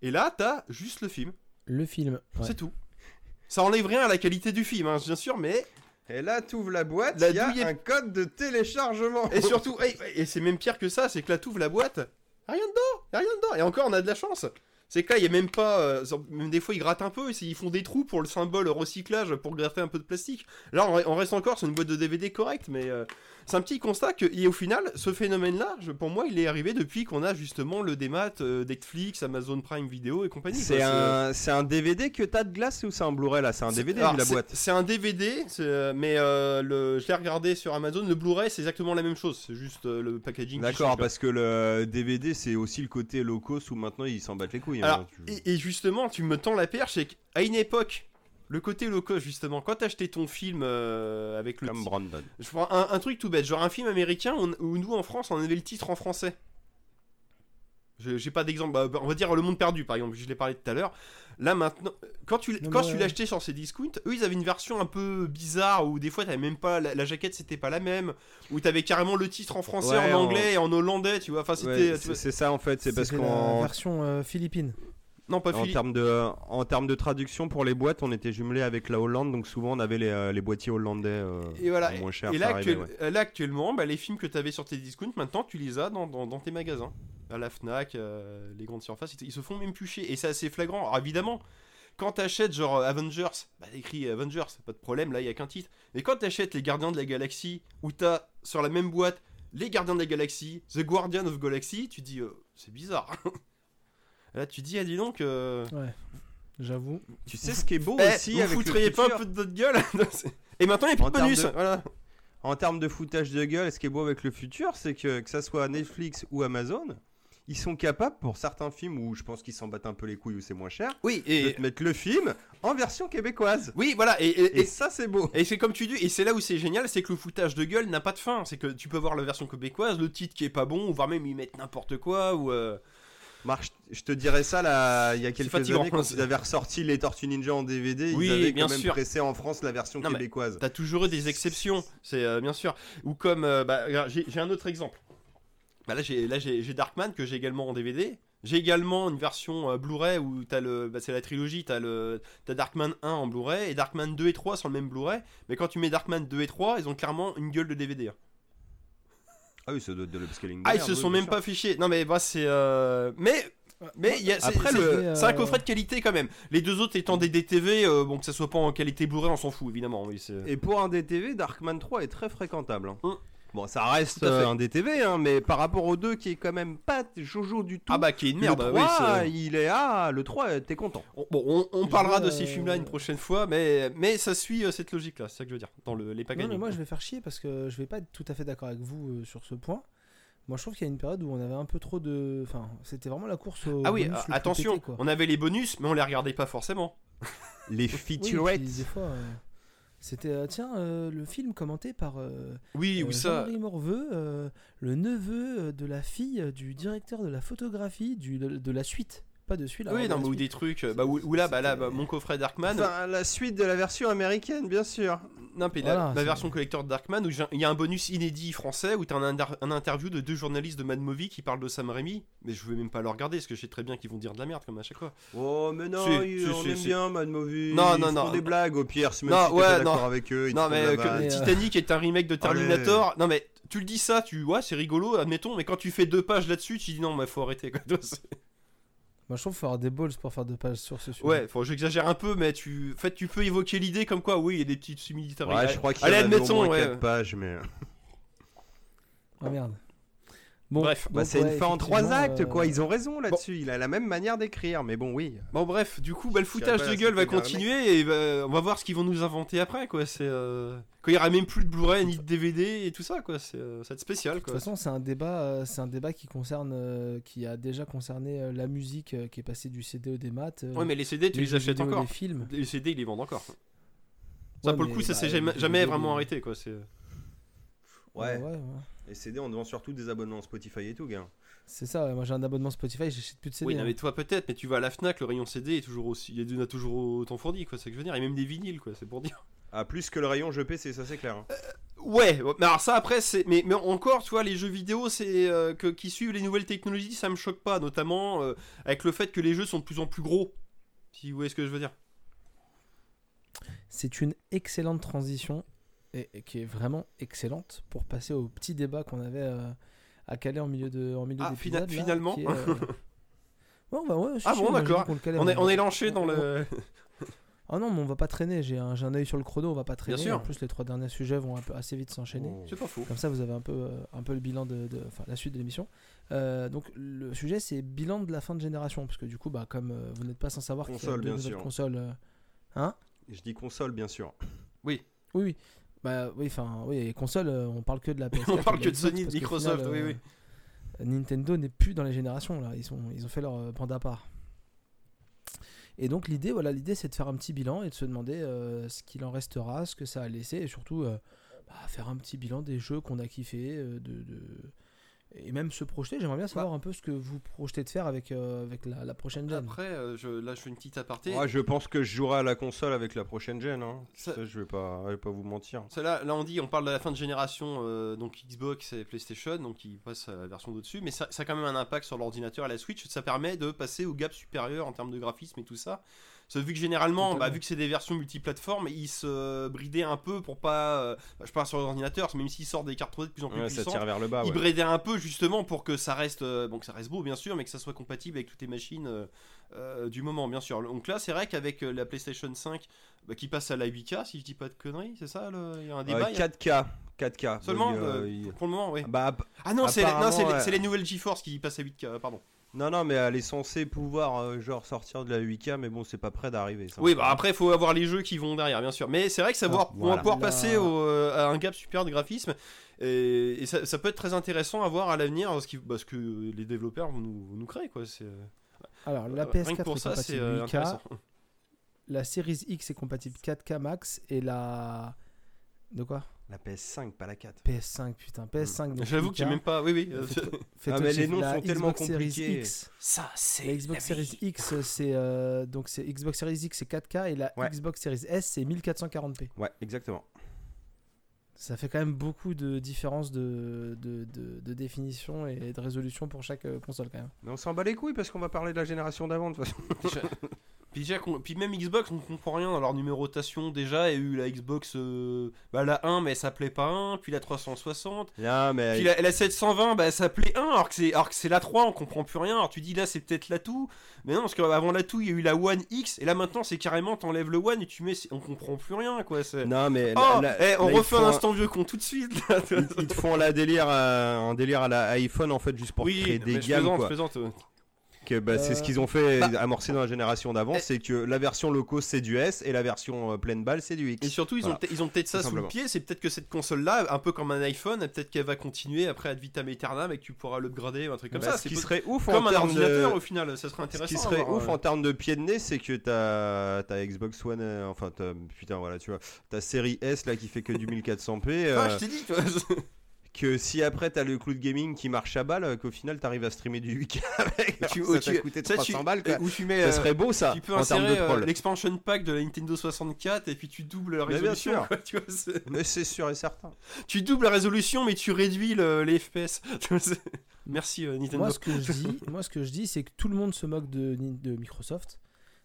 Et là, t'as juste le film. Le film. ouais. C'est tout. Ça enlève rien à la qualité du film, hein, bien sûr, mais. Et là, tu ouvres la boîte, La il y a est- un code de téléchargement. Et surtout, et, et c'est même pire que ça, c'est que là, t'ouvres la boîte, y a rien dedans, y a rien dedans. Et encore, on a de la chance. C'est que là, il y a même pas. euh, des fois, ils grattent un peu, ils font des trous pour le symbole recyclage, pour gratter un peu de plastique. Là, on reste encore sur une boîte de DVD correcte, mais euh, c'est un petit constat que, et au final, ce phénomène-là, pour moi, il est arrivé depuis qu'on a justement le démat euh, Netflix, Amazon Prime Video et compagnie. C'est un, c'est un DVD que t'as de glace ou c'est un Blu-ray là? C'est un DVD Alors, vu la boîte. C'est un DVD, euh, mais euh, le, je l'ai regardé sur Amazon. Le Blu-ray, c'est exactement la même chose. C'est juste euh, le packaging. D'accord, parce que le DVD c'est aussi le côté low cost où maintenant ils s'en battent les couilles. Alors, hein, tu- et, et justement, tu me tends la perche, c'est qu'à une époque, le côté low cost, justement, quand t'achetais ton film euh, avec le. Comme Brandon. Je prends un, un truc tout bête, genre un film américain où, où nous en France on avait le titre en français. Je- J'ai pas d'exemple, bah, on va dire Le Monde Perdu par exemple, je l'ai parlé tout à l'heure. Là maintenant, quand tu, quand l'achetais sur ces discounts, eux ils avaient une version un peu bizarre où des fois t'avais même pas la, la jaquette c'était pas la même, où t'avais carrément le titre en français, Ouais, en en- anglais et en hollandais, tu vois. Enfin c'était. Ouais, c'est ça en fait, c'est parce qu'en la version euh, philippine. Non pas en termes de en termes de traduction pour les boîtes, on était jumelé avec la Hollande, donc souvent on avait les, euh, les boîtiers hollandais euh, Et voilà. moins chers. Et là, ouais. actuellement, bah, les films que tu avais sur tes discounts, maintenant tu les as dans, dans- dans tes magasins. À la Fnac, euh, les grandes surfaces, ils, ils se font même plus chier. Et c'est assez flagrant. Alors évidemment, quand t'achètes genre Avengers, bah écrit Avengers, pas de problème, là il y a qu'un titre. Mais quand t'achètes les Gardiens de la Galaxie, où t'as sur la même boîte les Gardiens de la Galaxie, The Guardian of Galaxy, tu dis euh, c'est bizarre. là tu dis, ah dis donc, euh, Ouais. J'avoue. Tu sais ce qui est beau eh, aussi vous avec le pas un peu de votre gueule Et maintenant il n'y a En plus de termes bonus. de- Voilà. En termes de foutage de gueule, ce qui est beau avec le futur, c'est que que ça soit Netflix ou Amazon, ils sont capables pour certains films où je pense qu'ils s'en battent un peu les couilles où c'est moins cher, Oui, de et. te mettre le film en version québécoise. Oui, voilà, et, et- Et et- ça c'est beau. Et c'est comme tu dis, et c'est là où c'est génial, c'est que le foutage de gueule n'a pas de fin. C'est que tu peux voir la version québécoise, le titre qui est pas bon, ou voire même ils mettent n'importe quoi, ou. euh, Marc, je- te dirais ça là, il y a quelques fatigant, années quand ils avaient ressorti les Tortues Ninja en DVD, Oui, ils avaient bien quand même sûr. pressé en France la version Non, québécoise. T'as toujours eu des exceptions, c'est euh, bien sûr. Ou comme. euh, bah, j'ai un autre exemple. Bah, là, j'ai Darkman que j'ai également en DVD. J'ai également une version euh, Blu-ray où t'as le. Bah, c'est la trilogie, t'as le. T'as Darkman 1 en Blu-ray et Darkman 2 et 3 sur le même Blu-ray. Mais quand tu mets Darkman 2 et 3, ils ont clairement une gueule de DVD. hein. Ah oui, ça doit être de l'upscaling. Ah, ils se sont même pas fichés. Non, mais bah, c'est. euh, Mais. Mais y a- Après, c'est le- c'est un coffret de qualité quand même. Les deux autres étant des DTV, euh, bon que ça soit pas en qualité Blu-ray, on s'en fout évidemment. Oui, Et pour un DTV, Darkman 3 est très fréquentable. hein. Hum. Bon, ça reste euh, un DTV, hein, mais par rapport au 2 qui est quand même pas jojo du tout. Ah bah qui est une merde. le oui, 3, c'est- il est ah, le 3, t'es content. On- Bon, on, parlera de ces euh, films-là une prochaine fois, mais, mais ça suit euh, cette logique-là, c'est ça que je veux dire, dans le, les Non, paganis. mais moi je vais faire chier parce que je vais pas être tout à fait d'accord avec vous euh, sur ce point. Moi je trouve qu'il y a une période où on avait un peu trop de. Enfin, c'était vraiment la course au. Ah oui, bonus euh, attention, pété, on avait les bonus, mais on les regardait pas forcément. Les featurettes. puis des fois, euh, c'était euh, tiens euh, le film commenté par euh, Oui, euh, ou ça. Morveux, le neveu de la fille du directeur de la photographie du, de, de la suite, pas de celui-là. Oui, non, mais ou des trucs. euh, Bah, ou, ou là, bah, là bah, mon coffret Darkman. Enfin, la suite de la version américaine, bien sûr. Non, la- Voilà, la, version collector de Darkman où j'ai- il y a un bonus inédit français où t'as un, inter- un interview de deux journalistes de Mad Movie qui parlent de Sam Raimi, mais je veux même pas le regarder parce que je sais très bien qu'ils vont dire de la merde comme à chaque fois. Oh, mais non, Si, il- si, on si, aime si. bien Mad Movie. Non, ils non, font non. des blagues au pire, même Non, si ouais, pas non. d'accord avec eux. ils Non mais euh, que Titanic est un remake de Terminator. Non mais tu le dis ça, tu ouais c'est rigolo, admettons, mais quand tu fais deux pages là-dessus, tu dis non mais faut arrêter quoi. Moi je trouve qu'il faut avoir des balls pour faire deux pages sur ce sujet. Ouais, faut j'exagère un peu, mais tu, en fait tu peux évoquer l'idée comme quoi oui il y a des petites similitudes. Ouais, je crois qu'il y Allez en au admettons, moins ouais. 4 pages, mais... Ah merde. Bon, Bref. Bah, c'est ouais, une fin en trois actes, quoi. euh, Ils ont raison là-dessus. Il a la même manière d'écrire, mais bon, oui. Bon bref, du coup bah, le foutage de gueule va continuer et bah, on va voir ce qu'ils vont nous inventer après quoi. C'est euh, quand il y aura même plus de Blu-ray ni de DVD et tout ça quoi. C'est euh, ça va être spécial De quoi. toute façon, c'est un débat, euh, c'est un débat qui concerne, euh, qui a déjà concerné euh, la musique euh, qui est passée du CD au démat. euh, Ouais mais les CD tu les achètes encore. Les films. Les CD ils les vendent encore. Ça Ouais, pour le coup ça bah, s'est jamais, jamais vraiment arrêté quoi. C'est Ouais. ouais, ouais. Les CD, on vend surtout des abonnements Spotify et tout, gars. C'est ça. ouais, Moi, j'ai un abonnement Spotify, j'achète plus de CD. Oui, non, hein. mais toi peut-être, mais tu vas à la Fnac, le rayon CD est toujours aussi, il y en a toujours autant fourni, quoi. C'est ce que je veux dire, et même des vinyles, quoi. C'est pour dire. Ah, plus que le rayon jeu PC, ça c'est clair. hein. Ouais, mais alors ça après c'est mais, mais encore tu vois les jeux vidéo c'est euh, que qui suivent les nouvelles technologies ça me choque pas notamment euh, avec le fait que les jeux sont de plus en plus gros. Si vous voyez ce que je veux dire. C'est une excellente transition et, et qui est vraiment excellente pour passer au petit débat qu'on avait euh, à caler en milieu de en milieu Ah, fina- là, finalement qui est, euh, Ouais, bah ouais, Ah bon, d'accord. On est on- est lancé dans le Ah non, mais on va pas traîner. J'ai un, un œil sur le chrono, on va pas traîner. sûr. En plus, les trois derniers sujets vont un peu assez vite s'enchaîner. Oh. c'est pas faux. Comme ça, vous avez un peu, euh, un peu le bilan de, de- enfin, la suite de l'émission. Euh, donc, le sujet, c'est bilan de la fin de génération, parce que du coup, bah, comme euh, vous n'êtes pas sans savoir qu'il y a deux bien sûr. consoles, euh, hein? Je dis console, bien sûr. Oui, oui. Bah oui, enfin, oui, les consoles, euh, on parle que de la PS4. On parle que de Sony, de Microsoft, final, oui, euh, oui. Nintendo n'est plus dans les générations là, ils, sont, ils ont fait leur euh, bande à part. Et donc l'idée, voilà, l'idée c'est de faire un petit bilan et de se demander euh, ce qu'il en restera, ce que ça a laissé, et surtout euh, bah, faire un petit bilan des jeux qu'on a kiffé, euh, de, de- et même se projeter. J'aimerais bien savoir un peu ce que vous projetez de faire avec, euh, avec la, la prochaine gen. Après euh, je, là je fais une petite aparté. Ouais, je pense que je jouerai à la console avec la prochaine gen. Hein. Ça- Ça, je vais pas, je vais pas vous mentir. Ça, là, là, on dit, on parle de la fin de génération, euh, donc Xbox et PlayStation, donc ils passent à la version d'au-dessus, mais ça, ça a quand même un impact sur l'ordinateur et la Switch. Ça permet de passer au gap supérieur en termes de graphisme et tout ça. Ça, vu que généralement, bah, vu que c'est des versions multiplateformes, ils se bridaient un peu pour pas. euh, bah, je parle sur l'ordinateur, même s'ils sortent des cartes 3D de plus en plus Ouais, ça puissantes. tire vers le bas. Ils bridaient un peu justement pour que ça reste, euh, bon, que ça reste beau bien sûr, mais que ça soit compatible avec toutes les machines euh, du moment bien sûr. Donc là, c'est vrai qu'avec la PlayStation 5 bah, qui passe à la 8K, si je dis pas de conneries, c'est ça le- Il y a un débat il y a- 4K. 4K. Seulement Oui, euh, il- pour le moment, oui. Bah, Ah non, c'est les, ouais. c'est les nouvelles GeForce qui passent à 8K, pardon. Non, non, mais elle est censée pouvoir euh, genre sortir de la 8K, mais bon, c'est pas prêt d'arriver. ça. Oui, bah après, il faut avoir les jeux qui vont derrière, bien sûr. Mais c'est vrai que ça va, Ah, voilà. pouvoir passer au, euh, à un gap supérieur de graphisme. Et, et ça, ça peut être très intéressant à voir à l'avenir ce, qui- bah, ce que les développeurs vont nous, vont nous créer. Quoi. C'est, euh, Alors la rien PS4 que pour est ça, c'est compatible euh, 8K, intéressant. la Series X est compatible 4K max et la de quoi? La PS5, pas la 4. PS5 putain PS5 donc J'avoue que j'ai 8K. même pas. Oui, oui. euh, Faites- faites Ah, mais les noms la sont tellement Xbox Series compliqués. X. Ça, c'est. La Xbox Series X c'est euh, donc c'est Xbox Series X c'est 4K et la Ouais. Xbox Series S c'est 1440p. Ouais, exactement. Ça fait quand même beaucoup de différences de, de, de- de définition et de résolution pour chaque euh, console quand même. Mais on s'en bat les couilles parce qu'on va parler de la génération d'avant de toute façon. Puis, déjà puis même Xbox, on comprend rien dans leur numérotation. Déjà, il y a eu la Xbox, euh, bah, la 1, mais elle s'appelait pas 1. Puis la 360. Non, mais Puis la, la 720, bah, elle s'appelait 1, alors que c'est alors que c'est la 3, on comprend plus rien. Alors tu dis là, c'est peut-être la tout. Mais non, parce qu'avant la tout, il y a eu la One X. Et là maintenant, c'est carrément, t'enlèves le One et tu mets. On comprend plus rien, quoi. non, mais Oh, eh, on refait un instant vieux con tout de suite. là. Ils, ils te font la délire, euh, un délire à la iPhone en fait juste pour oui, créer des gammes quoi. euh. Que, bah, C'est ce Euh, qu'ils ont fait bah- amorcer dans la génération d'avant, Eh. c'est que la version low c'est du S et la version euh, pleine balle c'est du X. Et surtout, ils ont, Voilà. ils ont peut-être ça sous le pied. C'est peut-être que cette console-là, un peu comme un iPhone, peut-être qu'elle va continuer après ad vitam aeternam et que tu pourras l'upgrader ou un truc comme Bah, ça. ce qui serait ouf comme en un ordinateur de... au final. Ça serait Ce intéressant. qui à serait ouf euh. en termes de pied de nez, c'est que t'as ta Xbox One, euh, enfin t'as- putain voilà tu vois, ta série S là qui fait que du 1400p, Ah, euh, je t'ai dit. Que si après t'as le cloud gaming qui marche à balle, euh, qu'au final t'arrives à streamer du 8K avec, Tu- ça tu- t'a coûté ça, 300 tu- balles quoi. Où tu mets. Ça euh, serait beau ça Tu peux en termes de insérer euh, troll. l'expansion pack de la Nintendo 64 et puis tu doubles la Mais bien résolution. sûr. quoi, tu, vois, c'est- Mais c'est sûr et certain. tu doubles la résolution mais tu réduis le- les FPS. Merci euh, Nintendo. Moi, ce que je dis, moi, ce que je dis, c'est que tout le monde se moque de, Microsoft,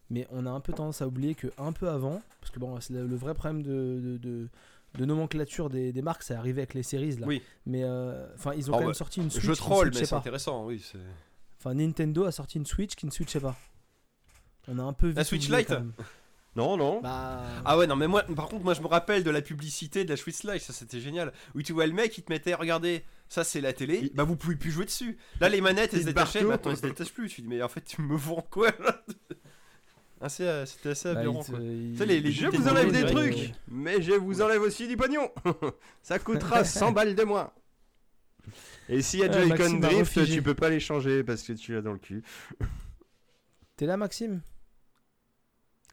mais on a un peu tendance à oublier que un peu avant, parce que bon, c'est le, le vrai problème de, de, de- de nomenclature des, des marques, c'est arrivé avec les séries là. Oui. Mais euh, enfin, ils ont Oh, quand même sorti une Switch Je troll, mais c'est pas. intéressant, oui. c'est- Enfin, Nintendo a sorti une Switch qui ne switchait pas. On a un peu vite La Switch Lite. Non non. Bah, Ah ouais, non, mais moi, par contre, moi je me rappelle de la publicité de la Switch Lite, ça c'était génial. Où tu vois le mec, il te mettait, regardez, ça c'est la télé, Il- bah vous pouvez plus jouer dessus. Là, les manettes, elles Il se détachaient, maintenant elles se détachent plus. Tu dis, mais en fait, tu me vends quoi là? Assez, euh, C'était assez bah, aberrant il te- quoi. il- Tu sais, les- les Je vous enlève des trucs, mais je vous enlève aussi du pognon. Ça coûtera 100 balles de moins. Et s'il y a Ouais, Joy-Con Maxime a Drift, refigé. tu peux pas les changer parce que tu l'as dans le cul. T'es là, Maxime?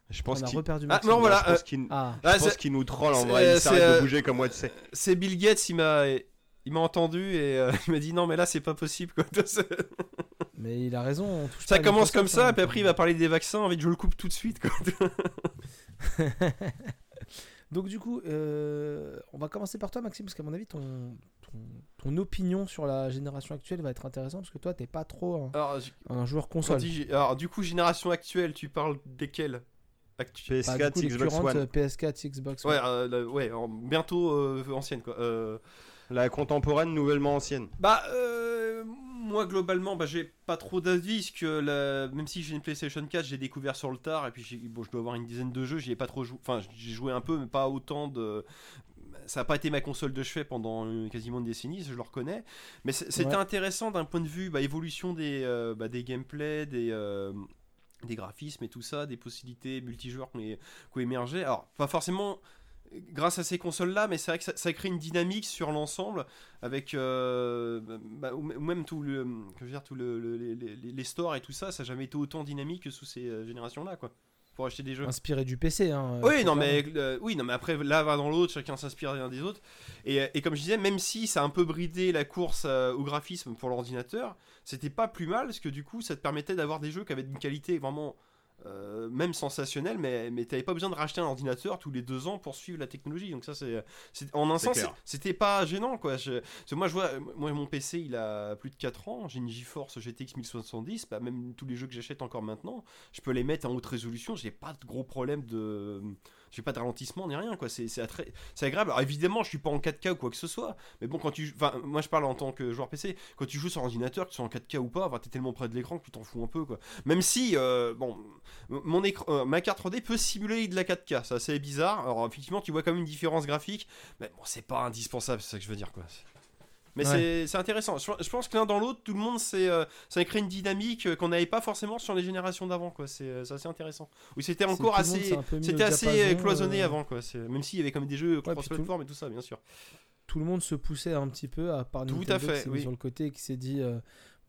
Je On pense a qu'il reperdu Ah, Maxime. non, voilà, je pense qu'il Ah, Ah, je pense c'est- qu'il nous troll en c'est- vrai. Il c'est, s'arrête euh, de bouger comme moi, tu sais. C'est Bill Gates, il m'a. Il m'a entendu et euh, il m'a dit non mais là c'est pas possible quoi. mais il a raison. on touche pas Ça commence comme ça, hein. puis après il va parler des vaccins, en fait je le coupe tout de suite quoi. Donc du coup, euh, on va commencer par toi, Maxime, parce qu'à mon avis, ton, ton, ton opinion sur la génération actuelle va être intéressante, parce que toi, t'es pas trop un, Alors, un joueur console. dit- alors, du coup, génération actuelle, tu parles desquelles? Actu- Bah, du PS4, coup, les Xbox One. euh, PS4, Xbox Ouais, euh, bientôt euh, ancienne quoi. Euh, La contemporaine, nouvellement ancienne. Bah, euh, moi globalement, bah, j'ai pas trop d'avis, parce que la- même si j'ai une PlayStation 4, j'ai découvert sur le tard, et puis bon, je dois avoir une dizaine de jeux, j'y ai pas trop joué, enfin j'ai joué un peu, mais pas autant de. Ça n'a pas été ma console de chevet pendant euh, quasiment une décennie, je le reconnais. Mais c'était Ouais. intéressant d'un point de vue bah, évolution des, euh, bah, des gameplays, des, euh, des graphismes et tout ça, des possibilités multijoueurs qui ont, qui ont émergé. Alors, pas forcément grâce à ces consoles-là, mais c'est vrai que ça, ça crée une dynamique sur l'ensemble avec euh, bah, ou même tout le, que je veux dire, tout le, le- les, stores et tout ça, ça n'a jamais été autant dynamique que sous ces euh, générations-là, quoi. Pour acheter des jeux. Inspiré du PC. Hein, Oui, faut non, mais, euh, oui, non, mais après, là va dans l'autre, chacun s'inspire l'un des autres. Et, euh, et comme je disais, même si ça a un peu bridé la course euh, au graphisme pour l'ordinateur, c'était pas plus mal, parce que du coup, ça te permettait d'avoir des jeux qui avaient une qualité vraiment. Euh, même sensationnelle, mais, mais t'avais pas besoin de racheter un ordinateur tous les deux ans pour suivre la technologie. Donc, ça, c'est. En un sens, c'était pas gênant, quoi. Je- moi, je vois, moi, mon PC, il a plus de 4 ans. J'ai une GeForce GTX 1070. Bah, même tous les jeux que j'achète encore maintenant, je peux les mettre en haute résolution. J'ai pas de gros problème de j'ai pas de ralentissement ni rien quoi. C'est c'est c'est agréable. Alors évidemment je suis pas en 4K ou quoi que ce soit mais bon quand tu enfin moi je parle en tant que joueur PC quand tu joues sur ordinateur que tu sois en 4K ou pas t'es tellement près de l'écran que tu t'en fous un peu quoi. Même si euh, bon mon écran euh, ma carte 3D peut simuler de la 4K c'est assez bizarre. Alors effectivement tu vois quand même une différence graphique mais bon c'est pas indispensable c'est ça que je veux dire quoi mais Ouais. c'est- intéressant. Je, je pense que l'un dans l'autre, tout le monde, c'est, euh, ça crée une dynamique euh, qu'on n'avait pas forcément sur les générations d'avant. quoi. C'est euh, assez intéressant. Oui, c'était encore tout assez, c'était assez diapason, cloisonné euh, avant, quoi. Même s'il y avait quand même des jeux cross-platform et tout ça, bien sûr. Tout le monde se poussait un petit peu, à part Tout Nintendo à fait, qui oui. sur le côté qui s'est dit euh,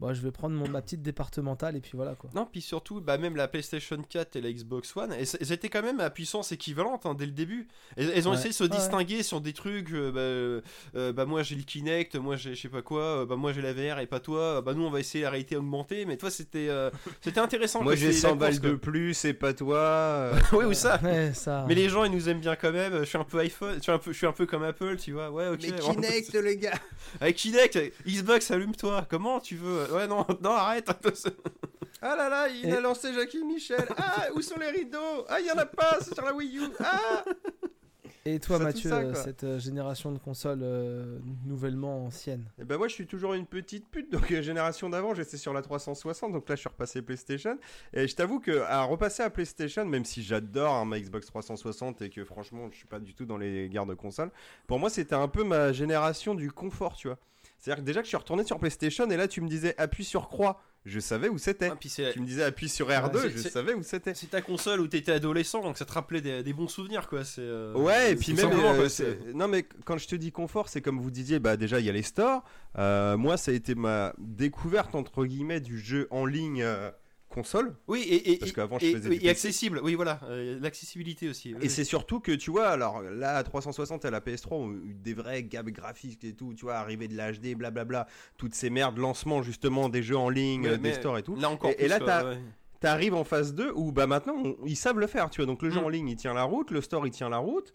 bah, je vais prendre mon, ma petite départementale et puis voilà quoi. Non, puis surtout, bah, même la PlayStation 4 et la Xbox One, elles, étaient quand même à puissance équivalente hein, dès le début. Elles, elles ont Ouais. essayé de se ouais. distinguer sur des trucs. euh, bah, euh, bah, moi j'ai le Kinect, moi j'ai je sais pas quoi, euh, bah, moi j'ai la VR et pas toi. Bah, nous on va essayer la réalité augmentée, mais toi c'était euh, c'était intéressant. Moi quoi, j'ai c'est la 100 balles de plus et pas toi. euh. oui, ou ça. Ouais, ça. Mais les gens ils nous aiment bien quand même. Je suis un peu iPhone, je suis un peu, je suis un peu comme Apple, tu vois. Ouais, ok. Mais. Kinect les gars Avec Kinect, Xbox, allume-toi. Comment tu veux? Ouais, non, non, arrête. Ah là là, il Et- a lancé Jackie Michel. Ah, où sont les rideaux? Ah, il y en a pas, c'est sur la Wii U. Ah. Et toi, Ça, Mathieu, ça, cette euh, génération de consoles euh, nouvellement ancienne? Et ben moi je suis toujours une petite pute, donc euh, génération d'avant j'étais sur la 360, donc là je suis repassé PlayStation. Et je t'avoue que à repasser à PlayStation, même si j'adore hein, ma Xbox 360 et que franchement je suis pas du tout dans les guerres de console, pour moi c'était un peu ma génération du confort, tu vois. C'est-à-dire que déjà que je suis retourné sur PlayStation et là tu me disais appuie sur croix, je savais où c'était. Ah, Tu me disais appuie sur R2, c'est- je savais où c'était. c'est ta console où t'étais adolescent, donc ça te rappelait des, des bons souvenirs, quoi. C'est. euh, Ouais, et puis même, euh, quoi, non mais quand je te dis confort, c'est comme vous disiez, bah déjà il y a les stores. Euh, moi, ça a été ma découverte entre guillemets du jeu en ligne console. Oui, et, et, Parce qu'avant, je faisais du et accessible. Oui, voilà, euh, l'accessibilité aussi. oui, Et c'est surtout que tu vois, alors là, à 360 et à la PS3, on a eu des vrais gaps graphiques et tout, tu vois, arriver de la HD, blablabla, toutes ces merdes, lancement justement des jeux en ligne, Mais- euh, des mais stores et tout. Là encore. Et- plus, là, t'as- ouais. T'arrives en phase 2 où bah maintenant on- ils savent le faire, tu vois. Donc le jeu Mm. en ligne il tient la route, le store il tient la route.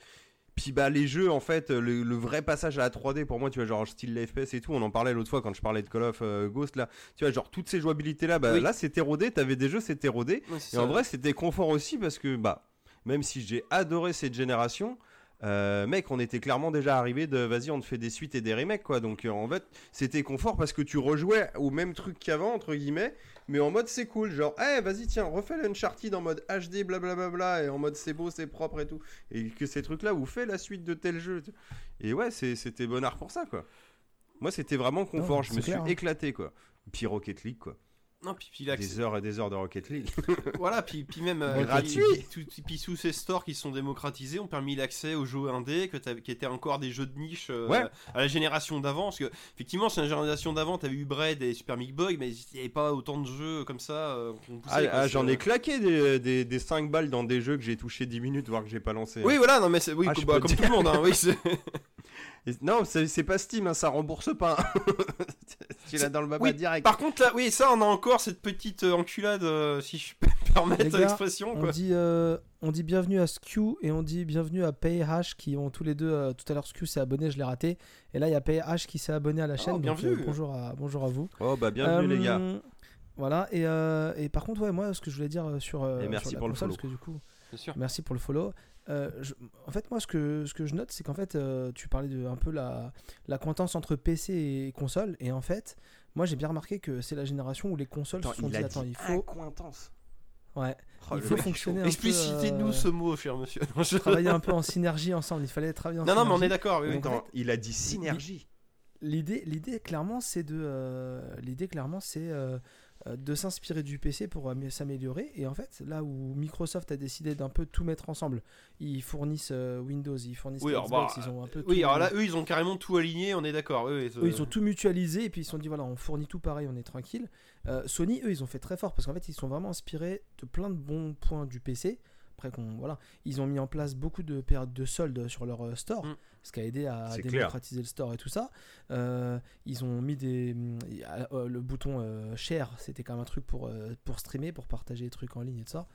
Puis bah les jeux en fait, le, le vrai passage à la 3D pour moi, tu vois, genre style FPS et tout, on en parlait l'autre fois quand je parlais de Call of euh, Ghost là, tu vois, genre toutes ces jouabilités là, bah Oui. là c'était rodé, t'avais des jeux c'était rodé. Et en vrai c'était confort aussi parce que bah même si j'ai adoré cette génération, euh, mec, on était clairement déjà arrivé de vas-y, on te fait des suites et des remakes quoi. Donc euh, en fait, c'était confort parce que tu rejouais au même truc qu'avant entre guillemets, mais en mode c'est cool, genre eh vas-y tiens, refais l'Uncharted en mode HD blablabla et en mode c'est beau, c'est propre et tout, et que ces trucs là vous fait la suite de tel jeu. Et ouais, c'était bon art pour ça quoi. Moi c'était vraiment confort, Non, je me suis hein. éclaté quoi. Puis Rocket League quoi. Non, puis, puis Des heures et des heures de Rocket League. Voilà, puis, puis même euh, puis- gratuit. puis, tout- puis sous ces stores qui sont démocratisés ont permis l'accès aux jeux indés que qui étaient encore des jeux de niche euh, Ouais. à la génération d'avant parce que effectivement sur la génération d'avant t'avais eu Braid et Super Meat Boy mais il n'y avait pas autant de jeux comme ça euh, poussait, Ah, ah, c'est, j'en ai claqué des, des, des 5 balles dans des jeux que j'ai touché 10 minutes, voire que j'ai pas lancé. oui voilà non mais c'est oui Ah, bah, comme te tout le monde hein, oui, c'est- non, c'est pas Steam, hein, ça rembourse pas. tu l'as dans le baba oui, direct. par contre là oui ça on a encore cette petite euh, enculade euh, si je peux me permettre l'expression On dit, euh, on dit bienvenue à Skew et on dit bienvenue à PayH qui ont tous les deux. euh, tout à l'heure, Skew s'est abonné, je l'ai raté. Et là, il y a PayH qui s'est abonné à la chaîne. bien donc, euh, vu. bonjour, à, bonjour à vous. Oh bah bienvenue les gars. Voilà, et, euh, et par contre, ouais, moi, ce que je voulais dire sur, euh, Et merci sur la pour le follow. parce que du coup, merci pour le follow. Euh, je- en fait, moi, ce que, ce que je note, c'est qu'en fait, euh, tu parlais de un peu la, la cointance entre PC et console, et en fait, moi, j'ai bien remarqué que c'est la génération où les consoles Attends, se sont il dit, attends, il faut, accointance. ouais, Oh, il faut fonctionner un peu, Explicitez-nous euh, ce mot, cher monsieur. Non, je- travailler un peu en synergie ensemble. Il fallait travailler en non, non, mais on synergie. est d'accord. oui, il a dit synergie. L'idée, l'idée clairement, c'est de, euh, l'idée clairement, c'est de s'inspirer du PC pour amé- s'améliorer. Et en fait, là où Microsoft a décidé d'un peu tout mettre ensemble, ils fournissent euh, Windows, ils fournissent Oui, Xbox, bah, ils ont un peu Oui, alors là, eux, ils ont carrément tout aligné, on est d'accord. Oui, eux, ils ont tout mutualisé et puis ils se sont dit voilà, on fournit tout pareil, on est tranquille. Euh, Sony, eux, ils ont fait très fort parce qu'en fait, ils sont vraiment inspirés de plein de bons points du PC. Après, qu'on, voilà, ils ont mis en place beaucoup de périodes de soldes sur leur euh, store, Mm. ce qui a aidé à clair. démocratiser le store et tout ça. Euh, ils ont mis des, euh, le bouton euh, share, c'était quand même un truc pour, pour streamer, pour partager des trucs en ligne et tout ça.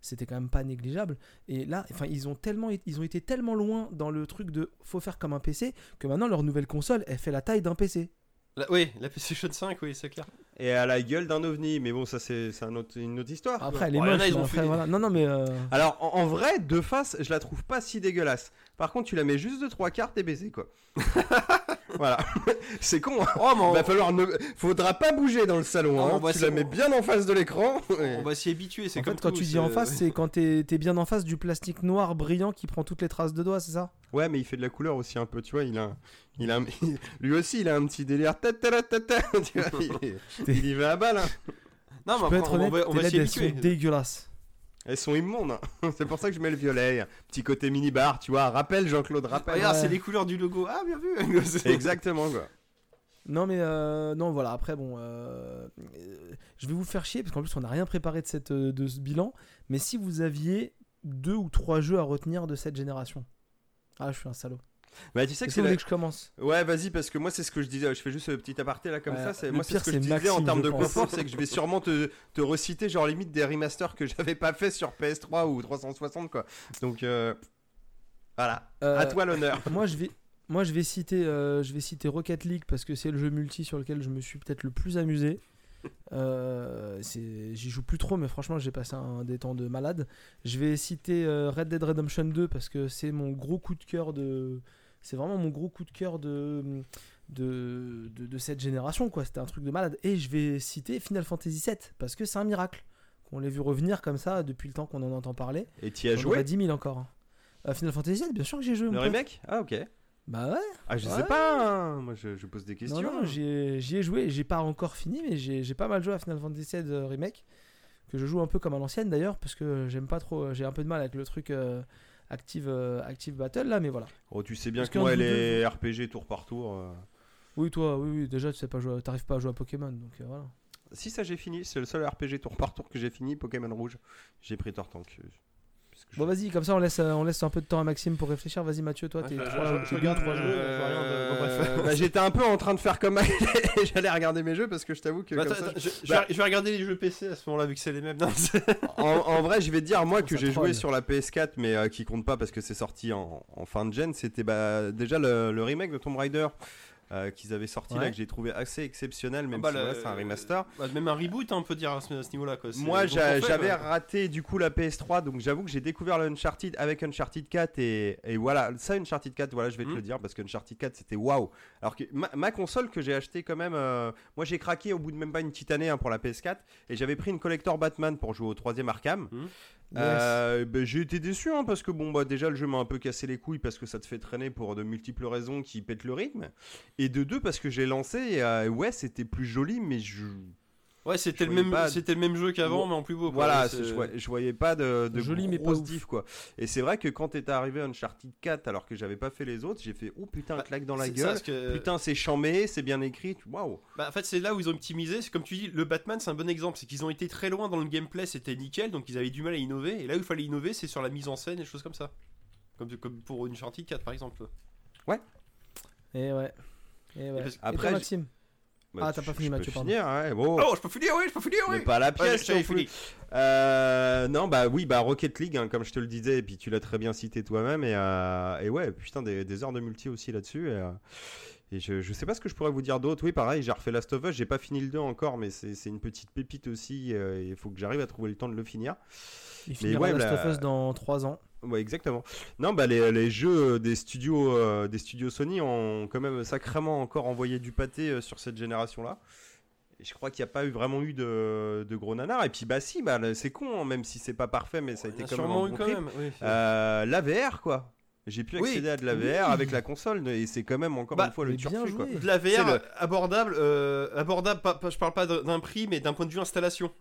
C'était quand même pas négligeable. Et là, enfin, ils ont tellement, ils ont été tellement loin dans le truc de faut faire comme un PC que maintenant leur nouvelle console, elle fait la taille d'un PC. La- oui, la PlayStation 5, oui, c'est clair. Et à la gueule d'un ovni. Mais bon, ça c'est c'est un autre- une autre histoire. Après, elle est Bon, ils ont après, fait voilà. Non, non, mais euh, Alors en, en vrai, de face, je la trouve pas si dégueulasse. Par contre, tu la mets juste de trois quarts, t'es baisé quoi. voilà. c'est con. Hein. Oh, on, Va falloir ne... Faudra pas bouger dans le salon. Ah, hein. on va tu se- la mets bien en face de l'écran. on va s'y habituer. C'est en comme fait, quand tout, tu dis en face, c'est quand t'es es bien en face du plastique noir brillant qui prend toutes les traces de doigts, c'est ça? Ouais, mais il fait de la couleur aussi un peu, tu vois. Il a, un- il a, lui aussi, il a un petit délire. Ta ta ta ta ta. Tu vois, il, y va à balle. hein. Non, mais après, on honnête, va, on va s'y habituer. dégueulasses. Elles sont immondes. hein. C'est pour ça que je mets le violet. Petit côté mini-bar, tu vois. Rappelle Jean-Claude, rappelle. Regarde, Ouais. c'est les couleurs du logo. Ah, bien vu. Exactement, quoi. Non, mais euh, non, voilà. Après, bon, euh, euh, je vais vous faire chier parce qu'en plus, on n'a rien préparé de, cette, euh, de ce bilan. Mais si vous aviez deux ou trois jeux à retenir de cette génération. Ah, je suis un salaud. Bah, tu sais que c'est la- que je commence? Ouais, vas-y, parce que moi, c'est ce que je disais. Je fais juste ce petit aparté là, comme Ouais, ça. C'est... Moi, c'est pire, ce que je disais en termes de confort. c'est que je vais sûrement te, te reciter, genre limite des remasters que j'avais pas fait sur PS3 ou 360, quoi. Donc, euh, voilà. Euh, À toi l'honneur. Moi, je vais, moi, je vais citer, euh, je vais citer Rocket League parce que c'est le jeu multi sur lequel je me suis peut-être le plus amusé. Euh, c'est- J'y joue plus trop, mais franchement, j'ai passé un des temps de malade. Je vais citer euh, Red Dead Redemption 2 parce que c'est mon gros coup de cœur de. C'est vraiment mon gros coup de cœur de, de, de, de cette génération, quoi. C'était un truc de malade. Et je vais citer Final Fantasy 7 parce que c'est un miracle. Qu'on l'ait vu revenir comme ça depuis le temps qu'on en entend parler. Et tu y as joué aurais 10 000 encore. hein. Euh, Final Fantasy 7, bien sûr que j'ai joué. Le remake? Ah, ok. Bah ouais. Ah, je Ouais. sais pas. hein. Moi, je, je pose des Non, questions. non, j'y ai, j'y ai joué. J'ai pas encore fini, mais j'ai pas mal joué à Final Fantasy VII euh, Remake. Que je joue un peu comme à l'ancienne d'ailleurs, parce que j'aime pas trop. euh, J'ai un peu de mal avec le truc euh, Active, euh, Active Battle là, mais voilà. Oh, tu sais bien que moi, les RPG tour par tour. euh, Oui, toi, oui, oui, déjà tu sais pas jouer, t'arrives pas à jouer à Pokémon, donc euh, voilà. Si, ça, j'ai fini. C'est le seul RPG tour par tour que j'ai fini. Pokémon Rouge. J'ai pris Tortank. euh, parce que je- Bon, vas-y, comme ça on laisse, on laisse un peu de temps à Maxime pour réfléchir. Vas-y, Mathieu, toi, t'es je- trois- je- regarde, trois euh, jeux. bon, bref. Euh, bah, J'étais un peu en train de faire comme et j'allais regarder mes jeux parce que je t'avoue que Bah, comme ça, je, je Bah- vais, je vais regarder les jeux PC à ce moment-là, vu que c'est les mêmes. Non, en, en vrai, je vais te dire, moi, que j'ai joué sur la PS4, mais euh, qui compte pas parce que c'est sorti en, en fin de gen, c'était bah, déjà le, le remake de Tomb Raider euh, qu'ils avaient sorti là, que j'ai trouvé assez exceptionnel, même bah, si c'est un remaster. Bah, même un reboot, hein, on peut dire à ce, à ce niveau-là. quoi. C'est- Moi, j'avais raté du coup la PS3, donc j'avoue que j'ai découvert le Uncharted avec Uncharted 4 et, et voilà, ça Uncharted 4, voilà, je vais te Mhm. le dire parce que Uncharted 4 c'était waouh. Alors que ma, ma console que j'ai acheté quand même, euh, moi j'ai craqué au bout de même pas une petite année hein, pour la PS4 et j'avais pris une collector Batman pour jouer au troisième Arkham. Euh, ben, j'ai été déçu hein, parce que bon bah déjà le jeu m'a un peu cassé les couilles parce que ça te fait traîner pour de multiples raisons qui pètent le rythme. Et de deux parce que j'ai lancé et euh, ouais c'était plus joli mais je Ouais, c'était le, même, c'était le même jeu qu'avant, mais en plus beau. quoi. voilà Ouais, je, voyais, je voyais pas de, de Joli, mais pas diff quoi et c'est vrai que quand t'étais arrivé à Uncharted 4 alors que j'avais pas fait les autres j'ai fait oh putain Bah, claque dans la ça, gueule que- putain c'est chambé c'est bien écrit waouh Bah, en fait, c'est là où ils ont optimisé. C'est comme tu dis, le Batman, c'est un bon exemple. C'est qu'ils ont été très loin dans le gameplay, c'était nickel, donc ils avaient du mal à innover. Et là où il fallait innover, c'est sur la mise en scène et des choses comme ça. Comme, comme pour une Uncharted 4 par exemple. Et ouais. Et ouais. parce- Et Après, toi, j'- Maxime? Bah, Ah, t'as pas fini, je peux Mathieu, pardon. finir, ouais, bon. Oh, je peux finir, oui, je peux finir, oui. Mais pas la Ouais, pièce, plus. fini. Euh, non, bah oui, bah Rocket League, hein, comme je te le disais, et puis tu l'as très bien cité toi-même, et, euh, et ouais, putain, des, des heures de multi aussi là-dessus. Et, euh, et je, je sais pas ce que je pourrais vous dire d'autre. Oui, pareil, j'ai refait Last of Us, j'ai pas fini le 2 encore, mais c'est c'est une petite pépite aussi. euh, Il faut que j'arrive à trouver le temps de le finir. Il finira ouais, Last la- of Us dans 3 ans. Ouais, exactement. Non, bah les, les jeux des studios, euh, des studios Sony ont quand même sacrément encore envoyé du pâté euh, sur cette génération-là. Et je crois qu'il n'y a pas eu vraiment eu de, de gros nanars. Et puis bah si, bah c'est con, hein, même si c'est pas parfait, mais ça a été quand même un eu bon quand trip. même. oui. Euh, la VR quoi. J'ai pu Oui. accéder à de la VR avec la console et c'est quand même encore Bah, une fois le turfu quoi. De la VR le- abordable, euh, abordable. Pas, pas- je parle pas d'un prix, mais d'un point de vue installation.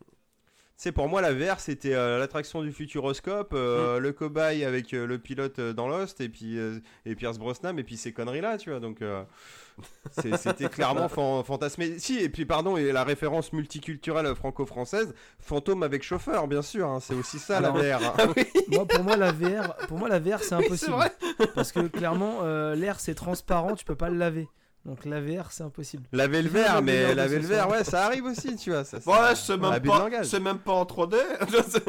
C'est pour moi la VR c'était euh, l'attraction du futuroscope, Mm. euh, le cobaye avec euh, le pilote euh, dans Lost et puis euh, et Pierce Brosnan et puis ces conneries là tu vois donc euh, c'était clairement fan- fantasmé. Si et puis pardon et la référence multiculturelle franco-française, fantôme avec chauffeur bien sûr hein, c'est aussi ça Alors- la VR. hein. Ah oui, Moi, pour moi, la VR, pour moi, la VR, c'est impossible. parce que clairement, euh, l'air c'est transparent, tu peux pas le laver. Donc la VR, c'est impossible. Laver le verre la mais laver le verre ouais ça arrive aussi tu vois. Ça, Ouais, ça- c'est même, pas- c'est même pas en 3D.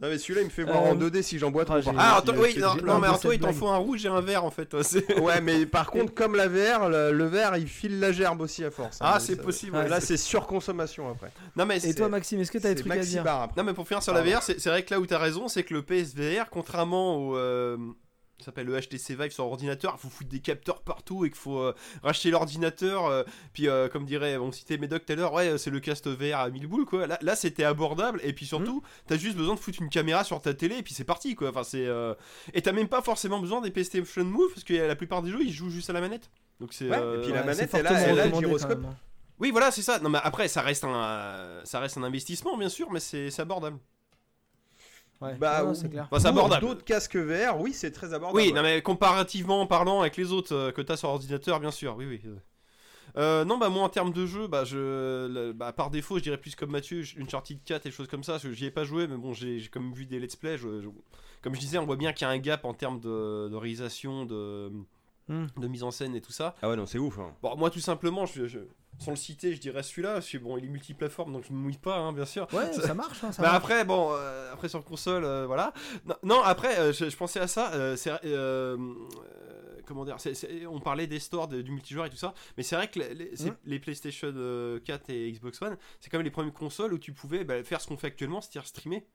Non mais celui-là il me fait voir Euh, en 2D si j'en bois trop. ah, j'ai- ah, contre, attends, oui, non, mais alors toi, il t'en faut un rouge et un vert en fait. Ouais, mais par contre, comme la VR, le, le verre il file la gerbe aussi à force. hein, Ah, c'est possible. Ouais. Là, c'est surconsommation après. Non, mais Et toi, Maxime, est-ce que t'as des C'est trucs à dire. Non, mais pour finir sur la. VR, c'est c'est vrai que là où t'as raison, c'est que le PSVR, contrairement au. Ça s'appelle le HTC Vive sur ordinateur, il faut foutre des capteurs partout et qu'il faut euh, racheter l'ordinateur. euh, puis, euh, comme dirait, on citait Médoc tout à l'heure, ouais, c'est le cast VR à 1000 boules quoi. Là, là c'était abordable et puis surtout, t'as juste besoin de foutre une caméra sur ta télé et puis c'est parti quoi. Enfin, c'est. euh, Et t'as même pas forcément besoin des PlayStation Move parce que la plupart des jeux ils jouent juste à la manette. Donc c'est. Ouais, euh, et puis la Ouais, manette, c'est elle a- fortement elle a le gyroscope. hein. Oui, voilà, c'est ça. Non, mais après, ça reste un, ça reste un investissement, bien sûr, mais c'est abordable. Ouais, Bah, non, c'est clair. Enfin, c'est abordable. D'autres casques VR, oui, c'est très abordable. Oui, non, mais comparativement parlant avec les autres euh, que t'as sur ordinateur, bien sûr, oui, oui. Euh, non, bah moi en termes de jeu, bah je, le- bah, par défaut, je dirais plus comme Mathieu, une Uncharted 4 et des choses comme ça, parce que j'y ai pas joué, mais bon, j'ai j'ai comme vu des let's play. je- je- comme je disais, on voit bien qu'il y a un gap en termes de, de réalisation, de, Hmm. de mise en scène et tout ça. Ah ouais, non, c'est ouf. hein. Bon, moi tout simplement, je, je- sans le citer, je dirais celui-là, parce que bon, il est multiplateforme, donc je me mouille pas, hein, bien sûr. Ouais, ça marche. Hein, ça Bah marche. après bon euh, après sur console euh, voilà non, non, après euh, je, je pensais à ça euh, c'est euh, euh, comment dire on parlait des stores de- du multijoueur et tout ça mais c'est vrai que les, les PlayStation euh, 4 et Xbox One c'est quand même les premières consoles où tu pouvais bah, faire ce qu'on fait actuellement c'est-à-dire streamer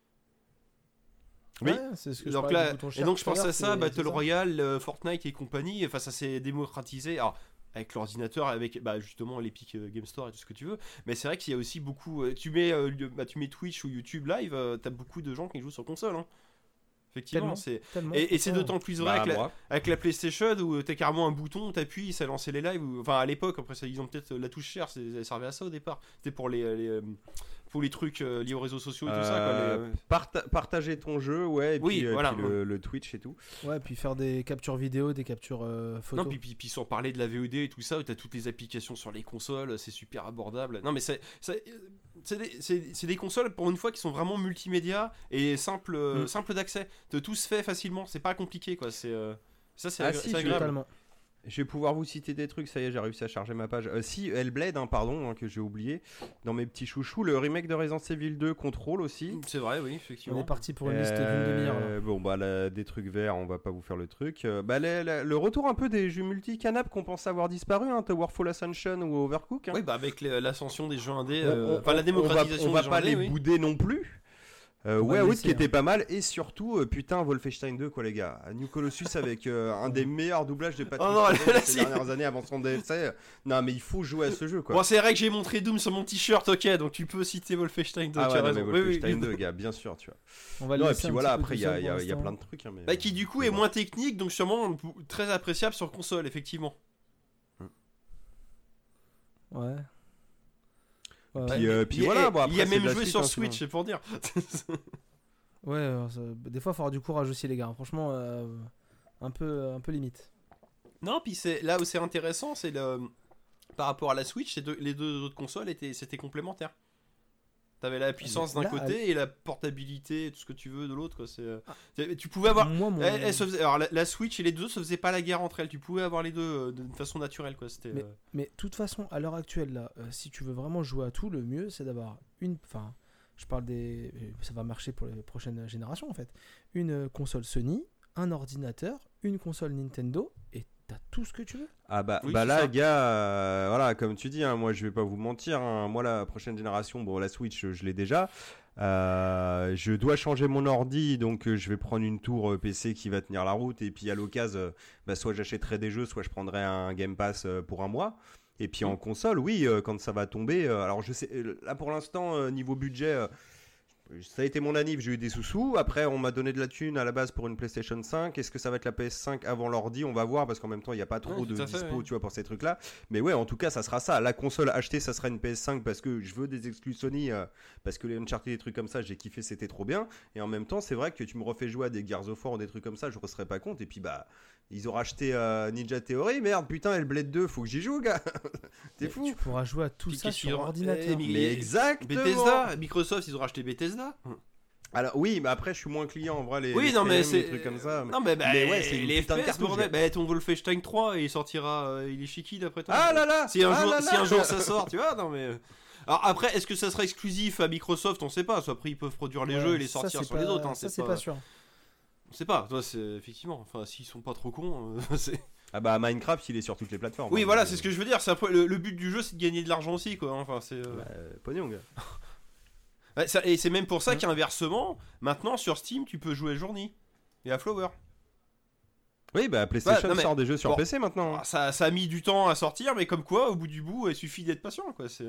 oui. Ouais, c'est ce que je donc parlais là et donc je tout à ça Battle. Royale euh, Fortnite et compagnie enfin ça s'est démocratisé alors avec l'ordinateur, avec bah, justement l'Epic euh, Game Store et tout ce que tu veux. Mais c'est vrai qu'il y a aussi beaucoup. euh, tu, mets, euh, le- bah, tu mets Twitch ou YouTube Live, euh, t'as beaucoup de gens qui jouent sur console. hein. Effectivement, c'est. Et, et c'est d'autant plus vrai Bah, avec, la, moi. avec la PlayStation où t'as carrément un bouton, t'appuies, ça lançait les lives. ou- Enfin, à l'époque, après ça, ils ont peut-être la touche chère, ça servait à ça au départ. C'était pour les, les, pour les trucs euh, liés aux réseaux sociaux et tout ça. Quoi, Euh, les- Parta- partager ton jeu, ouais, et Oui, puis, euh, voilà. puis le, le Twitch et tout. Ouais, puis faire des captures vidéo, des captures euh, photos. Non, puis, puis, puis sans parler de la VOD et tout ça, où t'as toutes les applications sur les consoles, c'est super abordable. Non, mais c'est c'est- c'est des, des consoles pour une fois qui sont vraiment multimédia et simple, euh, Mm. simple d'accès. De tout se fait facilement, c'est pas compliqué quoi. C'est euh, ça, c'est Ah, si, agréable. Totalement. Je vais pouvoir vous citer des trucs, ça y est, j'ai réussi à charger ma page. Euh, si, Hellblade, hein, pardon, hein, que j'ai oublié, dans mes petits chouchous, le remake de Resident Evil 2, Control aussi. C'est vrai, oui, On effectivement. est parti pour une liste d'une Euh, demi-heure. Bon, bah, là, des trucs verts, on va pas vous faire le truc. Euh, bah, les- le retour un peu des jeux multi-canap qu'on pensait avoir disparu, hein, Towerfall Ascension ou Overcook. hein. Oui, bah avec l'ascension des jeux indés, On- euh, on- enfin la on démocratisation va, on va des pas les oui. bouder non plus. Euh, ouais, laisser, qui était hein. pas mal. Et surtout, euh, putain, Wolfenstein 2, quoi, les gars. New Colossus avec euh, un des meilleurs doublages de Patrick Oh non, Swayze là, ces dernières années avant son DLC. Non, mais il faut jouer à ce jeu, quoi. Bon, c'est vrai que j'ai montré Doom sur mon t-shirt, ok, donc tu peux citer Wolfenstein 2, ah tu ouais, as non, mais raison. Oui, oui, Wolfenstein oui. 2, gars, bien sûr, tu vois. On va le Non, et puis voilà, après, il y, a- seul il y a- y plein de trucs. hein, mais... Bah, qui du coup est bon. moins technique, donc sûrement très appréciable sur console, effectivement. Ouais. Ouais, Puis, ouais. euh, puis il y a, voilà, bon, il y a après, c'est même joué suite, sur hein, Switch, c'est pour dire. Ouais, euh, ça- des fois, il faut avoir du courage aussi, les gars. Franchement, euh, un, peu, un peu limite. Non, puis c'est là où c'est intéressant, c'est le par rapport à la Switch, c'est deux- les deux autres consoles étaient c'était complémentaire. T'avais la puissance d'un côté et la portabilité, tout ce que tu veux de l'autre. quoi, c'est, euh, Ah. tu- pouvais avoir. Moi, mon- Elle- faisait- alors la, la Switch et les deux se faisaient pas la guerre entre elles. Tu pouvais avoir les deux euh, de façon naturelle quoi. C'était. Mais- euh, Mais toute façon, à l'heure actuelle, là, euh, si tu veux vraiment jouer à tout, le mieux, c'est d'avoir une. Enfin, je parle des. Ça va marcher pour les prochaines générations, en fait. Une console Sony, un ordinateur, une console Nintendo, et t'as tout ce que tu veux? Ah bah, Oui, bah là, ça. gars, euh, voilà, comme tu dis, hein, moi je vais pas vous mentir, hein, moi la prochaine génération, bon la Switch je l'ai déjà, Euh, je dois changer mon ordi, donc euh, je vais prendre une tour euh, PC qui va tenir la route, et puis à l'occasion, euh, bah, soit j'achèterai des jeux, soit je prendrai un Game Pass euh, pour un mois. Et puis en console, oui, euh, quand ça va tomber, euh, alors je sais, euh, là pour l'instant, euh, niveau budget, euh, ça a été mon anniv, j'ai eu des sous-sous. Après, on m'a donné de la thune à la base pour une PlayStation 5. Est-ce que ça va être la PS5 avant l'ordi? On va voir parce qu'en même temps, il n'y a pas trop Ouais, de fait, dispo, ouais. tu vois, pour ces trucs-là. Mais ouais, en tout cas, ça sera ça. La console achetée, ça sera une PS5 parce que je veux des exclus Sony, euh, parce que les Uncharted, des trucs comme ça, j'ai kiffé, c'était trop bien. Et en même temps, c'est vrai que tu me refais jouer à des Gears of War ou des trucs comme ça, je ne serais pas compte. Et puis, bah, ils ont racheté euh, Ninja Theory. Merde, putain, Hellblade 2, faut que j'y joue, gars. T'es fou. Tu pourras jouer à tout Puis ça sur ordinateur. Eh, mais- Mais exactement. Bethesda, Microsoft, ils ont racheté Bethesda. Alors oui, mais après, je suis moins client en vrai. Les, Oui, les non mais c'est les trucs comme ça. Non mais, bah, Mais ouais, c'est une les putain de FPS bordel. Bah ton Wolfenstein 3 il sortira euh, il est chiqui d'après toi. Ah là là Si un Ah jour là si un jour ça sort, tu vois, non mais euh, alors après, est-ce que ça sera exclusif à Microsoft? On sait pas. Soit après, ils peuvent produire les Ouais, jeux et les sortir sur pas- les autres. Hein, Ça, c'est pas, pas sûr. On sait pas. Toi, c'est effectivement. Enfin, s'ils sont pas trop cons, euh, c'est. Ah bah Minecraft, il est sur toutes les plateformes. Oui, hein, voilà, c'est ce que je veux dire. C'est un peu- le, le but du jeu, c'est de gagner de l'argent aussi, quoi. Enfin, c'est. euh, Bah, pognon, gars. et c'est même pour ça Ouais. qu'inversement, maintenant sur Steam, tu peux jouer à Journey et à Flower. Oui, bah PlayStation mais- sort des jeux sur bon. PC maintenant. Ah, Ça, ça a mis du temps à sortir, mais comme quoi, au bout du bout, il suffit d'être patient, quoi. C'est.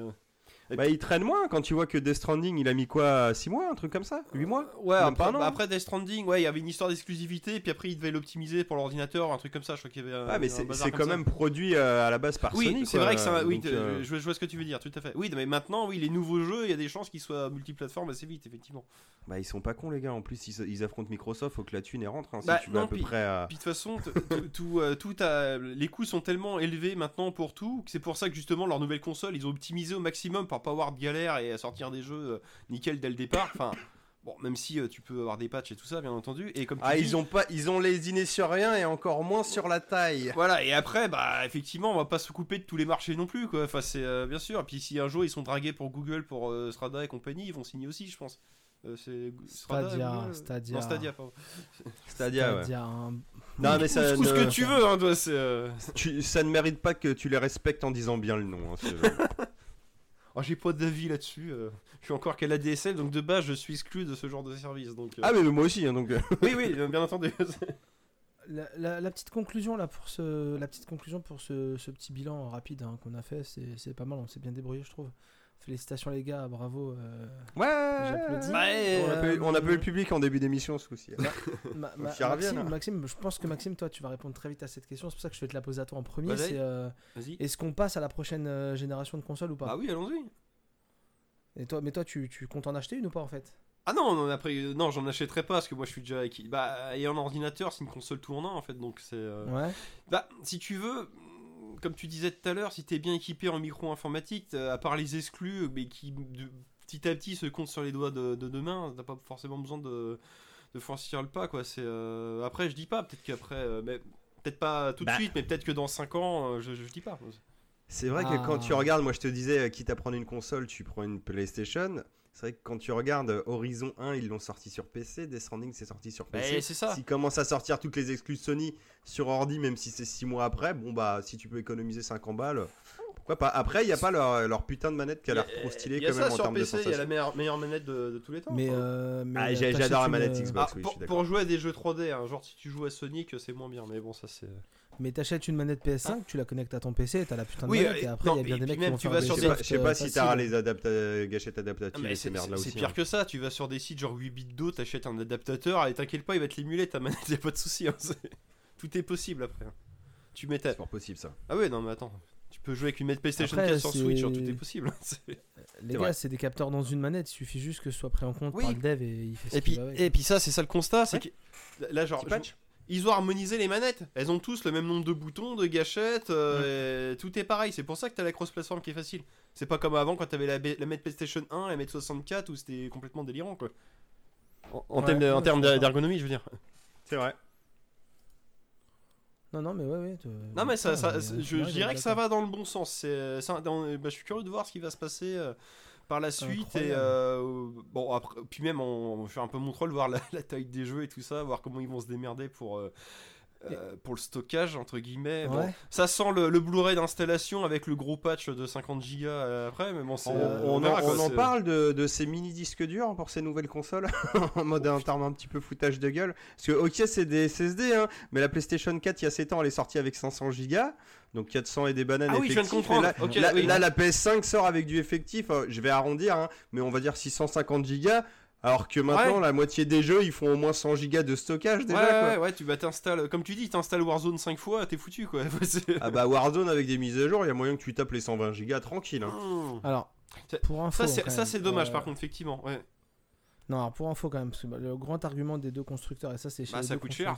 Euh, Bah, il traîne moins quand tu vois que Death Stranding, il a mis quoi 6 mois, un truc comme ça? 8 mois? Ouais, Même après, pas un an, bah, hein? après Death Stranding, ouais, il y avait une histoire d'exclusivité, puis après, il devait l'optimiser pour l'ordinateur, un truc comme ça. Je crois qu'il y avait. Ah, mais c'est quand ça. même produit euh, à la base par Oui, Sony. c'est vrai que ça. Oui, Donc, euh, je, vois ce que tu veux dire, tout à fait. Oui, mais maintenant, oui, les nouveaux jeux, il y a des chances qu'ils soient multiplateformes assez vite, effectivement. Bah, ils sont pas cons, les gars. En plus, ils, ils affrontent Microsoft, faut que la thune y rentre. hein, si Bah, tu veux non, à peu puis- près. à- Puis de toute façon, tout, euh, tout a- les coûts sont tellement élevés maintenant pour tout que c'est pour ça que justement leur nouvelle console, ils ont optimisé au maximum pas avoir de galère et à sortir des jeux euh, nickel dès le départ. Enfin, bon, même si euh, tu peux avoir des patchs et tout ça, bien entendu. Et comme tu Ah, dis- ils ont pas, ils ont lésiné sur rien et encore moins sur la taille. Voilà, et après, bah, effectivement, on va pas se couper de tous les marchés non plus, quoi. Enfin, c'est euh, bien sûr. Et puis, si un jour ils sont dragués pour Google, pour euh, Strada et compagnie, ils vont signer aussi, je pense. Euh, c'est Strada, Stadia, Stadia. Non, Stadia, pardon. Stadia, ouais. Stadia, un- Non, mais Ou- ça, ou ce ne- que tu veux, hein, toi, c'est. euh, tu- ça ne mérite pas que tu les respectes en disant bien le nom. hein, Oh, j'ai pas d'avis là-dessus. euh, Je suis encore qu'à la DSL, donc de base, je suis exclu de ce genre de service. Donc, euh, ah, mais moi aussi, hein, donc. euh, oui, oui, bien entendu. La, la- la petite conclusion là pour ce, la petite conclusion pour ce, ce petit bilan rapide hein, qu'on a fait, c'est c'est pas mal, on s'est bien débrouillé, je trouve. Félicitations les gars, bravo. euh, Ouais. J'applaudis. Ouais, on, a pas eu, euh, on a pas eu le public en début d'émission ce coup-ci. Ma- ma- Maxime, hein. Maxime, je pense que Maxime, toi, tu vas répondre très vite à cette question. C'est pour ça que je vais te la poser à toi en premier. Vas-y. C'est euh, est-ce qu'on passe à la prochaine euh, génération de consoles ou pas? Ah oui, allons-y. Et toi, mais toi, tu, tu comptes en acheter une ou pas en fait? Ah non, non, après, euh, non, j'en achèterai pas parce que moi je suis déjà équipé. Bah, et un ordinateur, c'est une console tout en fait, donc c'est. euh, Ouais. Bah, si tu veux, comme tu disais tout à l'heure, si t'es bien équipé en micro-informatique, euh, à part les exclus, mais qui de- petit à petit se comptent sur les doigts de, de deux mains, t'as pas forcément besoin de, de franchir le pas, quoi. C'est euh, Après, je dis pas, peut-être qu'après, euh, mais peut-être pas tout de Bah. suite, mais peut-être que dans 5 ans, euh, je, je dis pas. C'est vrai que Ah. quand tu regardes, moi je te disais, euh, quitte à prendre une console, tu prends une PlayStation. C'est vrai que quand tu regardes euh, Horizon 1, ils l'ont sorti sur PC, Death Stranding c'est sorti sur PC. Mais c'est ça. S'ils commencent à sortir toutes les exclus Sony sur ordi, même si c'est 6 mois après, bon bah si tu peux économiser 50 balles, pourquoi pas. Après, il n'y a pas leur, leur putain de manette qui a l'air trop stylée quand même en sur termes de PC, il y a la sensation. meilleure, meilleure manette de, de tous les temps. Mais, euh, mais Ah, euh, j'adore la manette euh, Xbox. Ah, oui, je pour, suis d'accord. pour jouer à des jeux 3D, hein, genre si tu joues à Sonic, c'est moins bien, mais bon, ça c'est. Mais t'achètes une manette PS5, tu la connectes à ton PC, et t'as la putain de Oui, manette, euh, et après il non, y a bien des mecs qui même, vont tu faire vas des Je sur des je sais pas euh, si t'auras les adapta- gâchettes Ah, adaptatives mais et ces c'est merdes là c'est aussi. pire hein. que ça, tu vas sur des sites genre 8 bits d'eau, t'achètes un adaptateur et t'inquiète pas, il va te l'émuler ta manette, y a pas de souci. hein, Tout est possible après. hein. Tu mets ta. C'est fort possible ça. Ah ouais, non, mais attends. Tu peux jouer avec une manette PlayStation Après, 4 sur Switch, hein, tout est possible. hein, Les gars, c'est des capteurs dans une manette, il suffit juste que ce soit pris en compte Oui. par le dev et il fait ce Et puis, et puis ça, c'est ça le constat, c'est Ouais. que là, genre, Petit je- patch ils ont harmonisé les manettes. Elles ont tous le même nombre de boutons, de gâchettes, euh, tout est pareil. C'est pour ça que t'as la cross-platform qui est facile. C'est pas comme avant quand t'avais la, la PlayStation 1 et la manette 64 où c'était complètement délirant quoi. En, en Ouais, termes ouais, d'ergonomie, je veux dire. C'est vrai. Non, non, mais ouais, ouais. Non mais ça, putain, ça- mais, je, euh, je dirais que ça va dans le bon sens. C'est, dans- bah, je suis curieux de voir ce qui va se passer euh, par la suite et euh, bon après, puis même on, on fait un peu mon troll, voir la, la taille des jeux et tout ça, voir comment ils vont se démerder pour euh, euh, pour le stockage entre guillemets. Bon, ça sent le, le Blu-ray d'installation avec le gros patch de 50 Go après, mais bon. On, euh, on verra, en, quoi, on en c'est- parle de, de ces mini disques durs pour ces nouvelles consoles en mode un terme un petit peu foutage de gueule. Parce que ok c'est des SSD hein, mais la PlayStation 4 il y a 7 ans elle est sortie avec 500 Go donc 400 et des bananes Ah oui, je viens de comprendre. Là, Ok, là- oui. là, la PS5 sort avec du effectif, euh, je vais arrondir hein, mais on va dire 650 Go alors que maintenant Ouais. la moitié des jeux ils font au moins 100 Go de stockage déjà ouais, quoi. ouais, ouais, tu vas t'installes, comme tu dis, t'installes Warzone 5 fois, t'es foutu quoi. Ah bah Warzone avec des mises à jour, il y a moyen que tu tapes les 120 Go tranquille. hein. Mmh. Alors, pour info. Ça c'est dommage euh, par contre effectivement. Ouais. Non, alors pour info quand même, parce que bah, le grand argument des deux constructeurs, et ça c'est chez Bah, les ça deux coûte cher.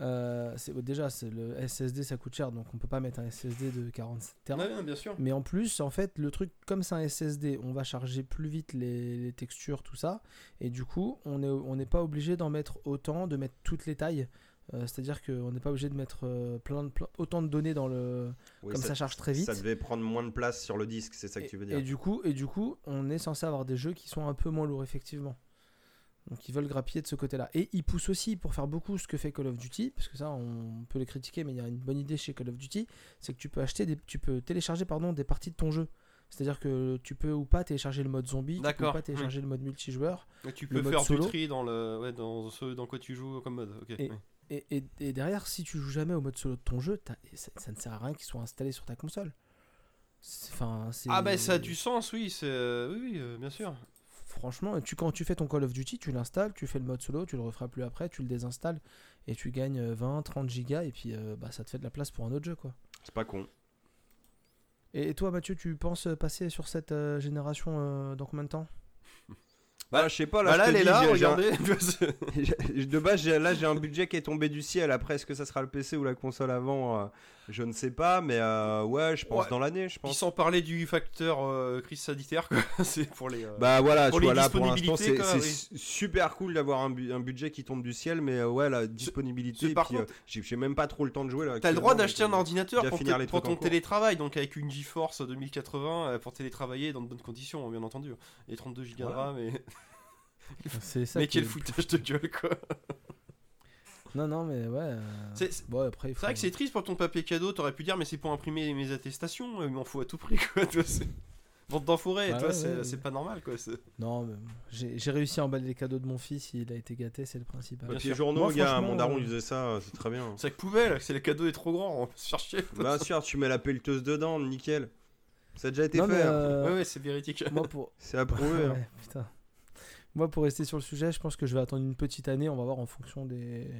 Euh, déjà c'est le SSD ça coûte cher, donc on peut pas mettre un SSD de 47 Tera. Ouais, bien sûr. Mais en plus, en fait, le truc, comme c'est un SSD, on va charger plus vite les, les textures, tout ça. Et du coup, on n'est on n'est pas obligé d'en mettre autant, de mettre toutes les tailles. Euh, C'est-à-dire qu'on n'est pas obligé de mettre euh, plein de, plein- autant de données dans le. Oui, comme ça, charge très vite. Ça devait prendre moins de place sur le disque, c'est ça que tu veux dire. et du coup, et du coup, on est censé avoir des jeux qui sont un peu moins lourds, effectivement. Donc ils veulent grappiller de ce côté-là. Et ils poussent aussi pour faire beaucoup ce que fait Call of Duty, parce que ça, on peut les critiquer, mais il y a une bonne idée chez Call of Duty, c'est que tu peux acheter, des, tu peux télécharger pardon des parties de ton jeu. C'est-à-dire que tu peux ou pas télécharger le mode zombie, tu peux ou pas télécharger le mode multijoueur. Et tu Le peux mode faire solo. du tri dans le ouais, dans ce dans quoi tu joues comme mode. Ok. Et-. Et, et- et derrière, si tu joues jamais au mode solo de ton jeu, t'as- ça, ça ne sert à rien qu'il soit installé sur ta console. Enfin, Ah bah ça a du sens, oui, c'est euh, oui, oui, euh, bien sûr. Franchement, tu, quand tu fais ton Call of Duty, tu l'installes, tu fais le mode solo, tu le referas plus après, tu le désinstalles et tu gagnes euh, 20, 30 gigas et puis euh, bah, ça te fait de la place pour un autre jeu quoi. C'est pas con. Et, et toi Mathieu, tu penses passer sur cette euh, génération euh, dans combien de temps? Bah, Bah, je sais pas, là, Bah là, je te elle est là, un- regardez. de base, là j'ai un budget qui est tombé du ciel. Après, est-ce que ça sera le PC ou la console avant euh, Je ne sais pas, mais euh, ouais, je pense Ouais. dans l'année, je Puis pense. sans parler du facteur euh, crise sanitaire, quoi. c'est pour les. euh, Bah voilà, Pour tu les vois là pour l'instant, disponibilités, c'est super cool d'avoir un, bu- un budget qui tombe du ciel, mais euh, ouais, la disponibilité. c'est et par puis, contre- euh, j'ai même pas trop le temps de jouer là. T'as le droit d'acheter un ordinateur pour, finir te- les pour ton télétravail, donc avec une GeForce 2080 euh, pour télétravailler dans de bonnes conditions, hein, bien entendu. Et 32 Go de. RAM, et... Ça. mais quel foutage de gueule, quoi. Non non mais ouais. euh, C'est- Bon après faut. Vrai que c'est triste pour ton papier cadeau, t'aurais pu dire, mais c'est pour imprimer mes attestations, euh, il m'en faut à tout prix, quoi. tu vois, c'est- Vente d'enfourré, Bah toi, ouais, c'est ouais, c'est ouais. pas normal, quoi. Non mais j'ai j'ai réussi à emballer les cadeaux de mon fils, il a été gâté, c'est le principal. Papier journaux, Moi, gars, mon daron euh, il faisait ça, euh, c'est très bien. C'est avec poubelle, c'est le cadeau est trop grand, on va se faire chier. Bah sûr, tu mets la pelleteuse dedans, nickel. Ça a déjà été Non, fait. hein. euh, Ouais, ouais, c'est véridique. moi pour C'est approuvé. hein. Putain. Moi, pour rester sur le sujet, je pense que je vais attendre une petite année. On va voir en fonction des,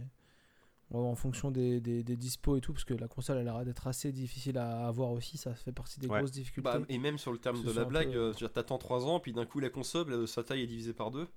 en fonction des, des, des dispos et tout, parce que la console a l'air d'être assez difficile à avoir aussi. Ça fait partie des Ouais. grosses difficultés. Bah, et même sur le terme de la blague, peu- euh, t'attends 3 ans, puis d'un coup la console, euh, sa taille est divisée par deux.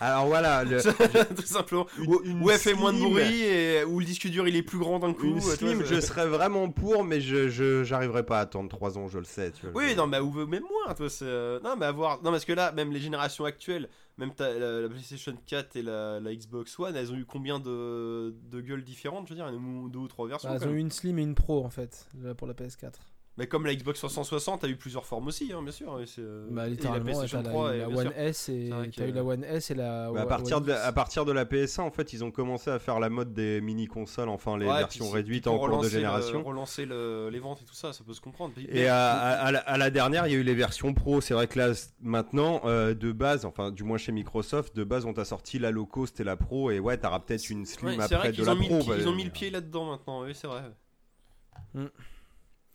Alors voilà, le- Tout simplement. Une- Ou- elle fait moins de bruit, et, ou le disque dur il est plus grand d'un coup. une euh, slim, je serais vraiment pour, mais je je- j'arriverai pas à attendre 3 ans, je le sais. Tu vois, Oui, je- non, mais ou même moins, toi, c'est. euh, Non, mais avoir. Non, parce que là, même les générations actuelles, même ta- la, la PlayStation 4 et la, la Xbox One, elles ont eu combien de, de gueules différentes Je veux dire, deux ou trois versions. Bah, elles ont eu une Slim et une Pro en fait là, pour la PS4. Mais comme la Xbox 360 a eu plusieurs formes aussi, hein, bien sûr. et c'est, euh, Bah, et la littéralement, PlayStation t'as la, 3, la et bien One sûr. S et t'as eu la One S et la. Bah, à, partir One de la, X. à partir de la PS1, en fait, ils ont commencé à faire la mode des mini consoles, enfin les Ouais, versions puis réduites puis en cours de relancer le- génération. relancer le- les ventes et tout ça, ça peut se comprendre. Mais- Et à, à- à la, à la dernière, il y a eu les versions pro. C'est vrai que là, maintenant, euh, de base, enfin, du moins chez Microsoft, de base, on t'a sorti la low cost et la pro. Et ouais, t'auras peut-être une slim Ouais, c'est après vrai de qu'ils la mis pro. bah, ils ont mis le pied là-dedans maintenant, oui, c'est vrai.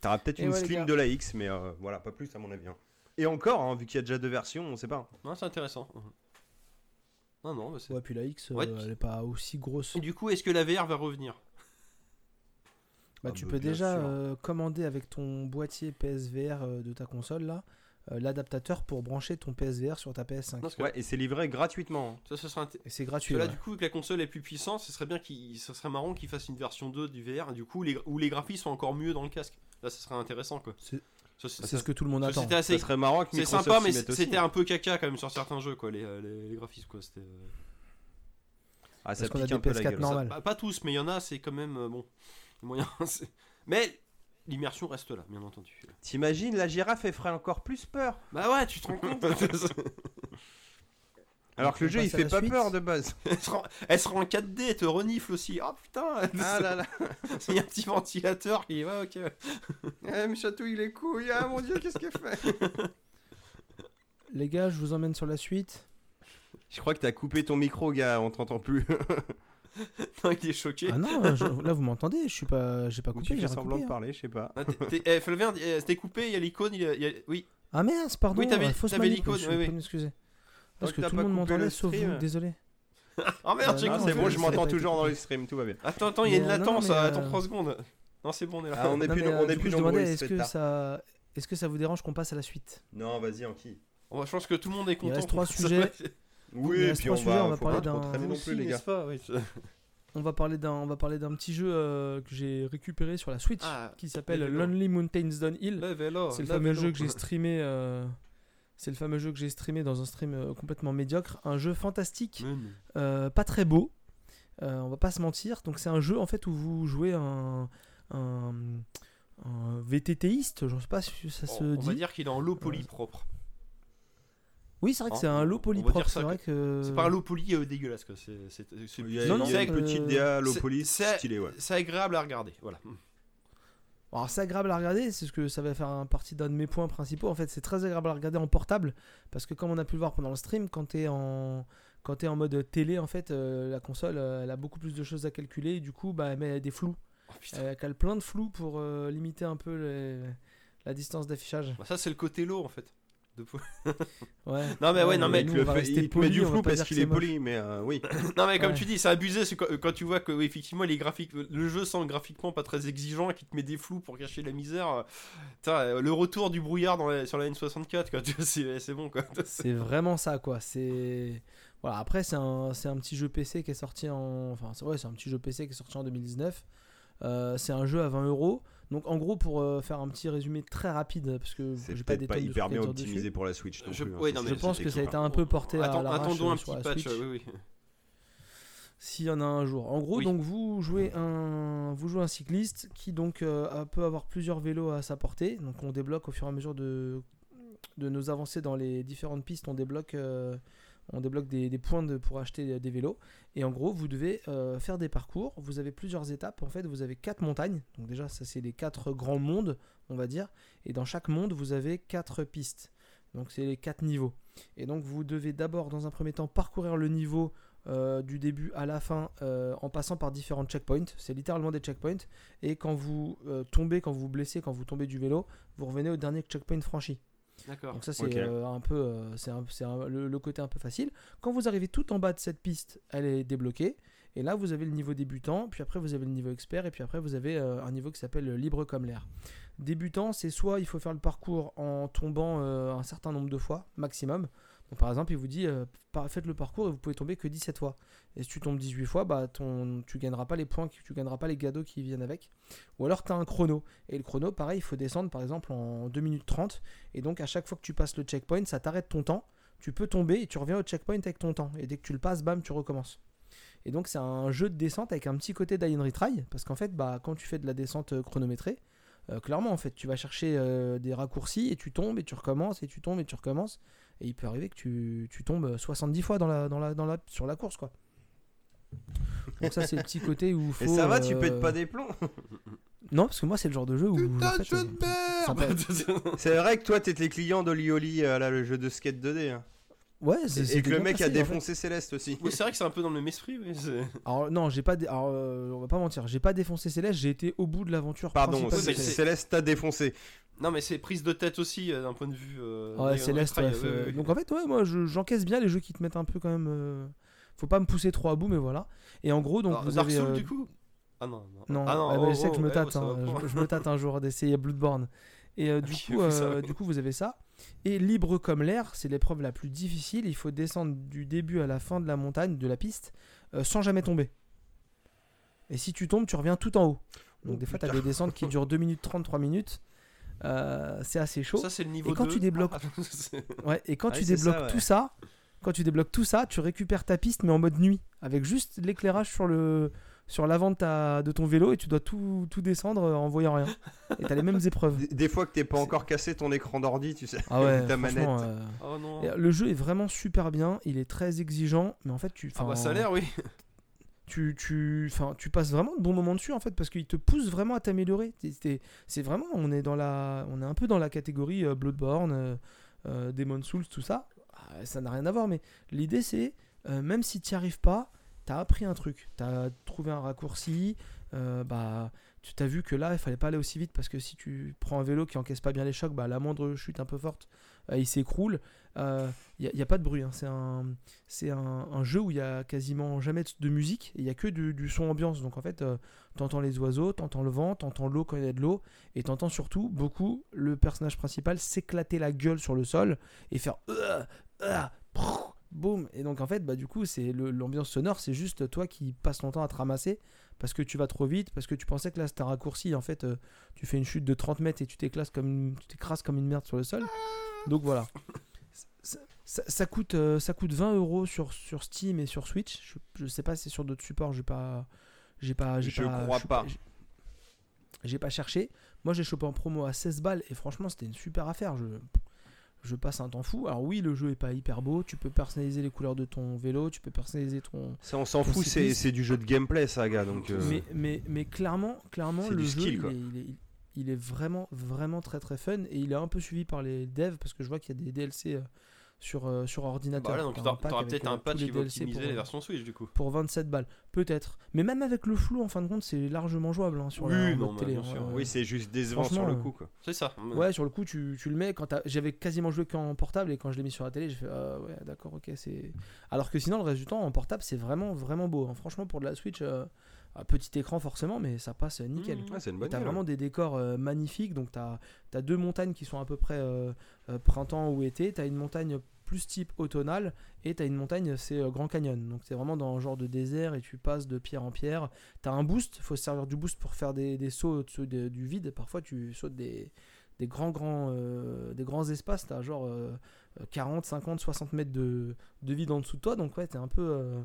T'auras peut-être une ouais, slim de la X, mais euh, voilà, pas plus à mon avis. hein. Et encore, hein, vu qu'il y a déjà deux versions, on sait pas. Non, c'est intéressant. Mhm. Non, non, bah c'est. Ouais, puis la X, euh, Ouais, elle est pas aussi grosse. Et du coup, est-ce que la VR va revenir? Bah, Ah tu bah, peux déjà euh, commander avec ton boîtier PSVR euh, de ta console là. l'adaptateur pour brancher ton PSVR sur ta PS5. Non, parce que Ouais, et c'est livré gratuitement. hein. ça, ça Et c'est Parce gratuit. que là, ouais. du coup, que la console est plus puissante, ce serait bien qu'il, ce serait marrant qu'ils fassent une version 2 du VR, du coup, les, où les graphismes sont encore mieux dans le casque. Là, ça serait intéressant, quoi. C'est- ce que tout le monde attend. c'était assez, Ça serait marrant que c'est sympa, s'y mais c'était un peu caca quand même sur certains jeux, quoi, les, euh, les, les graphismes, quoi. C'était. euh, Ah, ça a pique des un peu la PS4 gueule. ça- pas, pas tous, mais il y en a, c'est quand même euh, bon. Moyen. c'est- mais l'immersion reste là, bien entendu. T'imagines, la girafe, elle ferait encore plus peur. Bah ouais, tu te rends compte Alors que le jeu, il fait pas suite. peur de base. elle, sera, elle sera en 4D, elle te renifle aussi. Oh putain Ah là là. Il y a un petit ventilateur qui. Ouais, ok. Elle me chatouille les couilles. Ah mon dieu, qu'est-ce qu'elle fait? Les gars, je vous emmène sur la suite. Je crois que t'as coupé ton micro, gars. On t'entend plus. Non, il est choqué. Ah non, je- là vous m'entendez, je suis pas, j'ai pas Ou coupé, j'ai semblant coupé, de hein. parler, je sais pas. Ah, eh, eh, c'était coupé, il y a l'icône, il y a- il y a- oui. Ah merde, pardon, Oui, t'avais- manip, l'icône, oui, oui. peux m'excuser. Parce que tout le pas monde m'entendait sauf vous, désolé. Oh merde, Euh, Ah, coupé. c'est bon, je m'entends toujours dans le stream, tout va bien. Attends, attends, il y a une euh, latence, euh, euh, attends 3 secondes. Non, c'est bon, on est là. Ah, on est Non, plus, mais, on euh, est plus il est-ce que ça, est-ce que ça vous dérange qu'on passe à la suite? Non, vas-y, Anki. On va- Je pense que tout le monde est content. reste trois sujets. Oui, Il et reste puis trois on sujets, va, on va parler d'un- Oui, On va parler d'un, on va parler d'un petit jeu euh, que j'ai récupéré sur la Switch Ah, qui s'appelle. Lonely Mountains Downhill. C'est le fameux jeu que j'ai streamé. euh, C'est le fameux jeu que j'ai streamé dans un stream euh, complètement médiocre, un jeu fantastique, euh, pas très beau. euh, on va pas se mentir. Donc c'est un jeu en fait où vous jouez un, un, un VTTiste. Je sais pas si ça se On dit. va dire qu'il est en low poly propre. Oui, c'est vrai que Hein, c'est un on- low on poly propre. C'est vrai que. C'est pas un low poly euh, dégueulasse, quoi. C'est c'est- c'est- a c'est DA, low stylé, ouais. agréable à regarder. Voilà. Alors c'est agréable à regarder, c'est ce que ça va faire un partie d'un de mes points principaux. En fait, c'est très agréable à regarder en portable parce que comme on a pu le voir pendant le stream, quand tu es en quand tu en mode télé en fait, euh, la console euh, elle a beaucoup plus de choses à calculer et du coup bah elle met des flous. Oh. Elle cale plein de flous pour euh, limiter un peu les- la distance d'affichage. Bah, ça, c'est le côté low en fait. De Ouais. Non, mais ouais, non, mais Il nous, il te met poli, du flou parce qu'il est poli, mais euh, oui. non, mais comme Ouais. tu dis, c'est abusé quand, tu vois que oui, effectivement les graphiques, le jeu semble graphiquement pas très exigeant et qui te met des flous pour cacher la misère. euh, euh, le retour du brouillard dans la- sur la N64, quoi. tu vois, C'est bon quoi. C'est vraiment ça quoi. C'est voilà. Après c'est un, petit jeu PC qui est sorti en enfin c'est ouais c'est un petit jeu PC qui est sorti en 2019. Euh, c'est un jeu à 20 euros. Donc en gros pour euh, faire un petit résumé très rapide parce que j'ai pas des pas hyper bien optimisé dessus. pour la Switch non Je- plus. hein, non, Je pense que ça a été un peu porté à Attends- l'arrache attendons euh, un petit la patch. Switch. euh, oui, oui. S'il y en a un jour. En gros, Oui. donc vous jouez un, vous jouez un cycliste qui donc euh, peut avoir plusieurs vélos à sa portée. Donc on débloque au fur et à mesure de, de nos avancées dans les différentes pistes, on débloque, euh, on débloque des, points pour acheter des vélos. Et en gros, vous devez euh, faire des parcours. Vous avez plusieurs étapes. En fait, vous avez quatre montagnes. Donc déjà, ça c'est les quatre grands mondes, on va dire. Et dans chaque monde, vous avez quatre pistes. Donc c'est les quatre niveaux. Et donc vous devez d'abord, dans un premier temps, parcourir le niveau euh, du début à la fin euh, en passant par différents checkpoints. C'est littéralement des checkpoints. Et quand vous tombez, quand vous vous blessez, quand vous tombez du vélo, vous revenez au dernier checkpoint franchi. D'accord. Donc ça c'est euh, un peu, euh, c'est un- c'est un- le, le côté un peu facile. Quand vous arrivez tout en bas de cette piste, elle est débloquée. Et là vous avez le niveau débutant, puis après vous avez le niveau expert, et puis après vous avez euh, un niveau qui s'appelle libre comme l'air. Débutant, c'est soit il faut faire le parcours en tombant euh, un certain nombre de fois, maximum. Par exemple, il vous dit euh, faites le parcours et vous pouvez tomber que 17 fois. Et si tu tombes 18 fois, bah, ton, tu gagneras pas les points, tu gagneras pas les cadeaux qui viennent avec. Ou alors tu as un chrono. Et le chrono, pareil, il faut descendre par exemple en 2 minutes 30. Et donc à chaque fois que tu passes le checkpoint, ça t'arrête ton temps. Tu peux tomber et tu reviens au checkpoint avec ton temps. Et dès que tu le passes, bam, tu recommences. Et donc c'est un jeu de descente avec un petit côté and retry. Parce qu'en fait, bah, quand tu fais de la descente euh, chronométrée, euh, clairement en fait, tu vas chercher des raccourcis et tu tombes et tu recommences et tu tombes et tu recommences. Et il peut arriver que tu, tu tombes 70 fois dans la, dans la, dans la, sur la course. quoi. Donc ça c'est le petit côté où faut... Et ça va, tu euh, pètes pas des plombs Non, parce que moi c'est le genre de jeu où... en fait, euh, peut- C'est vrai que toi, t'étais client d'Olioli, euh, là, le jeu de skate 2D. hein. Ouais, Et, c'est- et que le mec passé, a en fait. défoncé Céleste aussi. Oui, c'est vrai que c'est un peu dans le même esprit. oui, c'est- Alors non, j'ai pas, dé- alors, euh, on va pas mentir, j'ai pas défoncé Céleste, j'ai été au bout de l'aventure. Pardon, Céleste t'a défoncé. Non, mais c'est prise de tête aussi euh, d'un point de vue. euh, Ouais, Céleste. Ouais, ouais. Donc en fait, ouais, moi je- j'encaisse bien les jeux qui te mettent un peu quand même. euh, Faut pas me pousser trop à bout, mais voilà. Et en gros, donc Alors, vous Dark avez. Euh, du coup? Ah non, non. Non, Ah non, ah bah, oh, je sais que je oh, me eh, tâte, oh, ça hein, je, je me tâte un jour d'essayer Bloodborne. Et euh, du, coup, du coup, vous avez ça. Et libre comme l'air, c'est l'épreuve la plus difficile. Il faut descendre du début à la fin de la montagne, de la piste, euh, sans jamais tomber. Et si tu tombes, tu reviens tout en haut. Donc Oh, des fois, tu as des descentes qui durent 2 minutes 30, 3 minutes. Euh, c'est assez chaud. Ça, c'est le niveau Et quand 2. tu débloques- Ah, c'est- Ouais, et quand Ouais, tu c'est débloques ça, ouais. tout ça, quand tu débloques tout ça, tu récupères ta piste mais en mode nuit, avec juste l'éclairage sur le sur l'avant de, ta- de ton vélo et tu dois tout, tout descendre euh, en voyant rien. Et t'as les mêmes épreuves. Des, des fois que t'es pas encore cassé ton écran d'ordi, tu sais. Ah ouais, ta manette. euh, Oh non. et le jeu est vraiment super bien, il est très exigeant, mais en fait tu, Ah bah enfin, ça a l'air, oui. tu, tu, enfin, tu passes vraiment de bons moments dessus en fait parce qu'il te pousse vraiment à t'améliorer. C'est vraiment, on est dans la, on est un peu dans la catégorie euh, Bloodborne, euh, euh, Demon Souls, tout ça. Ah, ça n'a rien à voir, mais l'idée c'est, euh, même si tu n'y arrives pas, tu as appris un truc, tu as trouvé un raccourci, euh, bah, tu t'as vu que là il fallait pas aller aussi vite parce que si tu prends un vélo qui encaisse pas bien les chocs, bah, la moindre chute un peu forte, euh, il s'écroule. Il n'y a, pas de bruit, hein. c'est un, c'est un, jeu où il y a quasiment jamais de- musique il y a que du, du son ambiance. Donc en fait, euh, t'entends les oiseaux, t'entends le vent, t'entends l'eau quand il y a de l'eau et t'entends surtout beaucoup le personnage principal s'éclater la gueule sur le sol et faire euh, euh, boum. Et donc en fait, bah du coup, c'est l'ambiance sonore, c'est juste toi qui passes ton temps à te ramasser parce que tu vas trop vite, parce que tu pensais que là c'était un raccourci. En fait, euh, tu fais une chute de 30 mètres et tu t'éclases comme une- tu t'écrases comme une merde sur le sol. Donc voilà. Ça, ça- ça coûte, euh, ça coûte 20 euros sur, sur Steam et sur Switch. Je, je sais pas si c'est sur d'autres supports. J'ai pas, j'ai pas, Je pas, crois pas. j'ai- J'ai pas cherché. Moi, j'ai chopé en promo à 16 balles et franchement, c'était une super affaire. Je, je passe un temps fou. Alors oui, le jeu est pas hyper beau. Tu peux personnaliser les couleurs de ton vélo. Tu peux personnaliser ton, Ça, on s'en fout, c'est du jeu de gameplay, ça, gars. Donc, euh, mais, mais, mais clairement, clairement le jeu, skill, il, est, il, est, il est vraiment, vraiment très très fun. Et il est un peu suivi par les devs parce que je vois qu'il y a des DLC euh, sur, euh, sur ordinateur. Bah là, donc t'auras peut-être euh, un patch qui va optimiser pour, les euh, versions Switch du coup. Pour 27 balles, peut-être. Mais même avec le flou, en fin de compte, c'est largement jouable hein, sur Oui, la non, télé. bien hein. sûr. Euh, oui, c'est juste décevant sur le euh, coup, quoi. C'est ça. Ouais, sur le coup, tu, tu le mets. Quand j'avais quasiment joué qu'en portable et quand je l'ai mis sur la télé, j'ai fait ah ouais, d'accord, ok, c'est. Alors que sinon, le reste du temps en portable, c'est vraiment vraiment beau. hein. Franchement, pour de la Switch, euh, à petit écran forcément, mais ça passe nickel. Mmh. Ouais, c'est une bonne T'as vraiment des décors euh, magnifiques. Donc, t'as as deux montagnes qui sont à peu près euh, euh, printemps ou été. T'as une montagne plus type automnale. Et t'as une montagne, c'est Grand Canyon. Donc, c'est vraiment dans un genre de désert et tu passes de pierre en pierre. T'as un boost. Il faut se servir du boost pour faire des, des sauts au-dessus de- du vide. Parfois, tu sautes des, des grands, grands, euh, des grands espaces. T'as genre euh, 40, 50, 60 mètres de, de vide en dessous de toi. Donc, ouais, t'es un peu. euh,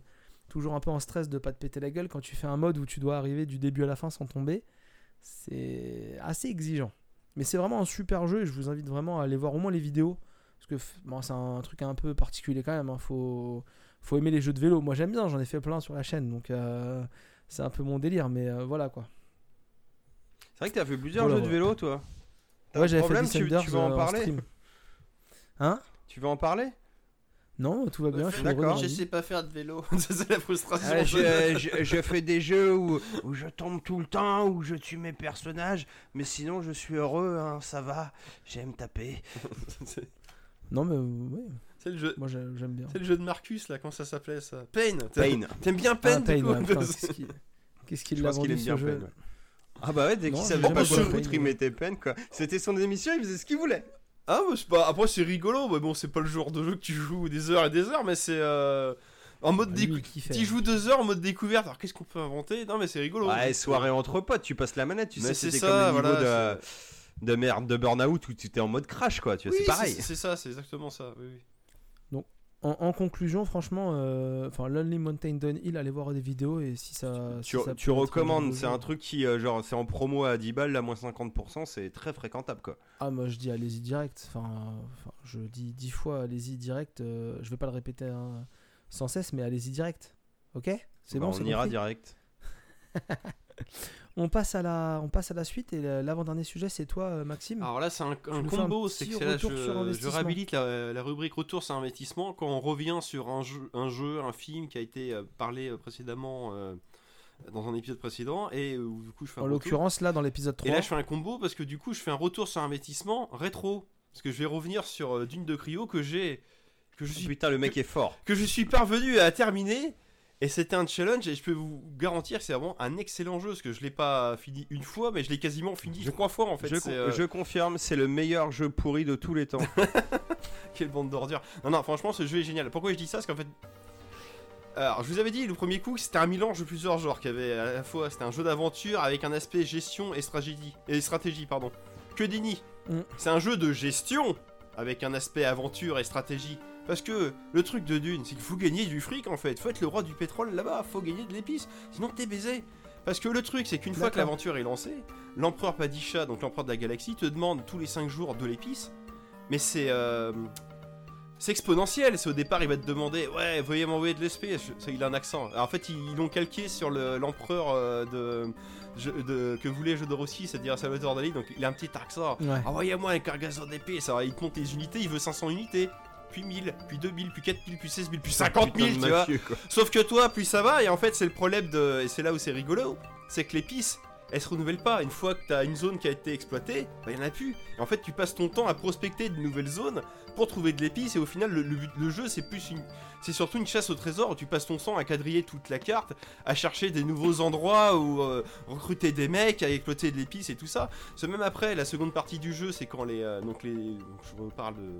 toujours un peu en stress de pas te péter la gueule quand tu fais un mode où tu dois arriver du début à la fin sans tomber. C'est assez exigeant. Mais c'est vraiment un super jeu et je vous invite vraiment à aller voir au moins les vidéos. Parce que bon, c'est un truc un peu particulier quand même. hein. Faut, faut aimer les jeux de vélo. Moi j'aime bien, j'en ai fait plein sur la chaîne. Donc euh, c'est un peu mon délire. Mais euh, voilà quoi. C'est vrai que t'as fait plusieurs Voilà, jeux de vélo, toi. Ouais, j'avais fait problème, tu, Descenders tu veux en parler stream. Hein? Tu veux en parler? Non, tout va bien. je suis heureux Je sais pas faire de vélo. c'est la frustration. Ah, je, je- je fais des jeux où, où je tombe tout le temps, où je tue mes personnages, mais sinon je suis heureux, hein, ça va, j'aime taper. Non, mais euh, ouais, c'est le jeu. moi j'ai- j'aime bien. C'est le jeu de Marcus là, comment ça s'appelait ça? Pain. Pain. T'aimes bien Ah, Pain du Pain, ouais, Qu'est-ce qu'il l'a pense qu'il vendu aime ce bien jeu Pain. ouais. Ah bah ouais, dès qu'il savait pas foutre, Pain, il mettait Pain quoi. C'était son émission, il faisait ce qu'il voulait. Ah, bah, c'est pas... après c'est rigolo, mais bon, c'est pas le genre de jeu que tu joues des heures et des heures, mais c'est euh, en mode Ah, découverte. Tu joues deux heures en mode découverte, alors qu'est-ce qu'on peut inventer? Non, mais c'est rigolo. Ouais, soirée entre potes, tu passes la manette, tu Mais sais, c'est c'était ça, comme le niveau voilà, de, de merde de burn-out où tu étais en mode crash quoi, tu vois, Oui, c'est pareil. C'est c'est ça, c'est exactement ça. Oui, oui. En, en conclusion, franchement, euh, enfin, Lonely Mountain Downhill, allez voir des vidéos et si ça. Tu, si ça tu peut être recommandes, c'est un truc qui, euh, genre, c'est en promo à 10 balles, là, moins 50%, c'est très fréquentable, quoi. Ah, moi je dis allez-y direct. Enfin, je dis dix fois allez-y direct. euh, je vais pas le répéter hein, sans cesse, mais allez-y direct. Ok? C'est Bah, bon, on ira compris? direct. On passe à la, on passe à la suite et la- l'avant-dernier sujet, c'est toi, euh, Maxime. Alors là, c'est un, combo, c'est que là, retour sur je, je réhabilite la, la rubrique retour sur investissement quand on revient sur un jeu, un, jeu, un film qui a été euh, parlé euh, précédemment euh, dans un épisode précédent et euh, du coup je fais un en retour. l'occurrence, là, dans l'épisode 3. Et là, je fais un combo parce que du coup, je fais un retour sur investissement rétro. Parce que je vais revenir sur euh, Dune de Cryo que j'ai. Que je, Oh, suis, putain, le mec est fort. que je suis parvenu à terminer. Et c'était un challenge et je peux vous garantir que c'est vraiment un excellent jeu parce que je l'ai pas fini une fois mais je l'ai quasiment fini Je- trois fois en fait. je, c'est, con- euh, je confirme, c'est le meilleur jeu pourri de tous les temps. Quelle bande d'ordures. Non, non, franchement, ce jeu est génial. Pourquoi je dis ça? Parce qu'en fait. Alors, je vous avais dit, le premier coup, c'était un mélange de plusieurs genres qui avait à la fois. C'était un jeu d'aventure avec un aspect gestion et stratégie. Et stratégie, pardon. Que déni Mm. C'est un jeu de gestion avec un aspect aventure et stratégie. Parce que le truc de Dune, c'est qu'il faut gagner du fric en fait. Faut être le roi du pétrole là-bas, faut gagner de l'épice. Sinon, t'es baisé. Parce que le truc, c'est qu'une fois que l'aventure est lancée, l'empereur Padisha, donc l'empereur de la galaxie, te demande tous les 5 jours de l'épice. Mais c'est. euh, c'est exponentiel. C'est au départ, il va te demander Ouais, veuillez m'envoyer de l'espèce. Il a un accent. Alors, en fait, ils l'ont calqué sur le- l'empereur euh, de, de- que voulait Jodorowsky, c'est-à-dire Salvatore Dali. Donc, il a un petit accent. Ouais. Envoyez-moi un cargaison. Alors, il te monte les unités. Il veut 500 unités. Puis 1000, puis 2000, puis 4000, puis 16 000, puis 50 000, Putain de tu vois. Sauf que toi, plus ça va, et en fait, c'est le problème de. Et c'est là où c'est rigolo, c'est que l'épice, elle se renouvelle pas. Une fois que t'as une zone qui a été exploitée, bah y en a plus. Et en fait, tu passes ton temps à prospecter de nouvelles zones pour trouver de l'épice, et au final, le, le jeu, c'est plus. C'est surtout une chasse au trésor tu passes ton temps à quadriller toute la carte, à chercher des nouveaux endroits où euh, recruter des mecs, à exploiter de l'épice et tout ça. Ce même après, la seconde partie du jeu, c'est quand les. euh, donc les. je reparle de.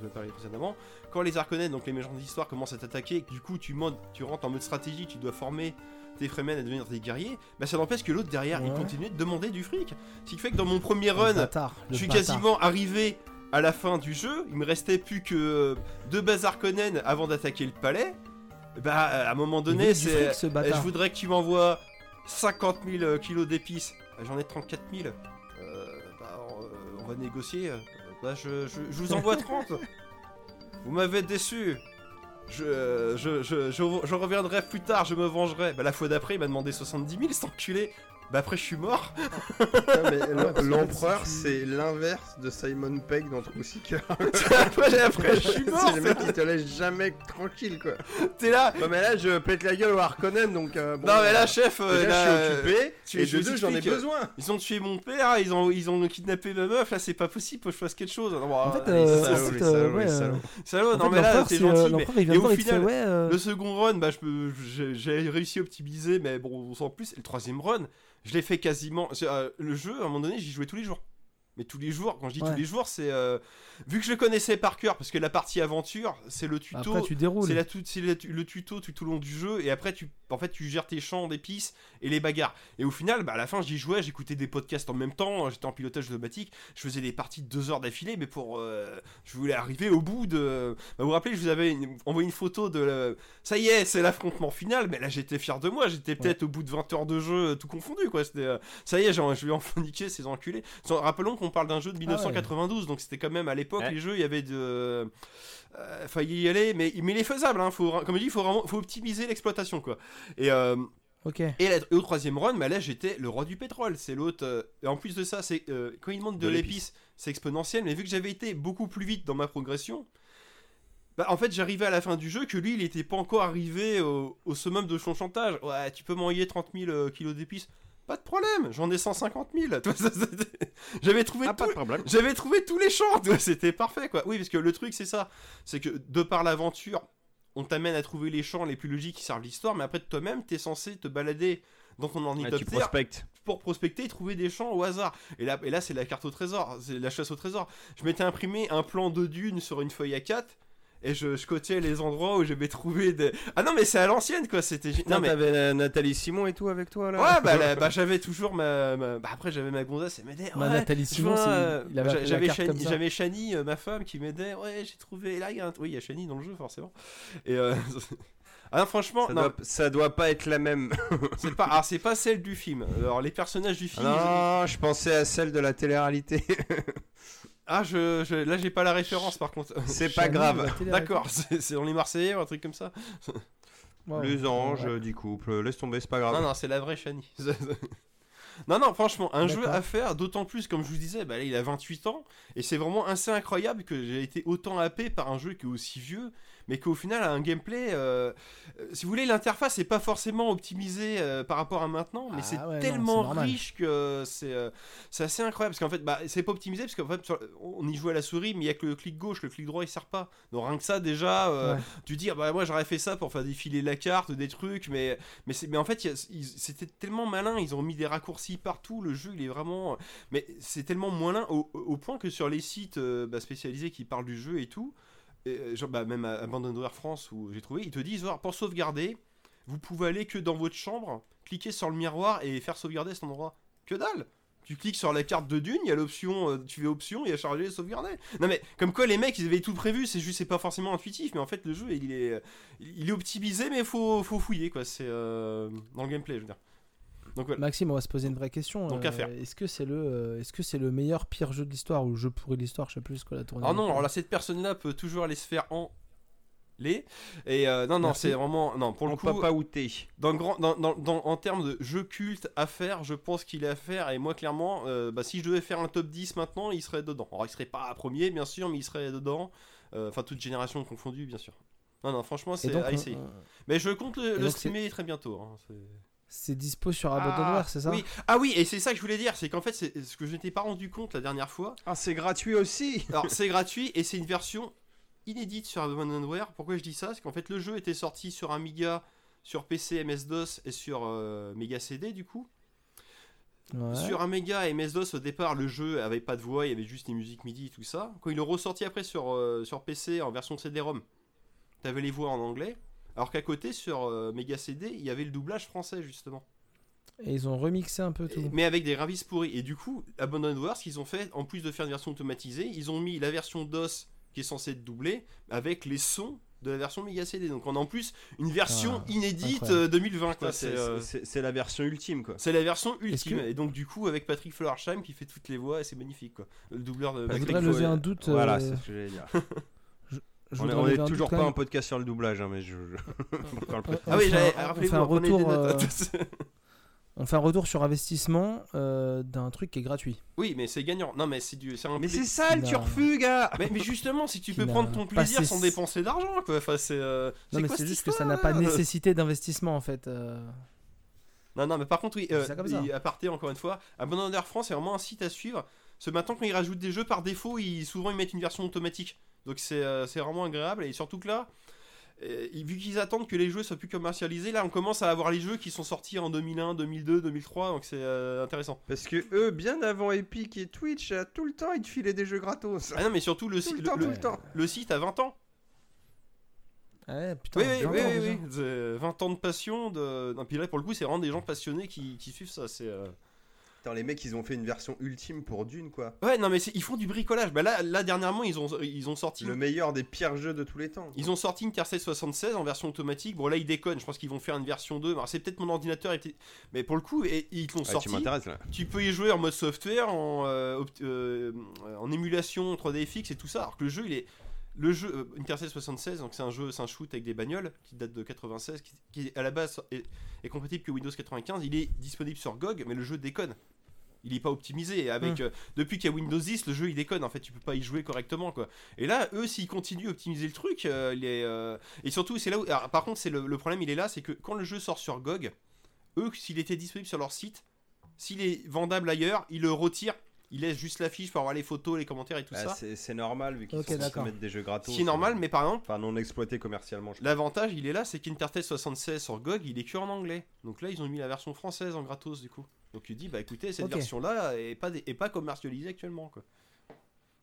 Je parler précédemment quand les Arconènes, donc les méchants d'histoire, commencent à t'attaquer, du coup tu, tu rentres en mode stratégie, tu dois former tes Fremen à devenir des guerriers, bah ça n'empêche que l'autre derrière, il continue de demander du fric. Ce qui fait que dans mon premier run, bâtard, je suis bâtard. quasiment arrivé à la fin du jeu, il me restait plus que deux bases Arconènes avant d'attaquer le palais. Bah à un moment donné, c'est... ce eh. Je voudrais que tu m'envoies 50 000 euh, kilos d'épices. Bah, J'en ai 34 000. Euh, bah, on, euh, on va négocier. Euh, Bah, je, je- je vous envoie 30. Vous m'avez déçu. Je, je, je, je, je reviendrai plus tard, je me vengerai. Bah, la fois d'après, il m'a demandé 70 000, cet enculé. Bah, après, je suis mort. Que L'empereur, c'est l'inverse de Simon Pegg dans True Seeker. après, après, je suis mort. c'est le mec qui te laisse jamais tranquille, quoi. T'es là. Non, mais là, je pète la gueule au Harkonnen, donc. euh, bon, non, mais là, chef, euh, déjà, là, je suis occupé, tu- et je de deux, j'en ai euh, besoin. Ils ont tué mon père, ils ont, ils ont kidnappé ma meuf, là c'est pas possible, faut que je fasse quelque chose. Non, bon, En euh, fait, euh, euh, euh, salaud, non mais là c'est euh, gentil, et au final, euh, le second run, bah je peux, j'ai réussi à optimiser, mais bon, sans plus. Et le troisième run, je l'ai fait quasiment. euh, le jeu, à un moment donné, j'y jouais tous les jours. Mais tous les jours, quand je dis Ouais. tous les jours, c'est euh, vu que je le connaissais par cœur, parce que la partie aventure, c'est le tuto. Après, tu déroules. C'est la tout- c'est la- le tuto tout au long du jeu et après tu en fait tu gères tes champs d'épices et les bagarres et au final bah, à la fin j'y jouais j'écoutais des podcasts en même temps j'étais en pilotage automatique je faisais des parties de deux heures d'affilée mais pour euh, je voulais arriver au bout de bah, vous vous rappelez je vous avais une- envoyé une photo de la- ça y est c'est l'affrontement final mais là j'étais fier de moi j'étais peut-être au bout de 20 heures de jeu euh, tout confondu quoi c'était euh, ça y est genre, je vais enfin niquer ces enculés Sans- rappelons qu'on parle d'un jeu de 1992 donc c'était quand même à l'époque Ouais. les jeux il y avait de euh, fallait y aller, mais, mais il est faisable. Hein, faut, comme je dis, il faut vraiment faut optimiser l'exploitation. quoi. Et, euh, et, la- et au troisième run, bah là j'étais le roi du pétrole. C'est l'autre. euh, et en plus de ça, c'est euh, quand il demande de, De l'épice, c'est exponentiel. Mais vu que j'avais été beaucoup plus vite dans ma progression, bah, en fait j'arrivais à la fin du jeu que lui il était pas encore arrivé au, au summum de son chantage. Ouais, tu peux m'envoyer 30 000 euh, kilos d'épices. Pas de problème, j'en ai 150 000. Tu vois, ça, c'était- J'avais trouvé Ah, j'avais trouvé tous les champs, c'était parfait quoi. Oui, parce que le truc c'est ça, c'est que de par l'aventure, on t'amène à trouver les champs les plus logiques qui servent l'histoire, mais après toi-même t'es censé te balader dans ton prospectes. pour prospecter et trouver des champs au hasard. Et là, et là c'est la carte au trésor, c'est la chasse au trésor. Je m'étais imprimé un plan de dune sur une feuille A4 et je, je cotais les endroits où j'avais trouvé des. Ah non, mais c'est à l'ancienne quoi, c'était. Non, mais. t'avais Nathalie Simon et tout avec toi là Ouais, bah, la- bah, j'avais toujours ma. ma- Bah, après, j'avais ma gonzasse, elle m'aidait. Bah, ouais, Nathalie Simon, euh, j'avais Shani, euh, ma femme, qui m'aidait. Ouais, j'ai trouvé. Là, il y a un. Oui, il y a Shani dans le jeu, forcément. Et. euh, Ah non, franchement, ça, non, doit, ça doit pas être la même. c'est pas, alors, c'est pas celle du film. Alors, les personnages du film. non, je pensais à celle de la télé-réalité. Ah, je, je- là, j'ai pas la référence par contre. C'est pas grave. D'accord, c'est dans les Marseillais ou un truc comme ça Wow. Les anges Ouais. du couple, laisse tomber, c'est pas grave. Non, non, c'est la vraie Shani. Non, non, franchement, un jeu à faire, d'autant plus, comme je vous disais, bah, là, il a 28 ans, et c'est vraiment assez incroyable que j'ai été autant happé par un jeu qui est aussi vieux, mais qu'au final a un gameplay. euh, euh, si vous voulez, l'interface n'est pas forcément optimisée euh, par rapport à maintenant, mais Ah c'est ouais, tellement riche que c'est euh, assez incroyable. Parce qu'en fait, bah, c'est pas optimisé, parce qu'en fait, sur- on y joue à la souris, mais il y a que le clic gauche, le clic droit il sert pas. Donc rien que ça, déjà, Ouais. tu dis, ah bah moi j'aurais fait ça pour faire défiler la carte, des trucs, mais, mais, mais en fait, c'était tellement malin, ils ont mis des raccourcis partout, le jeu il est vraiment. Mais c'est tellement malin au, au point que sur les sites bah, spécialisés qui parlent du jeu et tout, euh, bah, même à Abandonware France où j'ai trouvé, ils te disent, pour sauvegarder, vous pouvez aller que dans votre chambre, cliquer sur le miroir et faire sauvegarder cet endroit. Que dalle tu cliques sur la carte de Dune, il y a l'option, euh, tu fais option, il y a charger sauvegarder. Non mais comme quoi les mecs ils avaient tout prévu, c'est juste c'est pas forcément intuitif, mais en fait le jeu il est, il est optimisé mais faut, faut fouiller quoi, c'est euh, dans le gameplay je veux dire. Donc voilà. Maxime, on va se poser une vraie question. Donc, Euh, à faire. Est-ce que c'est le, euh, est-ce que c'est le meilleur pire jeu de l'histoire ou jeu pourri de l'histoire Je sais plus ce que la tournée. Ah non, alors là cette personne là peut toujours aller se faire en les et euh, non non c'est vraiment non pour le On coup papa outé. dans le grand dans, dans- dans- en termes de jeu culte à faire je pense qu'il est à faire et moi clairement euh, bah, si je devais faire un top 10 maintenant il serait dedans alors il serait pas premier bien sûr mais il serait dedans Euh, enfin toute génération confondue bien sûr non non franchement Et c'est donc, à essayer mais je compte le, le streamer très bientôt hein, c'est- c'est dispo sur Abandonware, c'est ça? oui. ah oui et c'est ça que je voulais dire c'est qu'en fait c'est ce que je n'étais pas rendu compte la dernière fois Ah, c'est gratuit aussi alors c'est gratuit et c'est une version inédite sur Abandonware. Pourquoi je dis ça? Parce qu'en fait le jeu était sorti sur Amiga, sur PC, MS-DOS et sur euh, Mega CD du coup. Ouais. Sur Amiga et MS-DOS au départ le jeu avait pas de voix, il y avait juste des musiques MIDI et tout ça. Quand il est ressorti après sur, euh, sur PC en version CD-ROM, t'avais les voix en anglais. Alors qu'à côté sur euh, Mega CD il y avait le doublage français justement. Et ils ont remixé un peu tout. Et- mais avec des ravis pourris. Et du coup, Abandonware, ce qu'ils ont fait, en plus de faire une version automatisée, ils ont mis la version DOS qui est censée être doublée avec les sons de la version Mega CD. Donc on a en plus une version Ah, inédite incroyable. euh, 2020. quoi. Putain, C'est C'est euh, c'est- c'est la version ultime quoi. c'est la version ultime. que- Et donc du coup, avec Patrick Flowersheim qui fait toutes les voix, et c'est magnifique. Quoi. Le doubleur de Je Patrick voudrais lever un doute. Voilà, euh, c'est ce que j'allais dire. je On est, on toujours pas un podcast sur le doublage, hein, mais je. On-. Ah oui, on j'avais fait un- on fait un des retour, notes. On fait un retour sur investissement euh, d'un truc qui est gratuit. oui, mais c'est gagnant. Non, mais c'est du, un Mais c'est ça le turfu, gars Mais, mais justement, si tu peux prendre ton plaisir sans dépenser d'argent, quoi. Enfin, c'est. euh, Non, mais c'est juste que ça n'a pas nécessité d'investissement en fait. euh. Non, non, mais par contre, oui, C'est euh, ça comme ça. et à parté, encore une fois, Abandonware France est vraiment un site à suivre. Ce matin, quand ils rajoutent des jeux par défaut, ils, souvent ils mettent une version automatique. Donc c'est euh, c'est vraiment agréable. Et surtout que là, euh, vu qu'ils attendent que les jeux soient plus commercialisés, là on commence à avoir les jeux qui sont sortis en 2001, 2002, 2003. Donc c'est euh, intéressant. Parce que eux, bien avant Epic et Twitch, tout le temps, ils te filaient des jeux gratos. Ah non, mais surtout le, site le temps, le, tout le temps. le site a 20 ans. Ah Ouais, putain, Oui, oui, oui, oui, déjà. oui. C'est 20 ans de passion. De... Non, puis là, pour le coup, c'est vraiment des gens passionnés qui, qui suivent ça. C'est. euh, Putain, les mecs, ils ont fait une version ultime pour Dune, quoi. Ouais, non, mais ils font du bricolage. Bah là, là dernièrement, ils ont, ils ont sorti. Le meilleur des pires jeux de tous les temps. Ils ont sorti une Intercept 76 en version automatique. Bon, là, ils déconnent. Je pense qu'ils vont faire une version 2. Alors, c'est peut-être mon ordinateur. Mais pour le coup, et, ils l'ont Ah, sorti. tu m'intéresses là. Tu peux y jouer en mode software, en, euh, euh, en émulation 3DFX et tout ça. Alors que le jeu, il est. Le jeu euh, Intercept 76, donc c'est un jeu, c'est un shoot avec des bagnoles qui date de 96, qui, qui, à la base est, est compatible que Windows 95. Il est disponible sur GOG, mais le jeu déconne. Il est pas optimisé. Avec Hmm. euh, depuis qu'il y a Windows 10, le jeu il déconne. En fait, tu peux pas y jouer correctement quoi. Et là, eux, s'ils continuent à optimiser le truc, euh, les, euh, et surtout, c'est là où. alors, par contre, c'est le, le problème, il est là, c'est que quand le jeu sort sur GOG, eux, s'il était disponible sur leur site, s'il est vendable ailleurs, ils le retirent. Ils laissent juste l'affiche pour avoir les photos, les commentaires et tout Ah, ça. c'est c'est normal vu qu'ils Ok, sont mettre des jeux gratos. Ce qui est normal, mais par exemple, Enfin, non exploité commercialement. l'avantage, il est là, c'est qu'Intertest 76 sur GOG, il est que en anglais. Donc là, ils ont mis la version française en gratos du coup. Donc tu dis, bah écoutez, cette Ok. version-là est pas, est pas commercialisée actuellement quoi.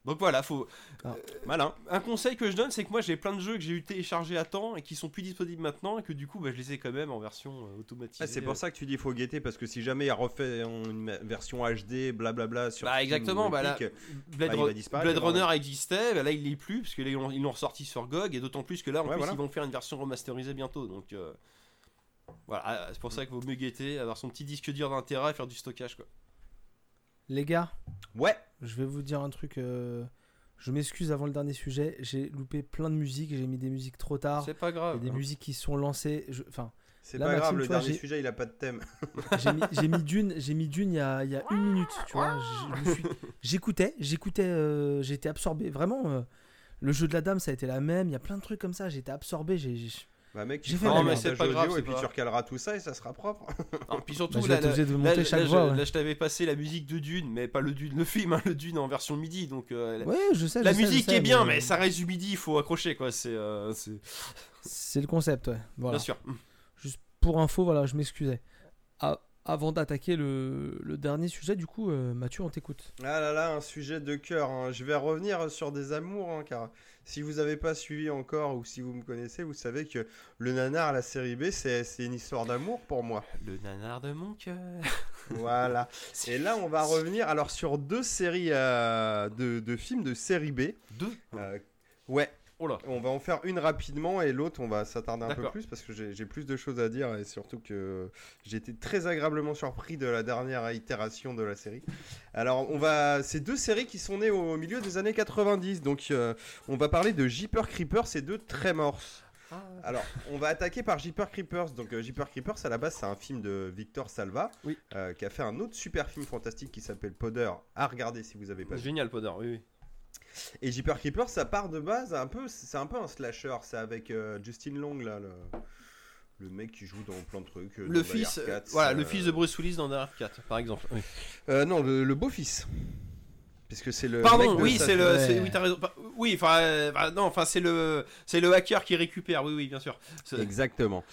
Donc voilà, faut. Ah. euh, malin. Un conseil que je donne, c'est que moi j'ai plein de jeux que j'ai eu téléchargés à temps et qui sont plus disponibles maintenant et que du coup, bah, je les ai quand même en version euh, automatisée. Ah, c'est pour ça que tu dis faut guetter parce que si jamais il refait une version HD, blablabla sur. Bah exactement, bah là, Blade, bah, il va Blade. Runner existait, bah là il l'est plus, parce que là, ils l'ont- ressorti sur GOG, et d'autant plus que là en Ouais, plus voilà. ils vont faire une version remasterisée bientôt, donc euh, voilà, ah, c'est pour ça qu'il vaut mieux guetter, avoir son petit disque dur d'un Tera et faire du stockage quoi. Les gars, Ouais. je vais vous dire un truc. euh, Je m'excuse avant le dernier sujet. J'ai loupé plein de musiques. J'ai mis des musiques trop tard. C'est pas grave. des hein. musiques qui sont lancées. je- Enfin, C'est pas Maxime, grave, le vois, dernier sujet il a pas de thème. J'ai mis, Dune, j'ai mis Dune il y a, il y a une minute, tu vois. J'écoutais, j'écoutais, euh, j'étais absorbé. Vraiment, euh, le jeu de la dame, ça a été la même. Il y a plein de trucs comme ça. J'étais absorbé. J'ai- Bah mec, tu fait un la mais c'est pas grave, audio et puis pas tu recaleras tout ça et ça sera propre. Non, puis surtout, Bah, là, être là- obligé de là, monter là, chaque je- voix, ouais. là, je t'avais passé la musique de Dune, mais pas le Dune, le film, hein, le Dune en version MIDI. Donc euh, la- Ouais, je sais. la je sais, je musique sais, est bien, mais ça reste du MIDI, il faut accrocher quoi. C'est, euh, c'est- C'est le concept, ouais. Voilà. bien sûr. Juste pour info, voilà, je m'excusais. Ah, avant d'attaquer le, le dernier sujet, du coup, euh, Mathieu, on t'écoute. Ah là là, un sujet de cœur. hein. Je vais revenir sur des amours, hein, car si vous n'avez pas suivi encore ou si vous me connaissez, vous savez que le nanar à la série B, c'est c'est une histoire d'amour pour moi. Le nanar de mon cœur. Voilà. Et là, on va revenir alors sur deux séries euh, de, de films de série B. Deux? Euh, ouais, Oh là. on va en faire une rapidement et l'autre, on va s'attarder un peu plus parce que j'ai plus de choses à dire et surtout que j'ai été très agréablement surpris de la dernière itération de la série. Alors, on va, c'est deux séries qui sont nées au milieu des années 90, donc euh, on va parler de Jeeper Creepers et de Tremors. Alors, on va attaquer par Jeeper Creepers. Donc, euh, Jeeper Creepers, à la base, c'est un film de Victor Salva, Oui. euh, qui a fait un autre super film fantastique qui s'appelle Podder, à regarder si vous avez pas vu. Génial, Podor, oui, oui. Et Jeeper Creepers, ça part de base un peu, c'est un peu un slasher. C'est avec euh, Justin Long là, le, le mec qui joue dans plein de trucs. euh, Le fils, euh, 4, voilà, euh, le fils de Bruce Willis dans Dark 4, par exemple. Oui. euh, non, le, le beau-fils. Puisque c'est le. Pardon, mec oui, c'est le, Ouais. oui, t'as raison. Oui, enfin, non, enfin, c'est le, c'est le hacker qui récupère. Oui, oui, bien sûr. Exactement.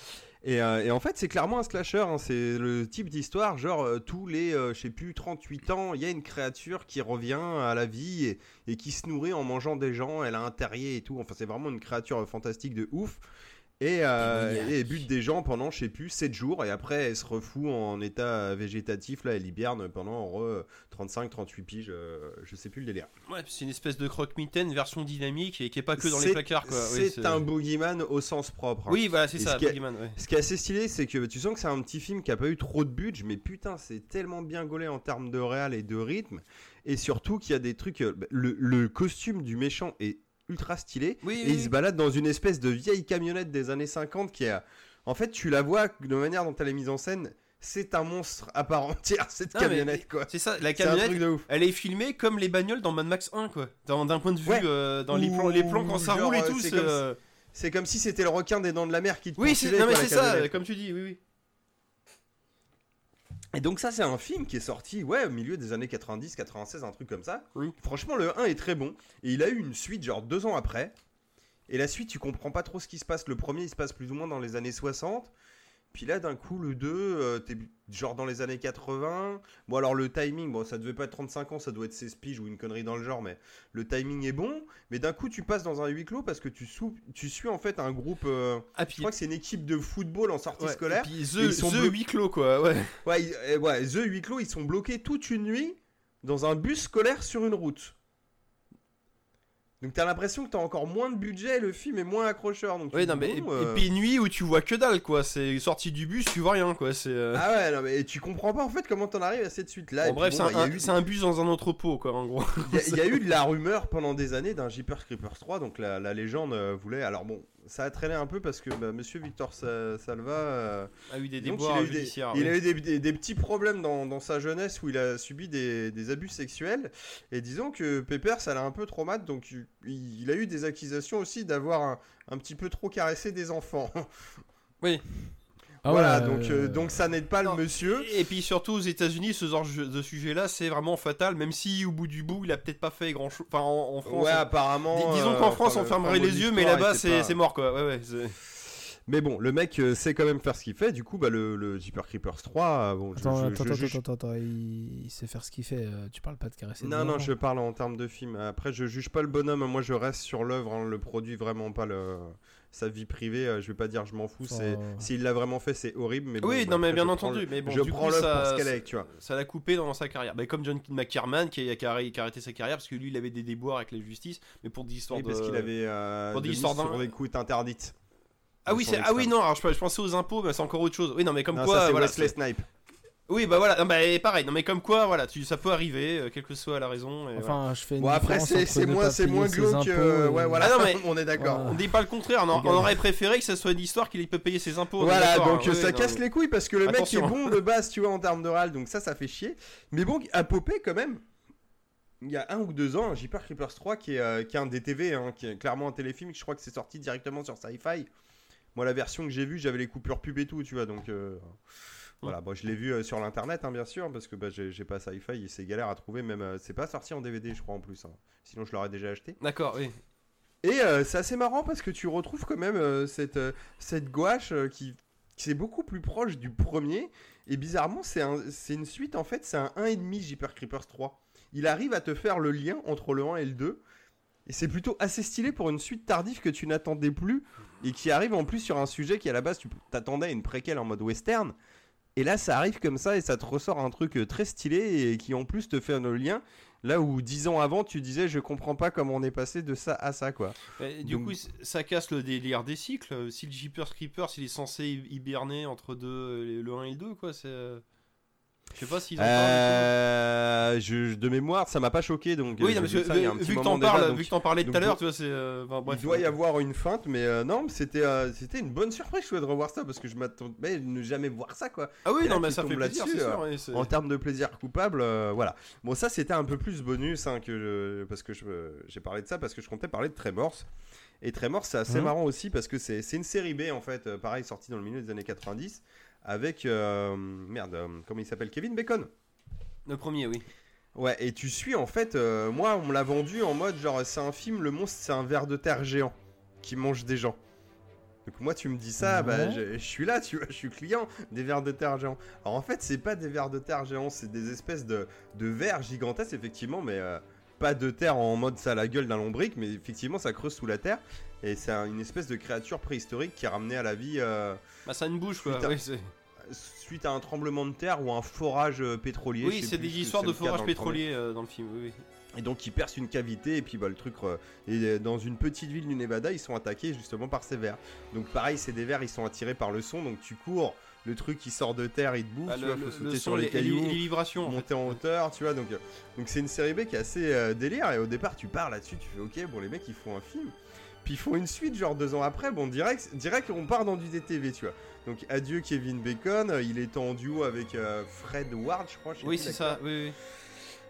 Et, euh, et en fait, c'est clairement un slasher. hein. C'est le type d'histoire, genre euh, tous les, euh, je sais plus, 38 ans, il y a une créature qui revient à la vie et, et qui se nourrit en mangeant des gens. Elle a un terrier et tout. Enfin, c'est vraiment une créature fantastique de ouf. Et, euh, et bute des gens pendant, je sais plus, 7 jours. Et après, elle se refout en état végétatif. Là, elle hiberne pendant re, 35-38 piges. euh, je sais plus le délire. Ouais, c'est une espèce de croque-mitaine version dynamique et qui est pas que dans les placards. Oui, C'est un boogeyman au sens propre. hein. Oui, voilà, c'est ça, ce Boogeyman, ouais. Ce qui est assez stylé, c'est que tu sens que c'est un petit film qui a pas eu trop de budget, mais putain, c'est tellement bien gaulé en termes de réal et de rythme. Et surtout qu'il y a des trucs. euh, Le, le costume du méchant est ultra stylé. Oui, et oui, il se balade dans une espèce de vieille camionnette des années 50 qui est. En fait, tu la vois de manière dont elle est mise en scène. C'est un monstre à part entière, cette Non, camionnette, quoi. C'est ça, la camionnette, ouf. elle est filmée comme les bagnoles dans Mad Max 1, quoi. D'un point de vue, Ouais. euh, dans les plans, les plans quand ça genre, roule et euh, tout, c'est comme si c'était le requin des dents de la mer qui te Oui, c'est ça, comme tu dis, oui, oui. Et donc ça c'est un film qui est sorti ouais au milieu des années 90, 96, un truc comme ça. Oui. Franchement le 1 est très bon et il a eu une suite genre deux ans après. Et la suite tu comprends pas trop ce qui se passe. Le premier il se passe plus ou moins dans les années 60. Puis là d'un coup le 2 euh, t'es genre dans les années 80. Bon alors le timing bon ça devait pas être 35 ans ça doit être 16 piges ou une connerie dans le genre mais le timing est bon. Mais d'un coup tu passes dans un huis clos parce que tu, sou- tu suis en fait un groupe... euh, Ah, je crois que c'est une équipe de football en sortie ouais, scolaire. et puis The, ils sont The huis clos, quoi, ouais. Ouais, ils- euh, ouais, The huis clos, ils sont bloqués toute une nuit dans un bus scolaire sur une route. Donc t'as l'impression que t'as encore moins de budget, le film est moins accrocheur. Donc tu Oui, te non, dis, mais. bon, Et, euh, et puis nuit où tu vois que dalle, quoi. C'est sorti du bus, tu vois rien, quoi. C'est. euh, Ah ouais, non, mais tu comprends pas en fait comment t'en arrives à cette suite là. bon, bref, c'est un, eu- c'est un bus dans un entrepôt, quoi, en gros. il y a- il y a eu de la rumeur pendant des années d'un Jeepers Creepers 3, donc la, la légende euh, voulait. Alors bon, ça a traîné un peu parce que bah, monsieur Victor Sa- Salva. euh, A eu des Donc, déboires il a eu des- judiciaires. Il oui. a eu des, des- des petits problèmes dans, dans sa jeunesse où il a subi des, abus sexuels. Et disons que Pepper, ça l'a un peu traumatisé. Donc il, il a eu des accusations aussi d'avoir un, un petit peu trop caressé des enfants. Ah voilà, ouais, donc, euh, euh, donc ça n'aide pas Non. le monsieur. Et puis surtout aux États-Unis, ce genre de sujet-là, c'est vraiment fatal, même si au bout du bout, il a peut-être pas fait grand-chose. Enfin, en, en France. Ouais, apparemment. dis- disons euh, qu'en France, on fermerait les yeux, mais là-bas, c'est pas- c'est mort, quoi. Ouais, ouais. c'est- Mais bon, le mec euh, sait quand même faire ce qu'il fait. Du coup, bah, le, le Jeepers Creepers 3, euh, bon, je- Attends, je- attends, je attends, attends, attends, il... il sait faire ce qu'il fait. euh, Tu parles pas de caresser. Non, non, je parle en termes de film. Après, je juge pas le bonhomme. Moi, je reste sur l'œuvre, hein, le produit, vraiment pas le... sa vie privée. euh, Je vais pas dire je m'en fous. Enfin, C'est S'il l'a vraiment fait, c'est horrible. Mais bon, Oui, bah, non, mais bien je prends entendu. le- Mais bon, je du prends coup, l'œuvre ça, pour ce qu'elle est, tu vois. Ça l'a coupé dans sa carrière. Bah, comme John McCarman qui a, qui qui a arrêté sa carrière parce que lui, il avait des déboires avec la justice, mais pour des histoires Oui, de. parce qu'il avait euh, pour des histoires sur d'un- des interdites. Ah oui, ah oui non. Alors je, je pensais aux impôts, mais c'est encore autre chose. Oui, non, mais comme Non, quoi, ça, c'est voilà. Wesley Snipe. Oui, bah voilà, non, bah, et pareil, non mais comme quoi, voilà, tu, ça peut arriver, euh, quelle que soit la raison. et voilà. Enfin, je fais une Bon, après, c'est moins, moins glauque. euh, ouais, voilà, Ah non, mais- on est d'accord. Voilà. On dit pas le contraire, on, aurait préféré que ça soit une histoire qu'il peut payer ses impôts. Voilà, donc hein, euh, ça non, casse mais- les couilles parce que le Attention. mec est bon de base, tu vois, en termes de râle, donc ça, ça fait chier. Mais bon, à Popé, quand même, il y a un ou deux ans, Jeepers Creepers 3, qui est, euh, qui est un DTV, hein, qui est clairement un téléfilm, je crois que c'est sorti directement sur Sci-Fi. Moi, la version que j'ai vue, j'avais les coupures pub et tout, tu vois, donc. Voilà, bon, je l'ai vu euh, sur l'internet, hein, bien sûr, parce que bah, j'ai pas Sci-Fi et c'est galère à trouver, même. euh, c'est pas sorti en DVD, je crois, en plus. hein. Sinon, je l'aurais déjà acheté. D'accord, oui. Et euh, c'est assez marrant parce que tu retrouves quand même euh, cette, euh, cette gouache qui, qui est beaucoup plus proche du premier. Et bizarrement, c'est un- une suite en fait, c'est un 1,5 Jeepers Creepers 3. Il arrive à te faire le lien entre le 1 et le 2. Et c'est plutôt assez stylé pour une suite tardive que tu n'attendais plus. Et qui arrive en plus sur un sujet qui à la base tu t'attendais à une préquelle en mode western. Et là, ça arrive comme ça et ça te ressort un truc euh, très stylé et qui en plus te fait le lien. Là où dix ans avant, tu disais, je comprends pas comment on est passé de ça à ça, quoi. Du Donc- coup, ça casse le délire des cycles. Si le Jeepers Creepers, il est censé hi- hiberner entre deux, le 1 et le 2, quoi, c'est. Je sais pas s'ils parlent. Euh, je, de mémoire, ça m'a pas choqué donc. Oui, non, vu ça que t'en déjà, parles, donc vu que t'en parlais tout à l'heure, il- tu vois, c'est. euh, enfin, bref. il doit y avoir une feinte, mais euh, non, c'était euh, c'était une bonne surprise je de revoir ça parce que je m'attendais à ne jamais voir ça quoi. Ah oui, Et là, non, mais ça fait plaisir, sûr. En termes de plaisir coupable, euh, voilà. Bon, ça c'était un peu plus bonus hein, que je- parce que j'ai parlé de ça parce que je comptais parler de Tremors. Et Tremors, c'est assez Mhm. marrant aussi parce que c'est c'est une série B en fait, euh, pareil, sortie dans le milieu des années 90 avec euh, merde, euh, comment il s'appelle Kevin Bacon. Le premier, oui. Ouais, et tu suis en fait, euh, moi on me l'a vendu en mode genre c'est un film, le monstre c'est un ver de terre géant qui mange des gens. Donc moi tu me dis ça, bah je, je suis là, tu vois, je suis client des vers de terre géants. Alors en fait c'est pas des vers de terre géants, c'est des espèces de, de vers gigantesques effectivement, mais euh, pas de terre en mode ça a la gueule d'un lombric, mais effectivement ça creuse sous la terre. Et c'est un- une espèce de créature préhistorique qui est ramenée à la vie euh, Bah, ça a une bouche, quoi. Oui, c'est- suite à un tremblement de terre ou un forage euh, pétrolier. oui, c'est des histoires de forage dans le premier. pétrolier euh, dans le film, oui. oui. Et donc ils percent une cavité et puis bah, le truc euh, et dans une petite ville du Nevada ils sont attaqués justement par ces vers. Donc pareil c'est des vers ils sont attirés par le son donc tu cours le truc qui sort de terre il te bouffe Bah, tu le, vois faut le- sauter le sur les, les, cailloux les vibrations. en fait. monter en hauteur tu vois donc euh, donc c'est une série B qui est assez euh, délire et au départ tu pars là-dessus tu fais ok bon les mecs ils font un film puis ils font une suite genre deux ans après bon direct direct on part dans du DTV tu vois donc adieu Kevin Bacon euh, il est en duo avec euh, Fred Ward je crois je Oui, c'est ça, oui, oui.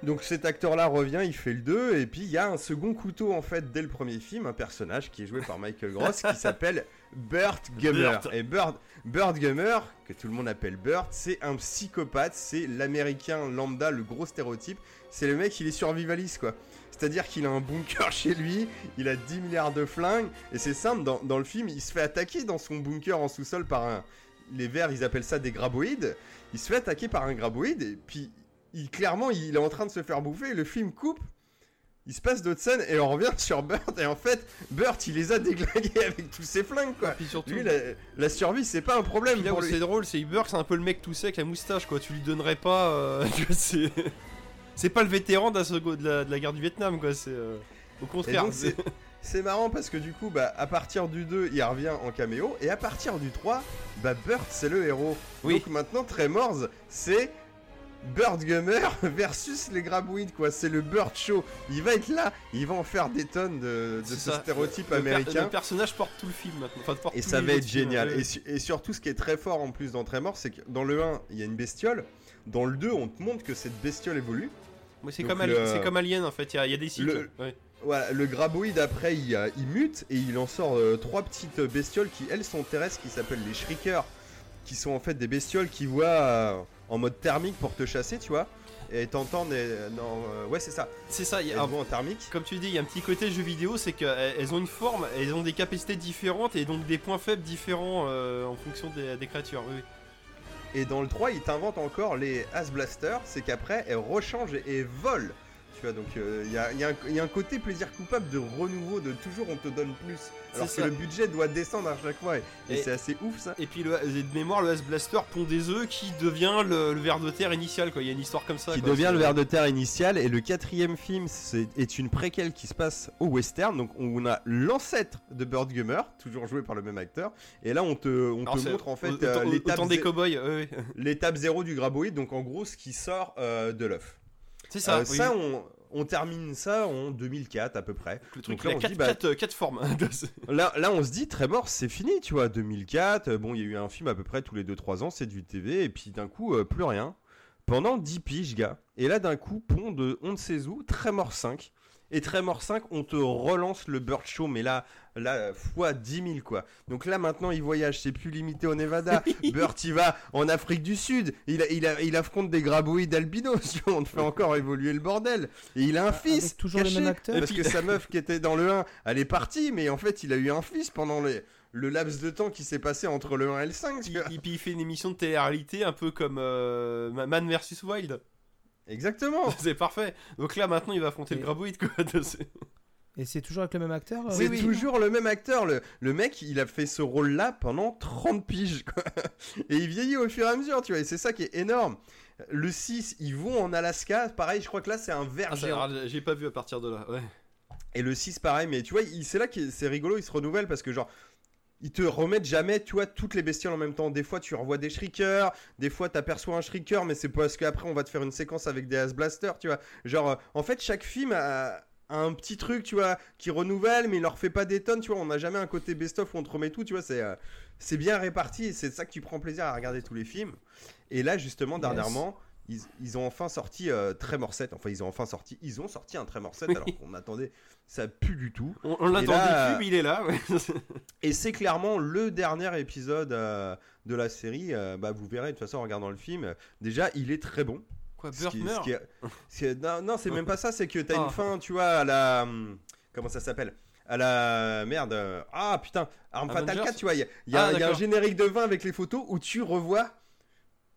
Donc cet acteur-là revient, il fait le 2, et puis il y a un second couteau en fait dès le premier film, un personnage qui est joué par Michael Gross qui s'appelle Burt Gummer. Burt. Et Burt, Burt Gummer, que tout le monde appelle Burt, c'est un psychopathe, c'est l'américain lambda, le gros stéréotype. C'est le mec, il est survivaliste quoi. C'est-à-dire qu'il a un bunker chez lui, il a 10 milliards de flingues, et c'est simple, dans, dans le film, il se fait attaquer dans son bunker en sous-sol par un... Les verts, ils appellent ça des graboïdes. Il se fait attaquer par un graboïde, et puis il, clairement, il est en train de se faire bouffer, le film coupe, il se passe d'autres scènes, et on revient sur Burt, et en fait, Burt, il les a déglingués avec tous ses flingues, quoi. Puis surtout, Lui, la, la survie, c'est pas un problème là pour où lui. c'est drôle, c'est Uber, c'est un peu le mec tout sec, la moustache, quoi. Tu lui donnerais pas. euh, c'est. C'est pas le vétéran de la, seconde- de la, de la guerre du Vietnam, quoi. C'est. euh, Au contraire. c'est- marrant parce que du coup, bah, à partir du 2, il revient en caméo, et à partir du 3, bah, Burt, c'est le héros. Oui. Donc maintenant, Tremors, c'est Burt Gummer versus les Graboïdes, quoi. C'est le Burt Show. Il va être là, il va en faire des tonnes de, de ce ça. stéréotype Le per- américain. Le personnage porte tout le film maintenant. Enfin, porte Et ça va être génial. Et, su- et surtout, ce qui est très fort en plus dans Tremors, c'est que dans le 1, il y a une bestiole. Dans le 2, on te montre que cette bestiole évolue. C'est comme, le- Alien en fait, il y, a- il y a des cycles. Le- ouais. Voilà, le graboïde après il, il mute et il en sort euh, trois petites bestioles qui elles sont terrestres qui s'appellent les shriekers qui sont en fait des bestioles qui voient euh, en mode thermique pour te chasser tu vois et t'entends des non euh, ouais c'est ça C'est ça, il y a, en thermique comme tu dis, il y a un petit côté jeu vidéo, c'est qu'elles ont une forme, elles ont des capacités différentes et donc des points faibles différents en fonction des, des créatures. Oui, oui. Et dans le 3 ils t'inventent encore les As Blasters c'est qu'après elles rechangent et, volent vois. Donc euh, il y, a, y a un- y a un côté plaisir coupable de renouveau, de toujours on te donne plus. Alors que ça. le budget doit descendre à chaque fois. Et, c'est assez ouf ça. Et puis le, de mémoire, le Blaster pond des œufs qui devient le, le ver de terre initial, quoi. Il y a une histoire comme ça. qui quoi. devient le ver de terre initial et le quatrième film c'est- est une préquelle qui se passe au western donc on a l'ancêtre de Birdgummer toujours joué par le même acteur et là on te, on Alors, te c'est montre en fait euh, l'étape des cowboys. l'étape zéro du graboïde donc en gros ce qui sort euh, de l'œuf C'est ça. Euh, oui. ça on, on termine ça en 2004 à peu près le truc, donc là, on quatre, dit, bah, quatre, euh, quatre formes. Là, là, on se dit, très mort, c'est fini, tu vois. 2004, euh, bon, il y a eu un film à peu près tous les 2-3 ans, c'est du TV, et puis d'un coup, euh, plus rien. Pendant 10 piges, gars. Et là, d'un coup, pont de on ne sait où, très mort 5. Et très mort 5, on te relance le Bird Show, mais là, là, fois 10 000, quoi. Donc là, maintenant, il voyage, c'est plus limité au Nevada. Burt, il va en Afrique du Sud. Il, a- il, a- il affronte des grabouilles d'albinos. on te fait encore évoluer le bordel. Et il a un fils. Avec toujours caché. le même acteur Parce que sa meuf qui était dans le 1, elle est partie, mais en fait, il a eu un fils pendant les- le laps de temps qui s'est passé entre le 1 et le 5. tu il, vois. il- puis il fait une émission de télé-réalité un peu comme euh, Man vs Wild. Exactement. C'est parfait. Donc là, maintenant, il va affronter Et- le graboïde, quoi. Et c'est toujours avec le même acteur euh, C'est oui. toujours le même acteur. Le, le mec, il a fait ce rôle-là pendant 30 piges. quoi. Et il vieillit au fur et à mesure, tu vois. Et c'est ça qui est énorme. Le 6, ils vont en Alaska. Pareil, je crois que là, c'est un verre Ah, J'ai pas vu à partir de là. Ouais. Et le 6, pareil. Mais tu vois, c'est là que c'est rigolo. Il se renouvelle parce que, genre, ils te remettent jamais, tu vois, toutes les bestioles en même temps. Des fois, tu revois des shriekers. Des fois, t'aperçois un shrieker, mais c'est parce qu'après, on va te faire une séquence avec des Ass Blasters, tu vois. Genre, euh, en fait, chaque film a a un petit truc, tu vois, qui renouvelle, mais il leur fait pas des tonnes, tu vois. On n'a jamais un côté best-of où on te remet tout, tu vois. C'est euh, c'est bien réparti et c'est ça que tu prends plaisir à regarder tous les films. Et là, justement, dernièrement, ils, ils ont enfin sorti euh, Tremor 7. Enfin, ils ont enfin sorti, ils ont sorti un Tremor 7 alors qu'on attendait ça pue du tout. On, on l'attendait là, plus, mais il est là. ouais. Et c'est clairement le dernier épisode euh, de la série. euh, bah, vous verrez de toute façon en regardant le film. Déjà, il est très bon. Quoi, Burt meurt non, non, c'est même pas ça. C'est que t'as Ah. une fin, tu vois, à la. hum, Comment ça s'appelle? À la. Merde. euh, Ah putain, Arme Fatale Avengers 4, tu vois. Il y a, il y a- Ah, y a un générique de 20 avec les photos où tu revois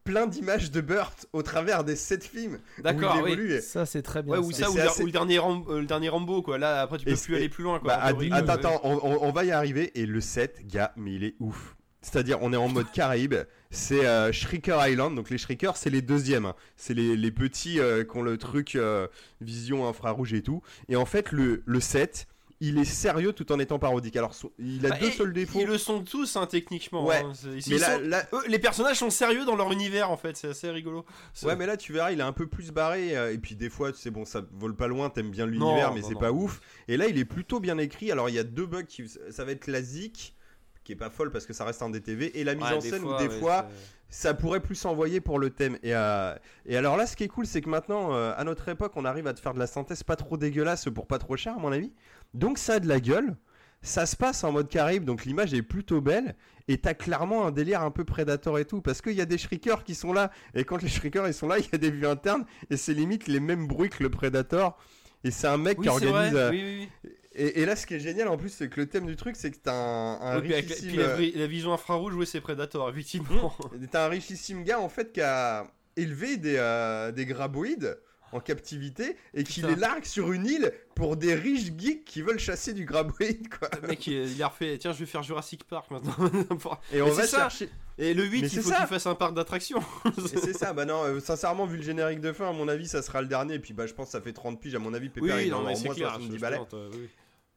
plein d'images de Burt au travers des 7 films. D'accord, oui. Ça, c'est très bien. Ouais, ou ça. ça, ou, c'est le- assez- ou le, dernier Ram- euh, le dernier Rambo, quoi. Là, après, tu peux plus aller plus loin, quoi. Bah, attends, ouais. attends, on, on- on va y arriver. Et le 7, gars, mais il est ouf. C'est-à-dire, on est en mode Caraïbe. C'est euh, Shrieker Island. Donc, les Shriekers, c'est les deuxièmes. hein. C'est les, les petits euh, qui ont le truc euh, vision infrarouge et tout. Et en fait, le, le 7, il est sérieux tout en étant parodique. Alors, so- il a Bah, deux seuls défauts. Ils le sont tous, hein, techniquement. Ouais. hein. Ils Mais là, sont- là- eux, les personnages sont sérieux dans leur univers, en fait. C'est assez rigolo. Ouais, mais là, tu verras, il est un peu plus barré. euh, et puis, des fois, c'est bon, ça vole pas loin. T'aimes bien l'univers, mais c'est pas ouf. Et là, il est plutôt bien écrit. Alors, il y a deux bugs qui. Ça va être la zik, qui est pas folle parce que ça reste un DTV. Et la mise Ouais, en des scène où fois, des ouais, fois. ça pourrait plus s'envoyer pour le thème. Et, euh, et alors là, ce qui est cool, c'est que maintenant, euh, à notre époque, on arrive à te faire de la synthèse pas trop dégueulasse pour pas trop cher, à mon avis. Donc ça a de la gueule. Ça se passe en mode Caraïbe, donc l'image est plutôt belle. Et t'as clairement un délire un peu Predator et tout. Parce qu'il y a des shriekers qui sont là. Et quand les shriekers ils sont là, il y a des vues internes. Et c'est limite les mêmes bruits que le Predator. Et c'est un mec Oui, qui organise. vrai. euh, Oui, oui, oui. et, et là, ce qui est génial en plus, c'est que le thème du truc, c'est que t'as un, un avec la- richissime, puis la, euh, la vision infrarouge, oui, c'est Predator, effectivement. T'as un richissime gars en fait qui a élevé des, euh, des graboïdes en captivité et qui Putain. les largue sur une île pour des riches geeks qui veulent chasser du graboïde quoi. Le mec, il a refait. Tiens, je vais faire Jurassic Park maintenant. Et on Mais va ça. chercher. Et le 8, Mais il faut qu'il fasse un parc d'attractions. C'est ça, bah non, euh, sincèrement, vu le générique de fin, à mon avis, ça sera le dernier. Et puis bah, je pense que ça fait 30 piges, à mon avis, Pépère, Oui, il en a au moins clair. 70 je- je balais. euh, oui.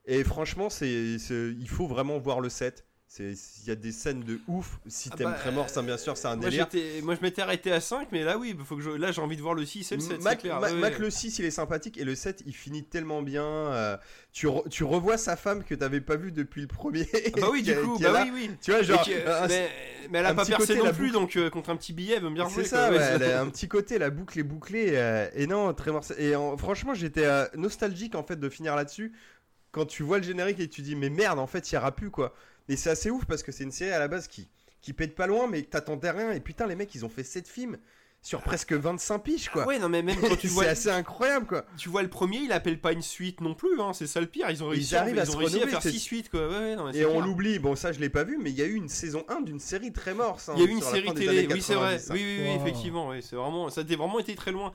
Et franchement, c'est, c'est- il faut vraiment voir le set. Il y a des scènes de ouf. Si Ah t'aimes bah, Tremors, ça, bien sûr, c'est un Moi, délire. moi, je m'étais arrêté à 5, mais là, oui, faut que je... là, j'ai envie de voir le 6 et le 7, c'est Mac, clair. Ma- ouais, Mac ouais. le 6 il est sympathique et le 7 il finit tellement bien. euh, tu, re- tu revois sa femme que t'avais pas vue depuis le premier. Ah bah oui, du coup, bah là. oui, oui. Tu vois, genre. Que- euh, un- mais, mais elle a pas percé côté, non plus, boucle. donc euh, contre un petit billet, elle veut bien jouer. C'est ça, ouais, elle a un petit côté, la boucle est bouclée. euh, et non, très morce- Et en- franchement, j'étais nostalgique en fait de finir là-dessus. Quand tu vois le générique et tu dis, mais merde, en fait, il y aura plus quoi. Et c'est assez ouf parce que c'est une série à la base qui, qui pète pas loin, mais que t'attendais rien. Et putain, les mecs, ils ont fait 7 films sur presque 25 piges quoi. Ah ouais, non, mais même quand tu vois, c'est assez incroyable quoi. tu vois le premier, il appelle pas une suite non plus, hein, c'est ça le pire. Ils ont réussi, arrivent à ils se réussi à faire c'est- 6 suites, quoi. Ouais, ouais, non, mais Et on l'oublie, bon ça je l'ai pas vu, mais il y a eu une saison 1 d'une série très morse. hein, Il y a eu une série télé, oui c'est vrai, 90, hein. oui oui, oui Wow. effectivement, oui, c'est vraiment, ça a vraiment été très loin.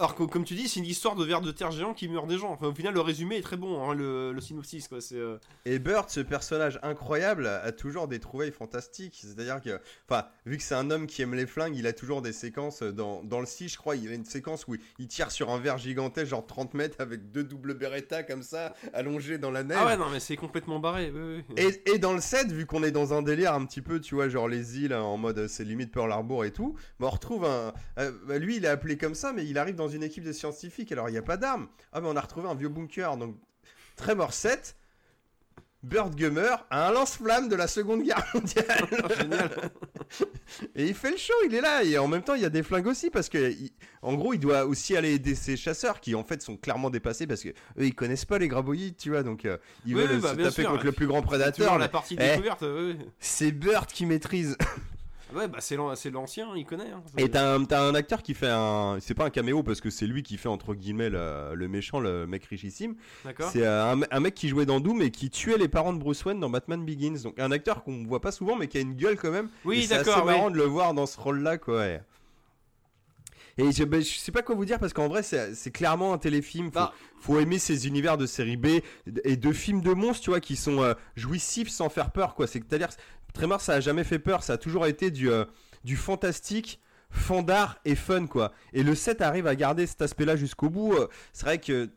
Alors que, comme tu dis, c'est une histoire de vers de terre géant qui meurt des gens. Enfin, au final, le résumé est très bon, hein, le, le synopsis quoi. C'est. euh, Et Burt, ce personnage incroyable, a toujours des trouvailles fantastiques. C'est-à-dire que, enfin, vu que c'est un homme qui aime les flingues, il a toujours des séquences dans, dans le 6, je crois. Il y a une séquence où il tire sur un verre gigantesque, genre 30 mètres, avec deux doubles Beretta comme ça, allongés dans la neige. Ah ouais, non, mais c'est complètement barré. oui, oui. Et, et dans le 7, vu qu'on est dans un délire un petit peu, tu vois, genre les îles en mode c'est limite Pearl Harbor et tout, bah on retrouve un. euh, bah, lui, il est appelé comme ça, mais il arrive dans une équipe de scientifiques, alors il n'y a pas d'armes. Ah, mais on a retrouvé un vieux bunker, donc Tremor 7. Bird Gummer a un lance-flamme de la Seconde Guerre mondiale. Génial. Et il fait le show, il est là. Et en même temps, il y a des flingues aussi parce que, il- en gros, il doit aussi aller aider ses chasseurs qui, en fait, sont clairement dépassés parce que eux, ils connaissent pas les graboïdes, tu vois. Donc, euh, ils Oui, veulent oui, bah, se bien taper sûr. contre le plus grand prédateur. la partie Eh. découverte. oui. C'est Bird qui maîtrise. Ah Ouais, bah c'est l'an- c'est l'ancien, il connaît. Hein. Et t'as un, un acteur qui fait un. C'est pas un caméo parce que c'est lui qui fait, entre guillemets, le, le méchant, le mec richissime. C'est euh, un, un mec qui jouait dans Doom et qui tuait les parents de Bruce Wayne dans Batman Begins. Donc, un acteur qu'on voit pas souvent mais qui a une gueule quand même. Oui, c'est d'accord. assez oui. marrant de le voir dans ce rôle-là, quoi. ouais. Et je, ben, je sais pas quoi vous dire parce qu'en vrai, c'est c'est clairement un téléfilm. Faut, Bah. faut aimer ces univers de série B et de films de monstres, tu vois, qui sont euh, jouissifs sans faire peur, quoi. C'est-à-dire, Tremor, ça a jamais fait peur. Ça a toujours été du, euh, du fantastique, fandard et fun, quoi. Et le 7 arrive à garder cet aspect-là jusqu'au bout. Euh, C'est vrai que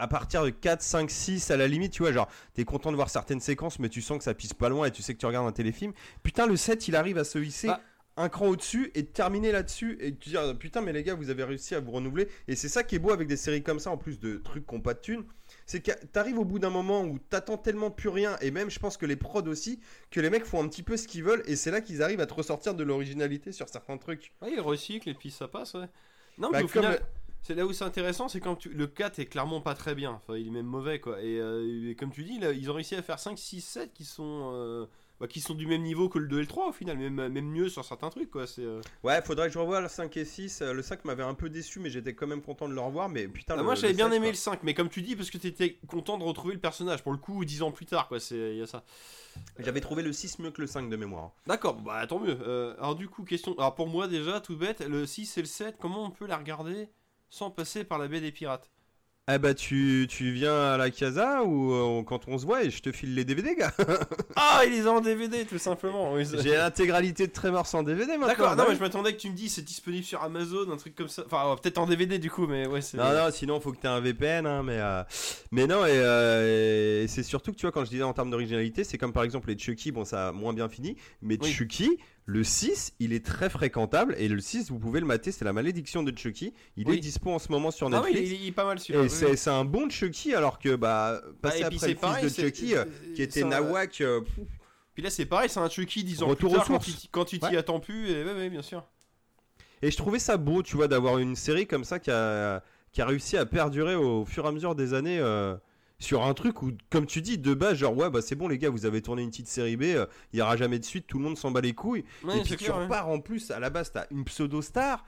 à partir de 4, 5, 6 à la limite, tu vois, genre, t'es content de voir certaines séquences, mais tu sens que ça pisse pas loin et tu sais que tu regardes un téléfilm. Putain, le 7, il arrive à se hisser Bah. un cran au-dessus et de terminer là-dessus et de te dire, putain, mais les gars, vous avez réussi à vous renouveler. Et c'est ça qui est beau avec des séries comme ça, en plus de trucs qui n'ont pas de thunes. C'est que t'arrives au bout d'un moment où t'attends tellement plus rien, et même je pense que les prods aussi, que les mecs font un petit peu ce qu'ils veulent, et c'est là qu'ils arrivent à te ressortir de l'originalité sur certains trucs. Ouais, il recycle et puis ça passe, ouais. Non, Bah, mais au comme final, c'est là où c'est intéressant, c'est quand tu... le 4 est clairement pas très bien. Enfin, il est même mauvais, quoi. Et, euh, et comme tu dis, là, ils ont réussi à faire 5, 6, 7 qui sont. euh, bah, qui sont du même niveau que le 2 et le 3 au final, même, même mieux sur certains trucs quoi. C'est, euh, Ouais, faudrait que je revoie le 5 et 6. Euh, Le 5 m'avait un peu déçu, mais j'étais quand même content de le revoir. Mais putain, Ah, le- moi j'avais bien 7, aimé quoi. le 5, mais comme tu dis, parce que t'étais content de retrouver le personnage pour le coup 10 ans plus tard quoi. C'est il y a ça. J'avais trouvé le 6 mieux que le 5 de mémoire. D'accord, bah tant mieux. Euh, alors du coup question, alors pour moi déjà tout bête, le 6 et le 7, comment on peut la regarder sans passer par la baie des pirates? Ah bah, tu, tu viens à la casa ou euh, quand on se voit et je te file les DVD, gars. Ah, il les a en DVD tout simplement. Oui, J'ai l'intégralité de Tremors en DVD maintenant. D'accord, non bah mais je m'attendais que tu me dis c'est disponible sur Amazon, un truc comme ça. Enfin, euh, peut-être en DVD du coup, mais ouais, c'est. Non, non, sinon faut que tu aies un VPN, hein, mais, euh, mais non, et, euh, et c'est surtout que tu vois, quand je disais en termes d'originalité, c'est comme par exemple les Chucky, bon, ça a moins bien fini, mais Oui. Chucky, le 6, il est très fréquentable, et le 6, vous pouvez le mater, c'est la malédiction de Chucky, il Oui. est dispo en ce moment sur Ah oui, Netflix. il, est- il est pas mal celui-là. Et oui, c'est un bon Chucky, alors que bah, Ah, passer puis après le fils pareil, de Chucky, euh, qui était Nawak, euh, Puis là c'est pareil, c'est un Chucky 10 ans Retour plus tard quand, tu- quand tu t'y Ouais. attends plus. Et ouais, ouais, bien sûr. Et je trouvais ça beau, tu vois, d'avoir une série comme ça qui a, qui a réussi à perdurer au fur et à mesure des années euh, sur un truc où, comme tu dis, de base, genre, ouais, bah c'est bon, les gars, vous avez tourné une petite série B, euh, il n'y aura jamais de suite, tout le monde s'en bat les couilles. Ouais, et puis tu ouais. repars en plus, à la base, t'as une pseudo-star,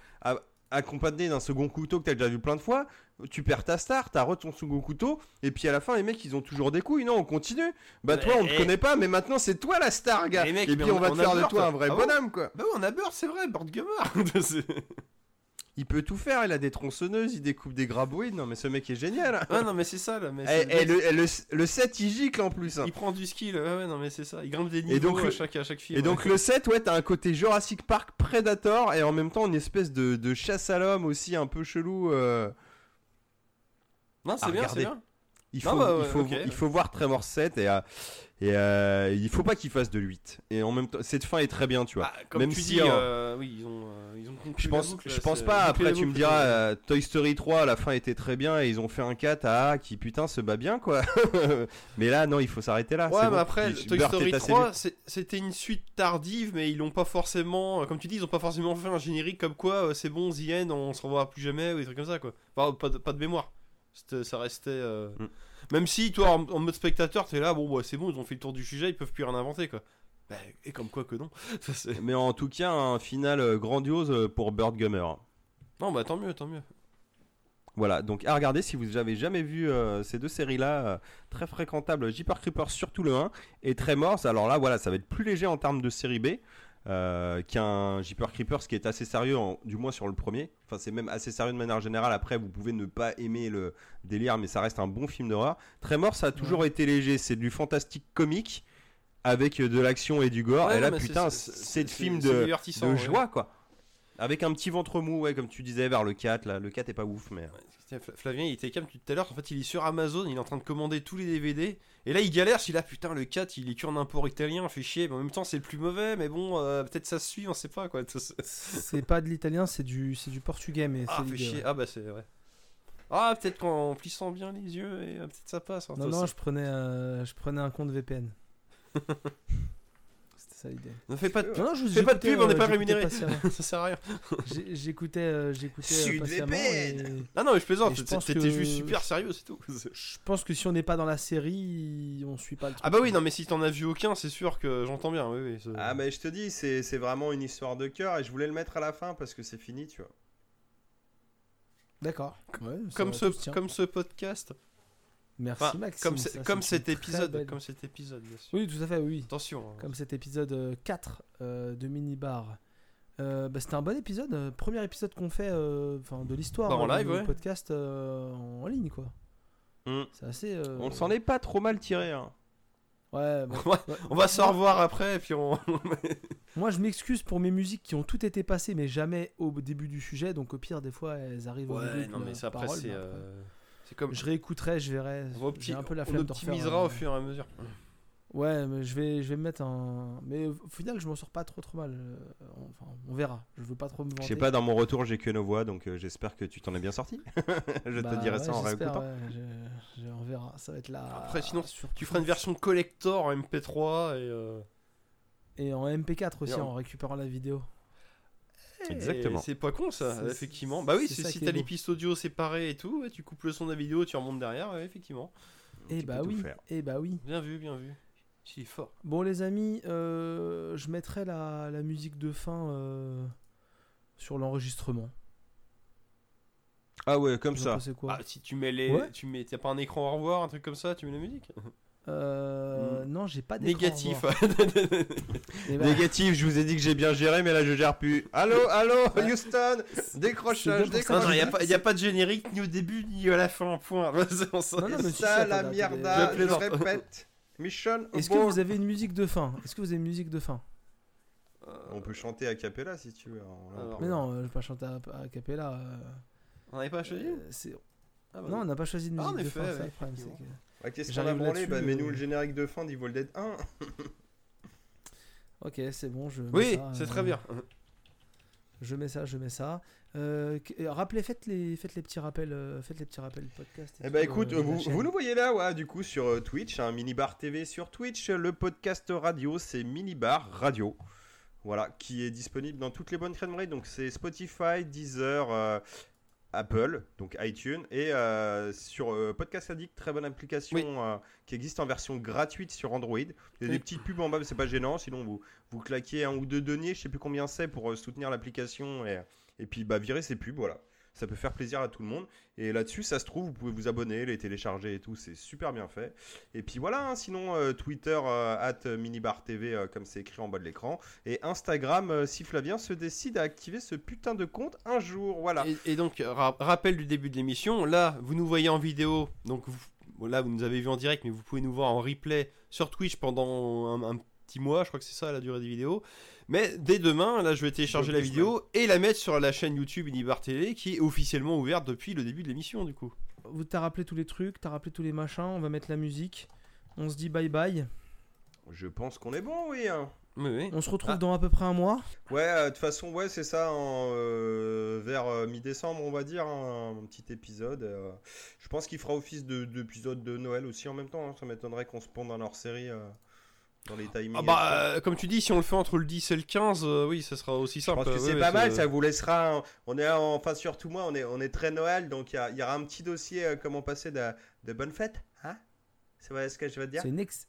accompagnée d'un second couteau que t'as déjà vu plein de fois. Tu perds ta star, t'as re ton second couteau, et puis à la fin, les mecs, ils ont toujours des couilles. Non, on continue. Bah, toi, on te Eh, connaît pas, mais maintenant, c'est toi la star, gars. Et puis, on, va te faire de toi un vrai Ah bon bonhomme, quoi. Bah ouais, on a beurre, c'est vrai. C'est- Il peut tout faire, il a des tronçonneuses, il découpe des graboïdes. Non, mais ce mec est génial. ouais, non mais c'est ça là. Mais Eh, c'est- eh, le, eh, le, le 7 il gicle en plus. hein. Il prend du skill, ouais, ouais, non mais c'est ça. Il grimpe des niveaux donc, à, le- chaque, à chaque film. Et donc ouais. le 7 ouais t'as un côté Jurassic Park Predator et en même temps une espèce de, de chasse à l'homme aussi un peu chelou. euh. Non, c'est à bien, c'est bien. Il, Non, faut, bah, il, faut, il faut voir Tremor 7 et, euh, et euh, il faut pas qu'il fasse de 8. Et en même temps cette fin est très bien tu vois. Bah, comme Même tu si, dis, euh, oui, ils ont, euh, ils ont Je pense, boucle, je pense pas, après tu me diras, euh, Toy Story 3, la fin était très bien et ils ont fait un 4 à A qui putain se bat bien quoi. mais là non, il faut s'arrêter là. Ouais, mais bon. après, Toy Story est assez 3, c'est- c'était une suite tardive, mais ils l'ont pas forcément, comme tu dis, ils ont pas forcément fait un générique comme quoi c'est bon, The End, on se revoit plus jamais, ou des trucs comme ça, quoi. Enfin, pas de, pas de mémoire. Ça restait. euh, Mm. Même si, toi, en, en mode spectateur, t'es là, bon, bah, c'est bon, ils ont fait le tour du sujet, ils peuvent plus rien inventer, quoi. Bah, et comme quoi que non. Ça, Mais en tout cas, un final euh, grandiose euh, pour Bird Gummer. non, bah tant mieux, tant mieux. Voilà, donc à regarder si vous n'avez jamais vu euh, ces deux séries-là, euh, très fréquentables, Jeepers Creepers surtout le 1 et Tremors. Alors là, voilà, ça va être plus léger en termes de série B. euh, qui est un Jeeper Creepers qui est assez sérieux, en- du moins sur le premier. Enfin, c'est même assez sérieux de manière générale. Après, vous pouvez ne pas aimer le délire, mais ça reste un bon film d'horreur. Tremor, ça a toujours été léger. C'est du fantastique comique avec de l'action et du gore. Ouais, et là, putain, c'est- le film de, ouais. joie, quoi. Avec un petit ventre mou, ouais, comme tu disais, vers le 4. Là. Le 4 est pas ouf, mais. Fla- Flavien, il était calme tout à l'heure. En fait, il est sur Amazon, il est en train de commander tous les DVD. Et là, il galère. Si là, putain, le 4, il est qu'en import italien, fait chier. Mais en même temps, c'est le plus mauvais. Mais bon, euh, peut-être ça se suit, on sait pas quoi. C'est pas de l'italien, c'est du, c'est du portugais, mais Ah, c'est fait chier. ouais. Ah, bah, c'est vrai. Ah, peut-être qu'en plissant bien les yeux, et euh, peut-être ça passe. hein, Non, non, je prenais, euh, je prenais un compte VPN. C'était ça l'idée. Ne fais pas de Non, non, je Fais pas de pub, on n'est euh, pas rémunéré. ça sert à rien. J'écoutais, euh, j'écoutais euh, et Ah non, mais je plaisante. T'étais que- juste super sérieux, c'est tout. Je pense que si on n'est pas dans la série, on suit pas le truc. Ah, bah oui, non, mais si t'en as vu aucun, c'est sûr que j'entends bien. Oui, oui. c'est- Ah, mais je te dis, c'est c'est vraiment une histoire de cœur. Et je voulais le mettre à la fin parce que c'est fini, tu vois. D'accord. Ouais, comme, ce, comme ce podcast. Merci Enfin, Maxime. comme, ça, cet épisode. belle- Comme cet épisode, bien sûr. Oui, tout à fait, oui. Attention. hein. Comme cet épisode euh, 4 euh, de Minibar. Euh, bah, C'était un bon épisode. euh, premier épisode qu'on fait euh, enfin, de l'histoire Bah, en euh, live, ouais. podcast euh, en ligne, quoi. Hmm. C'est assez. euh, On s'en est pas trop mal tiré. Hein. Ouais, bon. Ouais, Ouais. On va se revoir après, et puis on. Moi, je m'excuse pour mes musiques qui ont toutes été passées, mais jamais au début du sujet. Donc, au pire, des fois, elles arrivent au Ouais, de non, la mais ça après, c'est. euh, C'est comme. Je réécouterai, je verrai. On, J'ai un peu la on flemme de refaire, optimisera euh, au fur et à mesure. Ouais, mais je vais, je vais me mettre un. Mais au final, je m'en sors pas trop trop mal. euh, Enfin, on verra. Je veux pas trop me vanter. Je sais pas, dans mon retour, j'ai que nos voix, donc euh, j'espère que tu t'en es bien sorti. je Bah te dirai ouais, ça en réécoutant. ouais, je- je- on verra. Ça va être là. Après, sinon, sur Tu feras une version collector en MP3 et. euh, Et en MP4 aussi, en récupérant la vidéo. Exactement. C'est pas con ça, effectivement. Bah oui, si t'as les pistes audio séparées et tout, ouais, tu coupes le son de la vidéo, tu remontes derrière, ouais, effectivement. Et Tu bah oui. Et bah oui. Bien vu, bien vu. Il est fort. Bon, les amis, euh, je mettrai la, la musique de fin euh, sur l'enregistrement. Ah ouais, comme Vous ça. quoi? Ah, si tu mets les. Ouais. Tu mets. T'as pas un écran au revoir, un truc comme ça, tu mets la musique? Euh, Non, j'ai pas Négatif. Eh ben, Négatif, je vous ai dit que j'ai bien géré, mais là je gère plus. Allô, allô, Houston Décrochage, ça. décrochage. non, y a, pas, a de générique ni au début ni à la fin, point. On s'en- Non, non, mais ça, la attendez. je Je répète. Mission Est-ce que vous avez une musique de fin? Est-ce que vous avez une musique de fin? On peut chanter a cappella si tu veux. Alors peut- Mais non, euh, je vais pas chanter à, à cappella. euh, On n'avait pas choisi euh, Ah, bah Non, on n'a pas choisi de Ah, en musique de fin. ouais, le problème, c'est effectivement. que- Ouais, Qu'est-ce qu'on a branlé Bah, mets-nous euh. le générique de fin d'Evil Dead 1. Ok, c'est bon, je. mets Oui, c'est euh, très bien. Je mets ça, je mets ça. Euh, euh, rappelez, faites les, faites les petits rappels, euh, faites les petits rappels du podcast. et Eh bah écoute, euh, la vous, vous nous voyez là, ouais, du coup, sur euh, Twitch, un minibar TV sur Twitch. Le podcast radio, c'est Minibar Radio. Voilà, qui est disponible dans toutes les bonnes crèmeries. Donc c'est Spotify, Deezer, euh, Apple, donc iTunes, et euh, sur euh, Podcast Addict, très bonne application Oui. euh, qui existe en version gratuite sur Android. Il y a Oui. des petites pubs en bas, mais c'est pas gênant. Sinon, vous, vous claquez un ou deux deniers, je sais plus combien c'est, pour soutenir l'application et, et puis bah, virer ces pubs. Voilà, ça peut faire plaisir à tout le monde. Et là-dessus, ça se trouve, vous pouvez vous abonner, les télécharger et tout, c'est super bien fait. Et puis voilà, hein, sinon euh, Twitter, euh, at minibar TV, euh, comme c'est écrit en bas de l'écran. Et Instagram, euh, si Flavien se décide à activer ce putain de compte un jour. Voilà. Et, donc, ra- rappel du début de l'émission, là, vous nous voyez en vidéo, donc là, vous nous avez vu en direct, mais vous pouvez nous voir en replay sur Twitch pendant un petit mois, je crois que c'est ça la durée des vidéos. Mais dès demain, là, je vais télécharger la vidéo et la mettre sur la chaîne YouTube Unibar Télé, qui est officiellement ouverte depuis le début de l'émission, du coup. Vous t'as rappelé tous les trucs, t'as rappelé tous les machins. On va mettre la musique. On se dit bye bye. Je pense qu'on est bon, oui. hein. Oui, oui. On se retrouve Ah. dans à peu près un mois. Ouais, euh, de toute façon, ouais, c'est ça, en, euh, vers euh, mi-décembre, on va dire, hein, un petit épisode. euh, je pense qu'il fera office de- d'épisode de, Noël aussi en même temps. hein. Ça m'étonnerait qu'on se ponde un hors-série euh, dans les timings. Ah bah, euh, comme tu dis, si on le fait entre le 10 et le 15, euh, oui, ça sera aussi Je simple. pense que Ouais, c'est ouais, pas mal, ça vous laissera. un- On est en- enfin surtout moi, on est on est très Noël, donc il y, aura un petit dossier euh, comment passer de, de bonnes fêtes, hein? C'est vrai ce que je veux te dire? C'est une ex-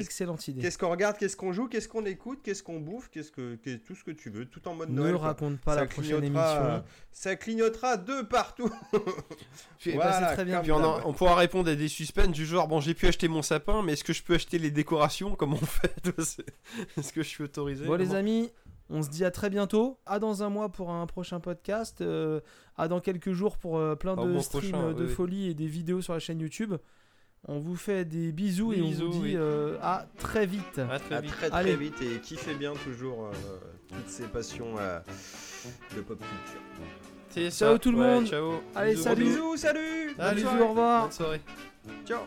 excellente idée. Qu'est-ce qu'on regarde, qu'est-ce qu'on joue, qu'est-ce qu'on écoute, qu'est-ce qu'on bouffe, qu'est-ce que tout ce que tu veux, tout en mode Ne Noël. quoi. raconte pas Ça la prochaine émission. euh, Ça clignotera de partout. Puis- Voilà, c'est très bien. Puis on, on pourra répondre à des suspens du genre bon j'ai pu acheter mon sapin mais est-ce que je peux acheter les décorations comme on fait C'est- Est-ce que je suis autorisé Bon les Comment- amis, On se dit à très bientôt. À dans un mois pour un prochain podcast. euh, à dans quelques jours pour euh, plein de streams prochain, de oui. folie et des vidéos sur la chaîne YouTube. On vous fait des bisous et on Bisous, vous dit oui. euh, à très vite. À très À vite. très très Allez. vite et kiffez bien toujours euh, toutes ces passions euh, de pop culture. C'est Ciao ça. tout le Ouais, monde. Ciao. Allez, Bisous, salut. bisous. Bisous, salut Allez, soirée, au revoir. Bonne soirée. Ciao